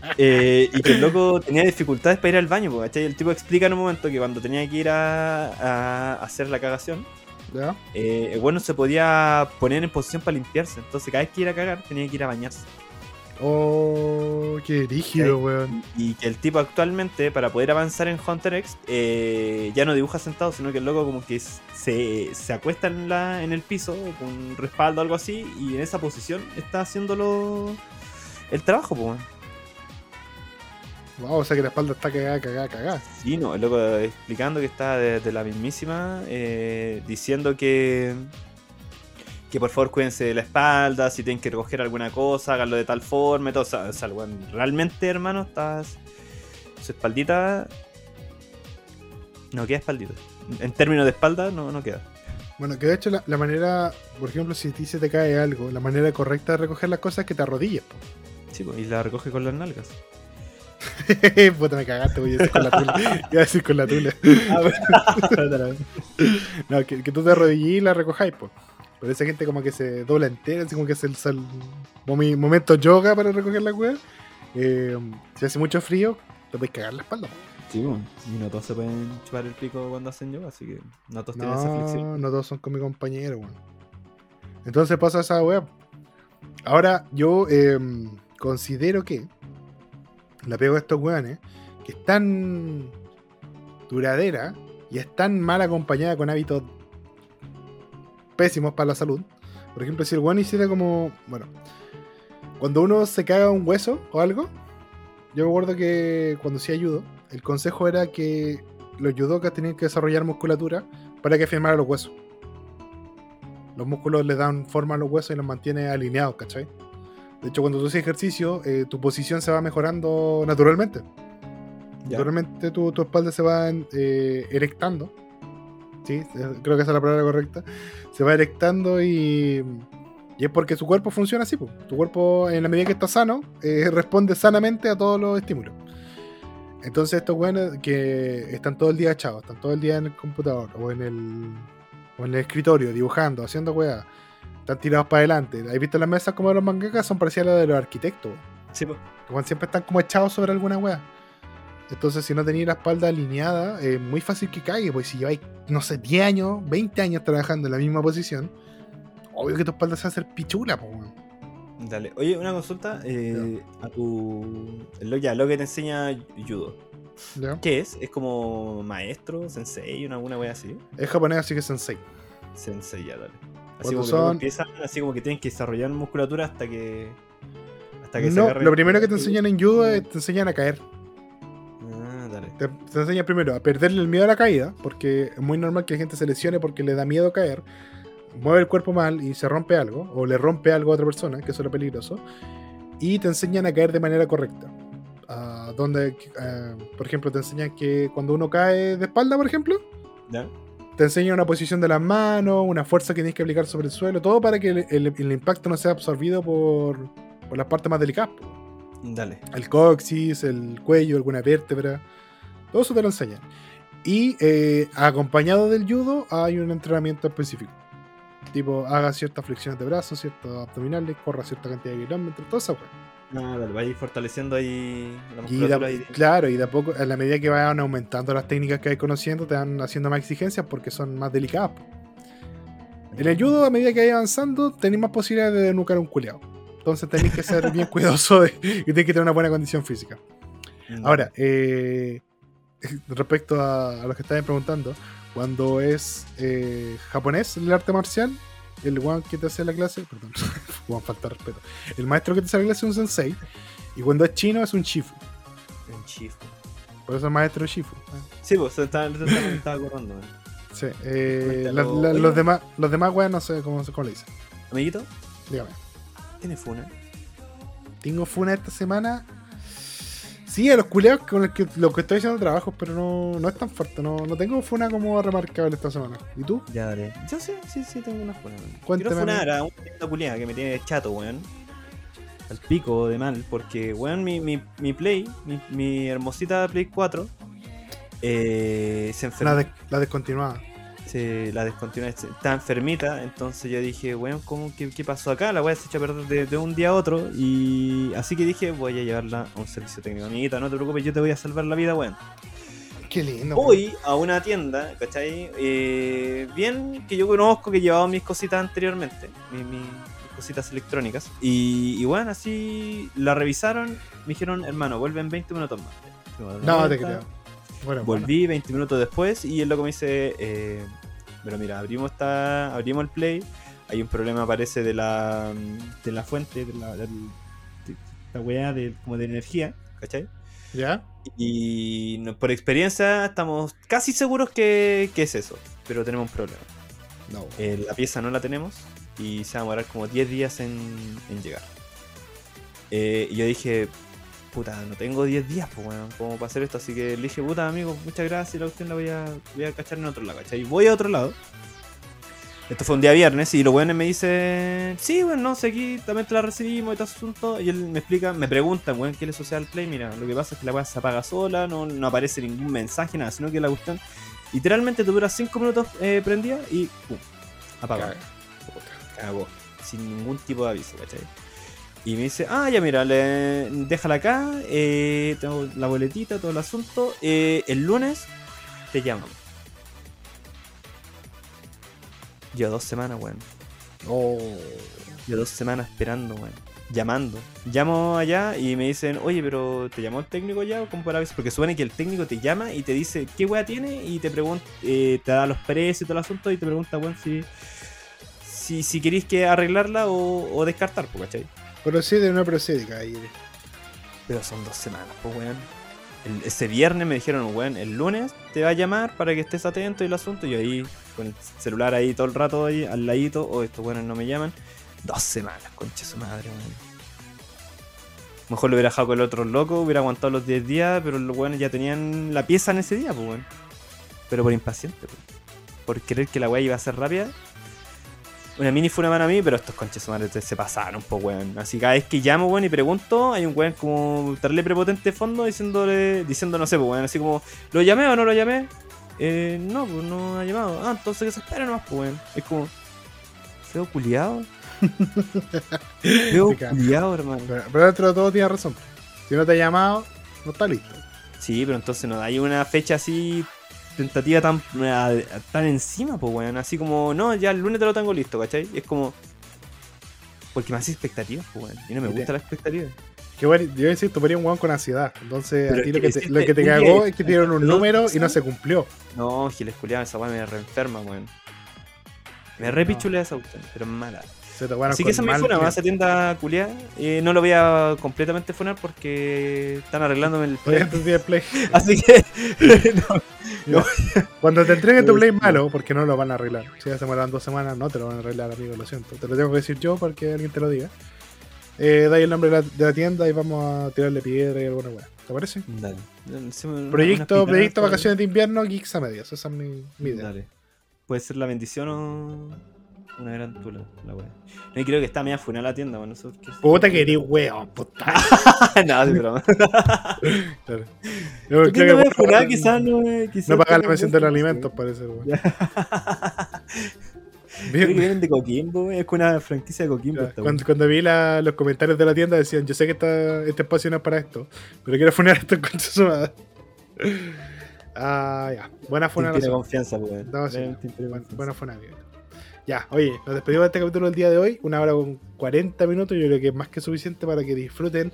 [LAUGHS] eh, y que el loco tenía dificultades para ir al baño. ¿cachai? El tipo explica en un momento que cuando tenía que ir a, a hacer la cagación, ¿Ya? eh, el bueno se podía poner en posición para limpiarse. Entonces cada vez que iba a cagar tenía que ir a bañarse. Oh, qué rígido, weón. Y que el tipo actualmente, para poder avanzar en Hunter X, eh, ya no dibuja sentado, sino que el loco como que se, se acuesta en, la, en el piso con un respaldo o algo así, y en esa posición está haciéndolo el trabajo, pues. Wow, o sea que la espalda está cagada, cagada, cagada. Sí, no, el loco explicando que está desde la mismísima, eh, diciendo que que por favor cuídense de la espalda, si tienen que recoger alguna cosa, háganlo de tal forma, y todo. O sea, o sea, realmente, hermano, estás. Su espaldita. No queda espaldita. En términos de espalda, no, no queda. Bueno, que de hecho la, la manera, por ejemplo, si a ti se te cae algo, la manera correcta de recoger las cosas es que te arrodilles. po. Sí, pues, y la recoge con las nalgas. [LAUGHS] Puta, me cagaste, voy a decir con la tula. Iba a decir con la tula. [LAUGHS] No, que, que tú te arrodillís y la recojáis, pues. Pero esa gente como que se dobla entera, así como que es el sal- momento yoga para recoger la weá. Eh, si hace mucho frío, te puedes cagar la espalda. Sí, pues, y no todos se pueden chupar el pico cuando hacen yoga, así que no todos tienen esa flexión. No, no todos son con mi compañero, weón. Entonces pasa esa weá. Ahora, yo eh, considero que la pego a estos weones, que es tan duradera y es tan mal acompañada con hábitos pésimos para la salud. Por ejemplo, si el weón hiciera como. Bueno, cuando uno se caga un hueso o algo, yo me acuerdo que cuando sí ayudo, el consejo era que los judokas tenían que desarrollar musculatura para que firmara los huesos. Los músculos le dan forma a los huesos y los mantiene alineados, ¿cachai? De hecho, cuando tú haces ejercicio, eh, tu posición se va mejorando naturalmente. Ya. Naturalmente tu, tu espalda se va eh, erectando. Sí, eh, creo que esa es la palabra correcta. Se va erectando y, y es porque su cuerpo funciona así. po. Tu cuerpo, en la medida que está sano, eh, [LAUGHS] responde sanamente a todos los estímulos. Entonces estos weones que están todo el día echados, están todo el día en el computador o en el, o en el escritorio dibujando, haciendo weas, están tirados para adelante. ¿Has visto las mesas como de los mangakas? Son parecidas a las de los arquitectos. Sí, pues. Siempre están como echados sobre alguna wea. Entonces, si no tenéis la espalda alineada, es muy fácil que caiga. Pues si lleváis, no sé, 10 años, 20 años trabajando en la misma posición, obvio que tu espalda se va a hacer pichula, weón. Dale. Oye, una consulta eh, a tu. Lo, ya, lo que te enseña judo. ¿Ya? ¿Qué es? ¿Es como maestro, sensei, una, una wea así? Es japonés, así que sensei. Sensei, ya, dale. Así como son- empiezan, así como que tienen que desarrollar musculatura hasta que. Hasta que se No, lo primero que te enseñan en judo es te enseñan a caer. Ah, dale. Te, te enseñan primero a perderle el miedo a la caída, porque es muy normal que la gente se lesione porque le da miedo caer, mueve el cuerpo mal y se rompe algo, o le rompe algo a otra persona, que eso es lo peligroso, y te enseñan a caer de manera correcta. Donde, ah, por ejemplo, te enseñan que cuando uno cae de espalda, por ejemplo, ¿Ya? Te enseña una posición de las manos, una fuerza que tienes que aplicar sobre el suelo, todo para que el, el- el impacto no sea absorbido por, por las partes más delicadas. Dale. el coxis, el cuello, alguna vértebra. Todo eso te lo enseñan. Y eh, acompañado del judo hay un entrenamiento específico. Tipo, haga ciertas flexiones de brazos, ciertos abdominales, corra cierta cantidad de kilómetros, todo eso, weón. Ah, dale, va a ir fortaleciendo ahí la Y claro, y de a poco, a la medida que vayan aumentando las técnicas que vais conociendo, te van haciendo más exigencias porque son más delicadas. En el judo, a medida que vais avanzando, tenéis más posibilidades de nucar a un culeado. Entonces tenéis que ser bien [LAUGHS] cuidadoso de- y tenéis que tener una buena condición física. Mm. Ahora, eh, [LAUGHS] respecto a, a lo que estaban preguntando, cuando es eh, japonés el arte marcial, el one que te hace la clase, perdón, [LAUGHS] van falta respeto, el maestro que te hace la clase es un sensei, y cuando es chino es un shifu, Un chifu. por eso es maestro shifu. Sí, pues se estaba, acordando. man. Sí, eh, la- la- los demás, los demás weas no sé cómo, cómo le dicen. Amiguito, Dígame. ¿tiene funa? Tengo funa esta semana. Sí, a los culeados con los que, los que estoy haciendo trabajos, pero no, no es tan fuerte. No, no tengo funa como remarcable esta semana. ¿Y tú? Ya, dale. Yo sí, sí, sí, tengo una funa. man. Cuéntame, Quiero funar a una culiada que me tiene chato, weón. Al pico de mal, porque, weón, mi, mi, mi Play, mi, mi hermosita Play 4, eh, se enfermó. La, de- la descontinuada. Se la descontinué, se- está enfermita, entonces yo dije, weón, ¿cómo, qué, qué pasó acá? La weá se echó a perder de, de un día a otro, y así que dije, voy a llevarla a un servicio técnico. Amiguita, no te preocupes, yo te voy a salvar la vida, weón. Qué lindo. Voy a una tienda, ¿cachai? Eh, bien, que yo conozco, que llevaba mis cositas anteriormente, mi- mi- mis cositas electrónicas, y, y bueno, así la revisaron, me dijeron, hermano, vuelve en 20 minutos más. No, te creo. Bueno, Volví 20 minutos después y el loco me dice, eh, pero mira, abrimos esta, abrimos el play, hay un problema parece de la de la fuente, de la, de weá de, como de energía, ¿cachai? bueno. ¿Ya? Y por experiencia estamos casi seguros que, que es eso, pero tenemos un problema. No. Eh, la pieza no la tenemos y se va a demorar como 10 días en, en llegar. Eh, y yo dije, puta, no tengo 10 días, pues bueno, como para hacer esto. Así que le dije, puta, amigo, muchas gracias, la cuestión la voy a, voy a cachar en otro lado, ¿cachai? Voy a otro lado. Esto fue un día viernes y los weones me dicen, sí, bueno, no sé, aquí también te la recibimos y todo asunto. Y él me explica, me pregunta, weón, ¿qué le social play? Mira, lo que pasa es que la weá se apaga sola, no, no aparece ningún mensaje, nada, sino que la cuestión literalmente te dura 5 minutos eh, prendida y pum, apagada. Cagó. Sin ningún tipo de aviso, ¿cachai? Y me dice, ah, ya mira, le, déjala acá, eh, tengo la boletita, todo el asunto. eh, el lunes te llamamos. Yo dos semanas, weón. Oh. Yo dos semanas esperando, weón. Llamando. Llamo allá y me dicen, oye, pero ¿te llamó el técnico ya? o cómo para aviso? Porque supone que el técnico te llama y te dice qué weá tiene y te pregunta, eh, te da los precios y todo el asunto y te pregunta, weón, si, si, si queréis que arreglarla o, o descartar, ¿cachai? Procede, no procede, caballero. Pero son dos semanas, pues, weón. Ese viernes me dijeron, weón, el lunes te va a llamar para que estés atento y el asunto. Y ahí, con el celular ahí todo el rato ahí al ladito, o estos weones no me llaman. Dos semanas, concha su madre, weón. Mejor lo hubiera dejado con el otro loco, hubiera aguantado los 10 días, pero los weones ya tenían la pieza en ese día, pues, weón. Pero por impaciente, pues. Por querer que la weá iba a ser rápida. Una mini fue una mano a mí, pero estos conches madre se pasaron, pues, weón. Así cada vez que llamo, weón, y pregunto, hay un weón como darle prepotente de fondo diciéndole, diciendo, no sé, pues, weón, así como, ¿lo llamé o no lo llamé? Eh, no, pues no ha llamado. Ah, entonces que se espera nomás, pues, weón. Es como, feo culiado. [LAUGHS] feo Picante. culiado, hermano. Pero, pero dentro de todo tiene razón. Si no te ha llamado, no está listo. Sí, pero entonces no hay una fecha así tentativa tan, eh, tan encima, pues, weón. Así como, no, ya el lunes te lo tengo listo, ¿cachai? Y es como. Porque me hace expectativas, pues, weón. Y no me gusta la expectativa. Que bueno, yo insisto, ponía un weón con ansiedad. Entonces, Pero a ti lo que te, lo que te cagó es que te dieron un no, número y no no. se cumplió. No, Giles culiado, esa weá me reenferma, weón. Me repichulea esa cuestión, pero es mala. Se Así que esa me mal fue una cliente. esa tienda culiada. Eh, no lo voy a completamente funar porque están arreglándome el play. [LAUGHS] Así que. [LAUGHS] no, Cuando te entreguen tu Play malo, porque no lo van a arreglar. Si ya se demoran dos semanas, no te lo van a arreglar, amigo, lo siento. Te lo tengo que decir yo para que alguien te lo diga. Eh, dai el nombre de la, de la tienda y vamos a tirarle piedra y alguna weá. ¿Te parece? Dale. Proyecto, proyecto vacaciones de invierno, Geeks a medias. Esa es mi, mi idea. Dale. Puede ser la bendición o una gran tula, la wea. No, y creo que está media funada la tienda, bueno, eso que Puta que eres weón, puta. [LAUGHS] no, de broma. Claro. Yo ¿Por qué creo no que me funada? Quizás no me. Quizás no pagar la mención de los alimentos, parece, weón. [LAUGHS] Que vienen de Coquimbo, weón. Es una franquicia de Coquimbo. esta, Cuando, cuando vi la- los comentarios de la tienda decían, yo sé que esta, este espacio no es para esto, pero quiero funar esto en de su madre. Ah, ya. Buena funa. Tiene confianza, weón. No, sí. Tiene Buena, buena funa, amigo. Ya, oye, nos despedimos de este capítulo del día de hoy. Una hora con 40 minutos. Yo creo que es más que suficiente para que disfruten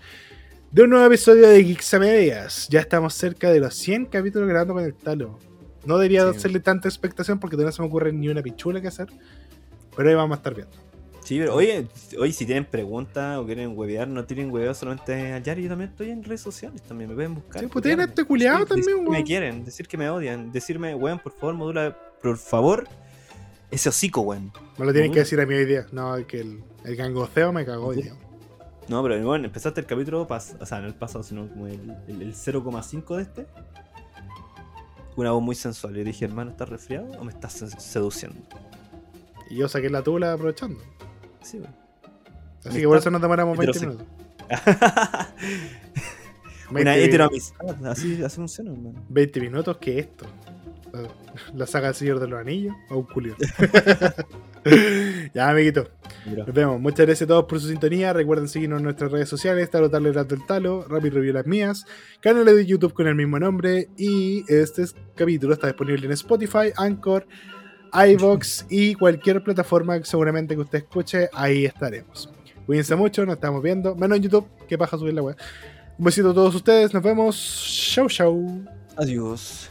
de un nuevo episodio de Geeks a Medias. Ya estamos cerca de los 100 capítulos grabando con el talo. No debería Sí. hacerle tanta expectación porque todavía no se me ocurre ni una pichula que hacer. Pero ahí vamos a estar viendo. Sí, pero oye, oye, si tienen preguntas o quieren huevear, no tienen hueveo solamente a Yari. Yo también estoy en redes sociales, también me pueden buscar. Sí, pues tienen este culiado Sí, también, que me weón. quieren, decir que me odian, decirme, weón, por favor, modula, por favor, ese hocico, weón. Me lo tienen que decir a mí hoy día. No, es que el, el gangoceo me cagó hoy día. No, pero bueno, empezaste el capítulo, pas- o sea, no el pasado, sino como el, el- el 0,5 de este. Una voz muy sensual. Y dije, hermano, ¿estás resfriado o me estás se- seduciendo? Y yo saqué la tula aprovechando. Sí, weón. Así que por eso nos demoramos 20 heterosexual. minutos. [LAUGHS] Una 20 heteroamistad, así, así funciona, hermano. 20 minutos, ¿qué es esto? La- [LAUGHS] La saga del Señor de los Anillos o un culio. [LAUGHS] ya, amiguito. Mira. Nos vemos. Muchas gracias a todos por su sintonía. Recuerden seguirnos en nuestras redes sociales: Talo Rato del Talo, Rapid Review las mías, canal de YouTube con el mismo nombre. Y este capítulo está disponible en Spotify, Anchor, iVoox y cualquier plataforma que seguramente que usted escuche. Ahí estaremos. Cuídense mucho, nos estamos viendo. Menos en YouTube, que paja subir la web. Un besito a todos ustedes. Nos vemos. Chau, chau. Adiós.